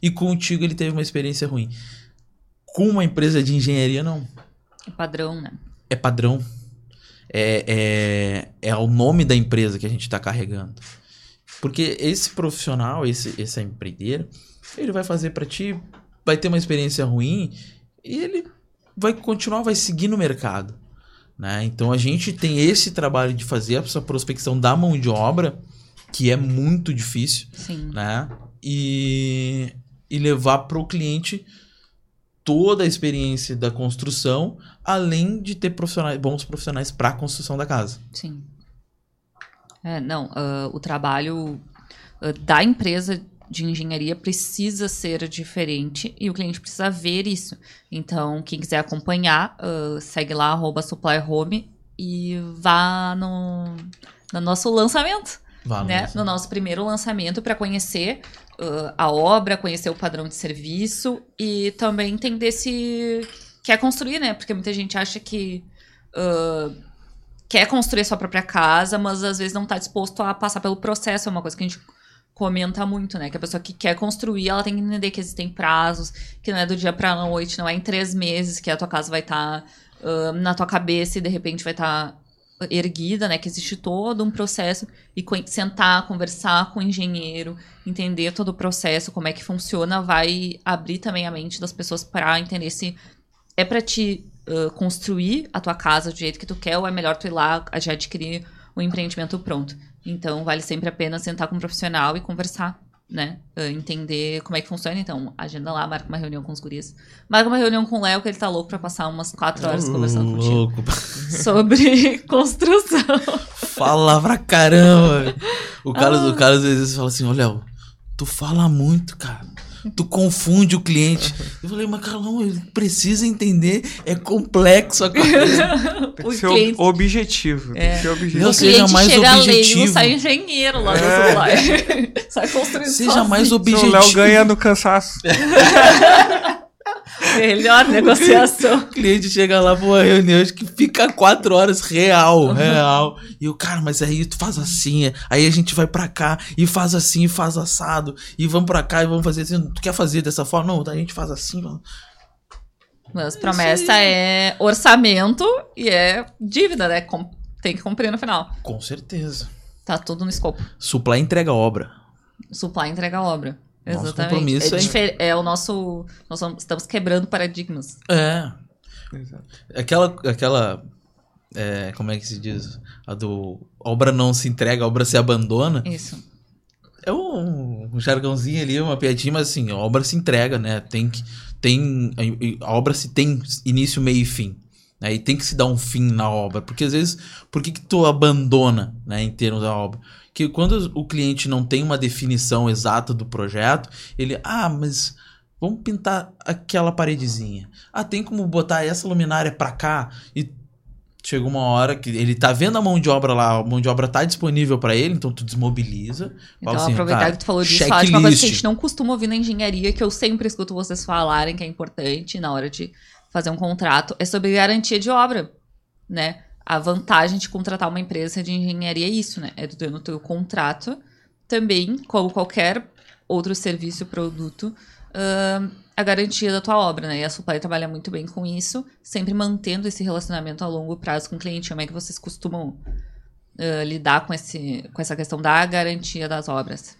e contigo ele teve uma experiência ruim. Com uma empresa de engenharia, não É padrão, né? é padrão. É, é, é o nome da empresa que a gente está carregando. Porque esse profissional, esse, esse empreiteiro, ele vai fazer para ti, vai ter uma experiência ruim e ele vai continuar, vai seguir no mercado. Né? Então a gente tem esse trabalho de fazer essa prospecção da mão de obra, que é muito difícil Sim. né? E, e levar para o cliente toda a experiência da construção, além de ter profissionais, bons profissionais para a construção da casa. Sim. É, não, ah, o trabalho ah, da empresa de engenharia precisa ser diferente e o cliente precisa ver isso. Então, quem quiser acompanhar, ah, segue lá, arroba supply home e vá no, no nosso lançamento, Vá, né? No nosso primeiro lançamento para conhecer ah, a obra, conhecer o padrão de serviço e também entender se quer construir, né? Porque muita gente acha que ah, quer construir a sua própria casa, mas às vezes não tá disposto a passar pelo processo. É uma coisa que a gente comenta muito, né? Que a pessoa que quer construir, ela tem que entender que existem prazos, que não é do dia pra noite, não é em três meses que a tua casa vai estar tá, uh, na tua cabeça e de repente vai estar tá erguida, né? Que existe todo um processo e sentar, conversar com o engenheiro, entender todo o processo, como é que funciona, vai abrir também a mente das pessoas para entender se é para te uh, construir a tua casa do jeito que tu quer ou é melhor tu ir lá já adquirir o empreendimento pronto. Então, vale sempre a pena sentar com um profissional e conversar, né? Uh, entender como é que funciona. Então, agenda lá, marca uma reunião com os guris. Marca uma reunião com o Léo, que ele tá louco pra passar umas quatro horas conversando louco. contigo. <laughs> Sobre <laughs> construção. Fala pra caramba! O Carlos, ah. o Carlos às vezes fala assim, ô Léo, tu fala muito, cara tu confunde o cliente. Eu falei, mas Carlão, ele precisa entender, é complexo a coisa. <laughs> Tem que ser cliente... objetivo. É. Tem que ser objetivo. Não, seja mais chega objetivo. Leigo, sai engenheiro lá no é. celular. <laughs> sai construindo Seja sozinho. mais objetivo. O Léo ganha no cansaço. <laughs> Melhor <laughs> negociação. O cliente chega lá pra uma reunião que fica quatro horas real, real. E o cara, mas aí tu faz assim, aí a gente vai pra cá e faz assim, e faz assado. E vamos pra cá e vamos fazer assim. Tu quer fazer dessa forma? Não, a gente faz assim. Mas promessa é orçamento e é dívida, né? Tem que cumprir no final. Com certeza. Tá tudo no escopo. Supply entrega obra. Supply entrega obra. Nosso Exatamente. compromisso é, é... é o nosso. Nós estamos quebrando paradigmas. É. Exato. Aquela. aquela é, como é que se diz? A do. A obra não se entrega, a obra se abandona. Isso. É um, um jargãozinho ali, uma piadinha, mas assim, a obra se entrega, né? Tem que. Tem, a obra se tem início, meio e fim. Né? E tem que se dar um fim na obra. Porque às vezes, por que, que tu abandona, né, em termos da obra? que quando o cliente não tem uma definição exata do projeto, ele, ah, mas vamos pintar aquela paredezinha. Ah, tem como botar essa luminária para cá e chega uma hora que ele tá vendo a mão de obra lá, a mão de obra tá disponível para ele, então tu desmobiliza. Então, assim, aproveitar que tu falou disso, falar de uma coisa que a gente não costuma ouvir na engenharia, que eu sempre escuto vocês falarem que é importante na hora de fazer um contrato, é sobre garantia de obra, né? a vantagem de contratar uma empresa de engenharia é isso, né? É do no teu contrato também, como qualquer outro serviço, produto, uh, a garantia da tua obra, né? E a Supply trabalha muito bem com isso, sempre mantendo esse relacionamento a longo prazo com o cliente. Como é que vocês costumam uh, lidar com, esse, com essa questão da garantia das obras?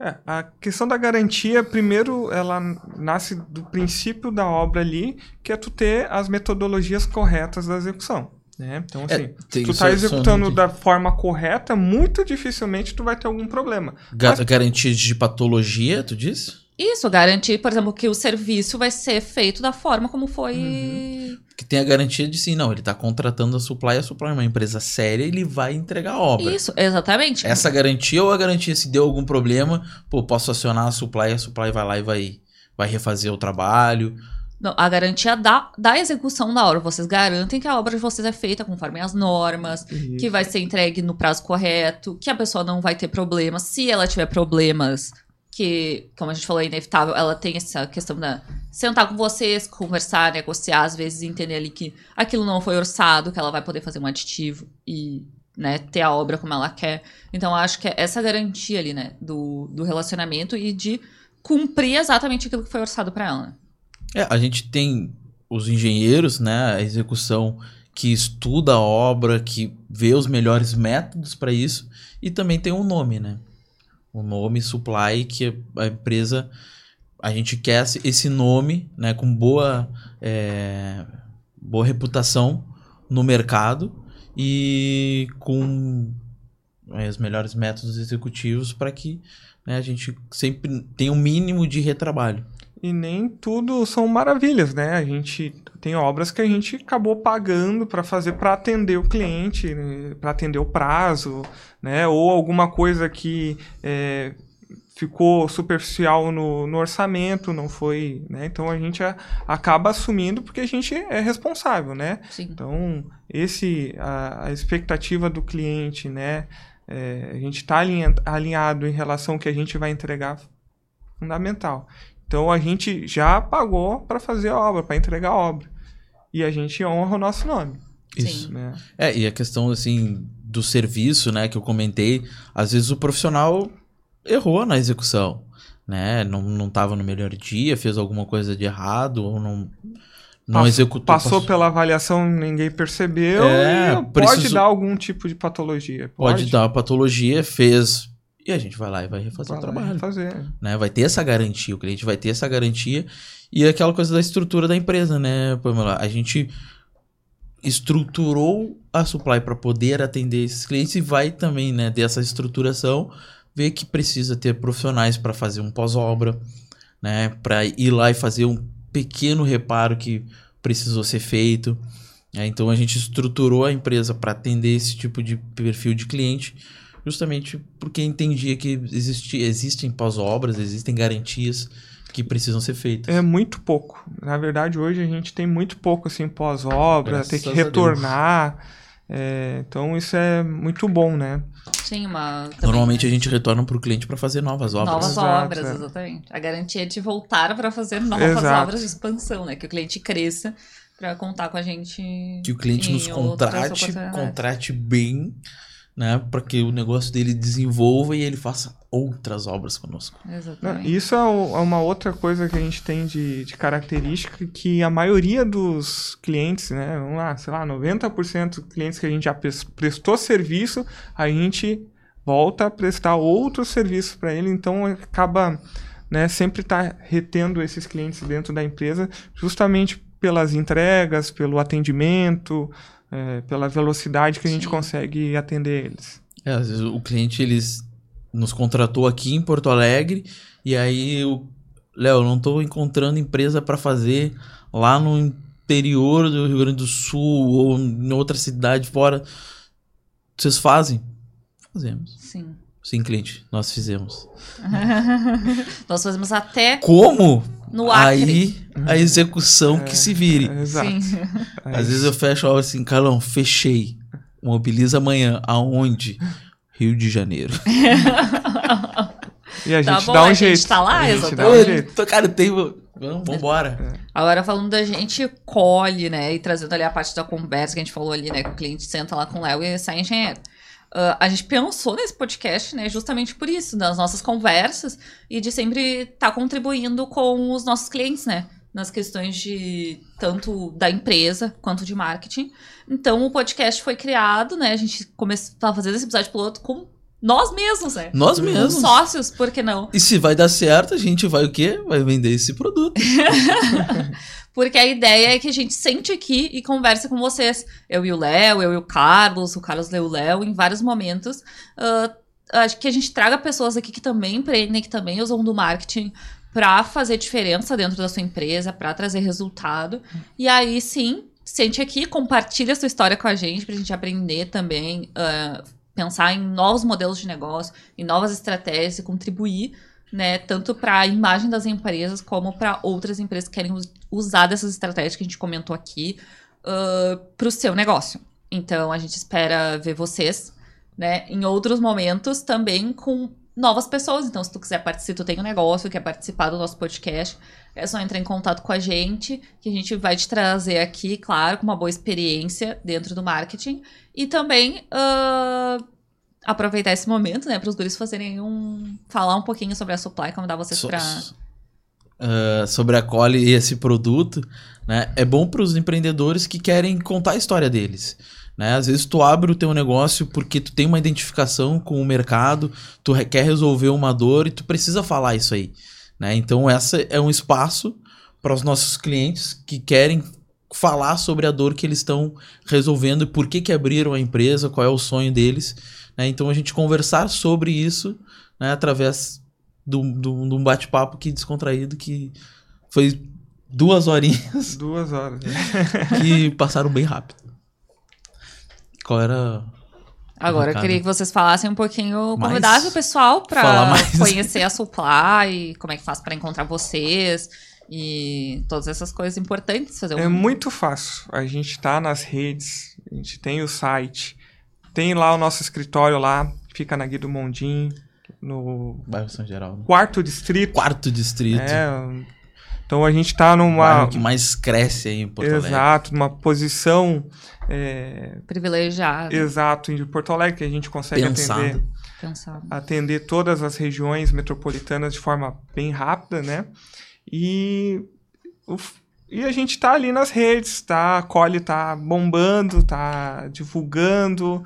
É, a questão da garantia, primeiro, ela nasce do princípio da obra ali, que é tu ter as metodologias corretas da execução. Né? Então, é, assim, é, se tu tá executando da forma correta, muito dificilmente tu vai ter algum problema. Ga Mas... Garantia de patologia, tu disse? Isso, garantir, por exemplo, que o serviço vai ser feito da forma como foi. Uhum. Que tem a garantia de sim, não, ele está contratando a Supply, a Supply é uma empresa séria, ele vai entregar a obra. Isso, exatamente. Essa garantia ou a garantia, se deu algum problema, pô, posso acionar a Supply, a Supply vai lá e vai, vai refazer o trabalho. Não, a garantia da, da execução da obra. Vocês garantem que a obra de vocês é feita conforme as normas, Isso. que vai ser entregue no prazo correto, que a pessoa não vai ter problemas. Se ela tiver problemas, que, como a gente falou, é inevitável, ela tem essa questão da sentar com vocês, conversar, negociar, às vezes entender ali que aquilo não foi orçado, que ela vai poder fazer um aditivo e né, ter a obra como ela quer. Então, acho que é essa garantia ali, né, do, do relacionamento e de cumprir exatamente aquilo que foi orçado para ela. É, a gente tem os engenheiros, né, a execução que estuda a obra, que vê os melhores métodos para isso, e também tem um nome, né? O nome Supply, que a empresa, a gente quer esse nome, né, com boa, é, boa reputação no mercado e com é, os melhores métodos executivos para que né, a gente sempre tenha um mínimo de retrabalho. E nem tudo são maravilhas, né? A gente tem obras que a gente acabou pagando para fazer para atender o cliente, para atender o prazo, né? Ou alguma coisa que é, ficou superficial no, no, orçamento, não foi, né? Então a gente a, acaba assumindo porque a gente é responsável, né? Sim. Então esse a, a expectativa do cliente, né? É, a gente está alinhado em relação ao que a gente vai entregar fundamental. Então a gente já pagou para fazer a obra, para entregar a obra. E a gente honra o nosso nome. Isso. né? É, e a questão, assim, do serviço, né, que eu comentei, às vezes o profissional errou na execução, né? Não, não tava no melhor dia, fez alguma coisa de errado, ou não, não Passou- executou. Passou pela avaliação, ninguém percebeu. É, e pode dar algum tipo de patologia. Pode dar uma patologia, fez, e a gente vai lá e vai refazer Vai o trabalho. Fazer. né? Vai ter essa garantia, o cliente vai ter essa garantia. E é aquela coisa da estrutura da empresa, né, Pamela? A gente estruturou a supply para poder atender esses clientes e vai também, né, dessa estruturação, ver que precisa ter profissionais para fazer um pós-obra, né, para ir lá e fazer um pequeno reparo que precisou ser feito. né? então a gente estruturou a empresa para atender esse tipo de perfil de cliente justamente porque entendia que existem pós-obras, existem garantias que precisam ser feitas. É muito pouco. Na verdade, hoje a gente tem muito pouco assim pós-obra, tem que retornar. É, então isso é muito bom, né? Sim, uma. também, Normalmente né? a gente retorna para o cliente para fazer novas obras. Novas Exato, obras, é. exatamente. A garantia é de voltar para fazer novas Exato. obras de expansão, né? Que o cliente cresça para contar com a gente. Que o cliente em nos contrate, contrate bem, né, para que o negócio dele desenvolva e ele faça outras obras conosco. Não, Exatamente. Isso é é uma outra coisa que a gente tem de, de característica que a maioria dos clientes, né? Vamos lá, sei lá, 90% dos clientes que a gente já pres- prestou serviço, a gente volta a prestar outros serviços para ele, então acaba né, sempre tá retendo esses clientes dentro da empresa, justamente pelas entregas, pelo atendimento, eh, pela velocidade que a gente Sim. consegue atender eles. É, às vezes o cliente eles nos contratou aqui em Porto Alegre e aí o Léo, eu não tô encontrando empresa para fazer lá no interior do Rio Grande do Sul ou em outra cidade fora. Vocês fazem? Fazemos. Sim. Sim, cliente, nós fizemos. <laughs> Nós fazemos até Como? No Acre. Aí a execução que se vire. Exato. Sim. É Às vezes eu fecho a obra assim, Carlão, fechei. Mobiliza amanhã. Aonde? Rio de Janeiro. E a Tá gente bom, dá um a gente jeito. tá lá, a gente dá exatamente. um jeito. Tô- Cara, tem. Vamos, vambora. Agora falando da gente colhe, né? E trazendo ali a parte da conversa que a gente falou ali, né? Que o cliente senta lá com o Léo e sai engenheiro. Ah, a gente pensou nesse podcast, né? Justamente por isso, das nossas conversas e de sempre estar contribuindo com os nossos clientes, né? Nas questões de tanto da empresa quanto de marketing. Então o podcast foi criado, né? A gente começou a fazer esse episódio piloto com nós mesmos, né? Nós Com mesmos. sócios, por que não? E se vai dar certo, a gente vai o quê? Vai vender esse produto. <laughs> Porque a ideia é que a gente sente aqui e converse com vocês. Eu e o Léo, eu e o Carlos, o Carlos lê o Léo, em vários momentos. ah, acho que a gente traga pessoas aqui que também empreendem, que também usam do marketing para fazer diferença dentro da sua empresa, para trazer resultado. E aí sim, sente aqui, compartilha a sua história com a gente, pra gente aprender também, ah, pensar em novos modelos de negócio, em novas estratégias e contribuir né, tanto para a imagem das empresas como para outras empresas que querem usar dessas estratégias que a gente comentou aqui para o seu negócio. Então a gente espera ver vocês, né, em outros momentos também com novas pessoas. Então se tu quiser participar, tu tem um negócio, quer participar do nosso podcast, é só entrar em contato com a gente, que a gente vai te trazer aqui, claro, com uma boa experiência dentro do marketing e também ah, aproveitar esse momento, né, para os guris fazerem um falar um pouquinho sobre a supply, convidar vocês So- para ah, sobre a Cole e esse produto, né? É bom para os empreendedores que querem contar a história deles. Né? Às vezes tu abre o teu negócio porque tu tem uma identificação com o mercado, tu quer resolver uma dor e tu precisa falar isso aí. Né? Então essa é um espaço para os nossos clientes que querem falar sobre a dor que eles estão resolvendo e por que, que abriram a empresa, qual é o sonho deles. Né? Então a gente conversar sobre isso né, através de um bate-papo que descontraído que foi duas horinhas <laughs> Duas horas. né? <laughs> que passaram bem rápido. Qual era. Agora, eu queria que vocês falassem um pouquinho, Mais? convidassem o pessoal para <laughs> conhecer a Supply, como é que faz para encontrar vocês e todas essas coisas importantes. Fazer um... É muito fácil. A gente tá nas redes, a gente tem o site, tem lá o nosso escritório lá, fica na Guido Mondim, no Bairro São Geraldo. quarto distrito. Quarto distrito. É, Então a gente está O numa bairro que mais cresce aí em Porto Alegre. exato, numa posição é, Privilegiado, exato em Porto Alegre que a gente consegue Pensado. atender pensado. atender todas as regiões metropolitanas de forma bem rápida, né? E, o e a gente tá ali nas redes, tá? A Cole tá bombando, tá divulgando,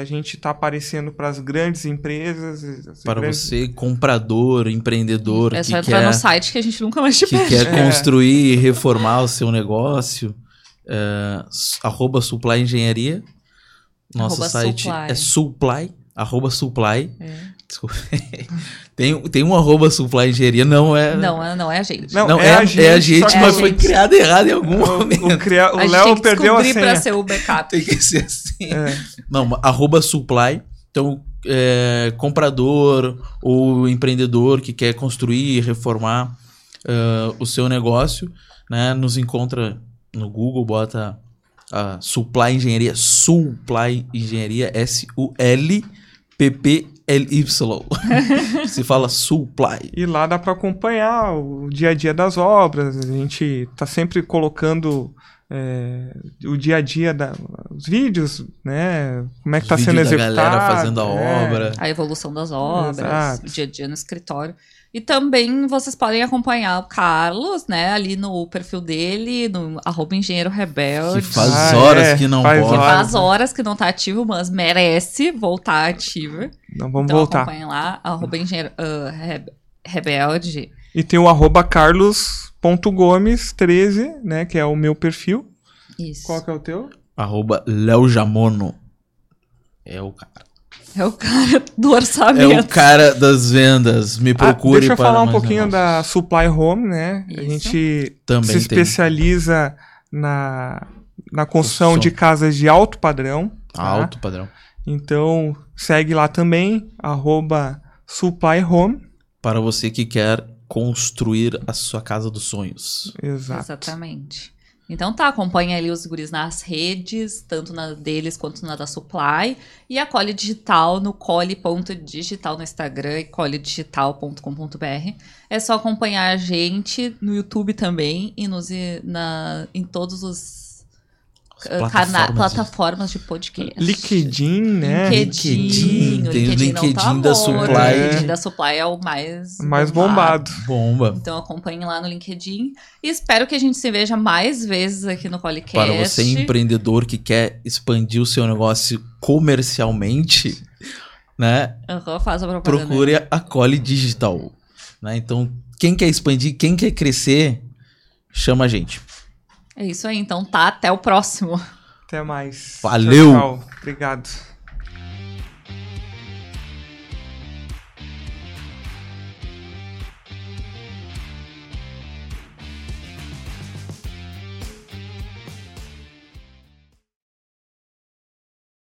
a gente tá aparecendo para as grandes empresas. as Para grandes- você, comprador, empreendedor, É que só entrar quer, no site que a gente nunca mais te que pede. quer É. construir e reformar o seu negócio, é, arroba Supply Engenharia. Nosso Arroba site Supply. é Supply, arroba Supply. É. Desculpa. <laughs> tem, tem um arroba Supply Engenharia, não é... Não, é- não é a gente. Não, Não, é é, a a gente, é a gente mas É a foi gente. criado errado em algum O, momento. o, cria- o a Léo perdeu a descobrir senha. pra ser o backup. Tem que ser assim. É. Não, arroba supply. Então, é, comprador ou empreendedor que quer construir e reformar ah, o seu negócio, né? Nos encontra no Google, bota a Supply Engenharia, Supply Engenharia, S-U-L-P-P-L-Y. <laughs> Se fala Supply. E lá dá para acompanhar o dia a dia das obras. A gente tá sempre colocando é, o dia a dia da, os vídeos, né? Como é que Os tá sendo executado. galera fazendo a é. obra. A evolução das obras, Exato. o dia a dia no escritório. E também vocês podem acompanhar o Carlos, né, ali no perfil dele, no arroba engenheiro Que rebelde. faz Ah, horas é, que não faz pode. horas. Faz horas que não tá ativo, mas merece voltar ativo. Não, vamos então voltar. acompanhem lá, arroba engenheiro Rebe- rebelde. E tem o arroba carlos.gomes13, né? Que é o meu perfil. Isso. Qual que é o teu? Arroba Léo Jamono. É o cara. É o cara do É orçamento. o cara das vendas. Me Ah, procure deixa eu falar um pouquinho negócios. da Supply Home, né? A Isso. gente Também se tem. especializa na, na construção Construção. de casas de alto padrão. tá? Alto padrão. Então, segue lá também, arroba Supply Home. Para você que quer construir a sua casa dos sonhos. Exato. Exatamente. Então tá, acompanha ali os guris nas redes, tanto na deles quanto na da Supply. E a Cole Digital no cole.digital no Instagram e coledigital.com.br. É só acompanhar a gente no YouTube também e nos, na, em todos os plataformas. plataformas de podcast. LinkedIn, né? LinkedIn, LinkedIn, tem o LinkedIn, não tá LinkedIn da Supply. O LinkedIn da Supply é o mais Mais bombado. Bomba. Então acompanhe lá no LinkedIn. E espero que a gente se veja mais vezes aqui no Polycast. Para você, empreendedor que quer expandir o seu negócio comercialmente, né? Aham, faz a propaganda. Procure a Cole Digital. Né? Então, quem quer expandir, quem quer crescer, chama a gente. É isso aí, então tá, até o próximo. Até mais. Valeu. Tchau, tchau. Obrigado.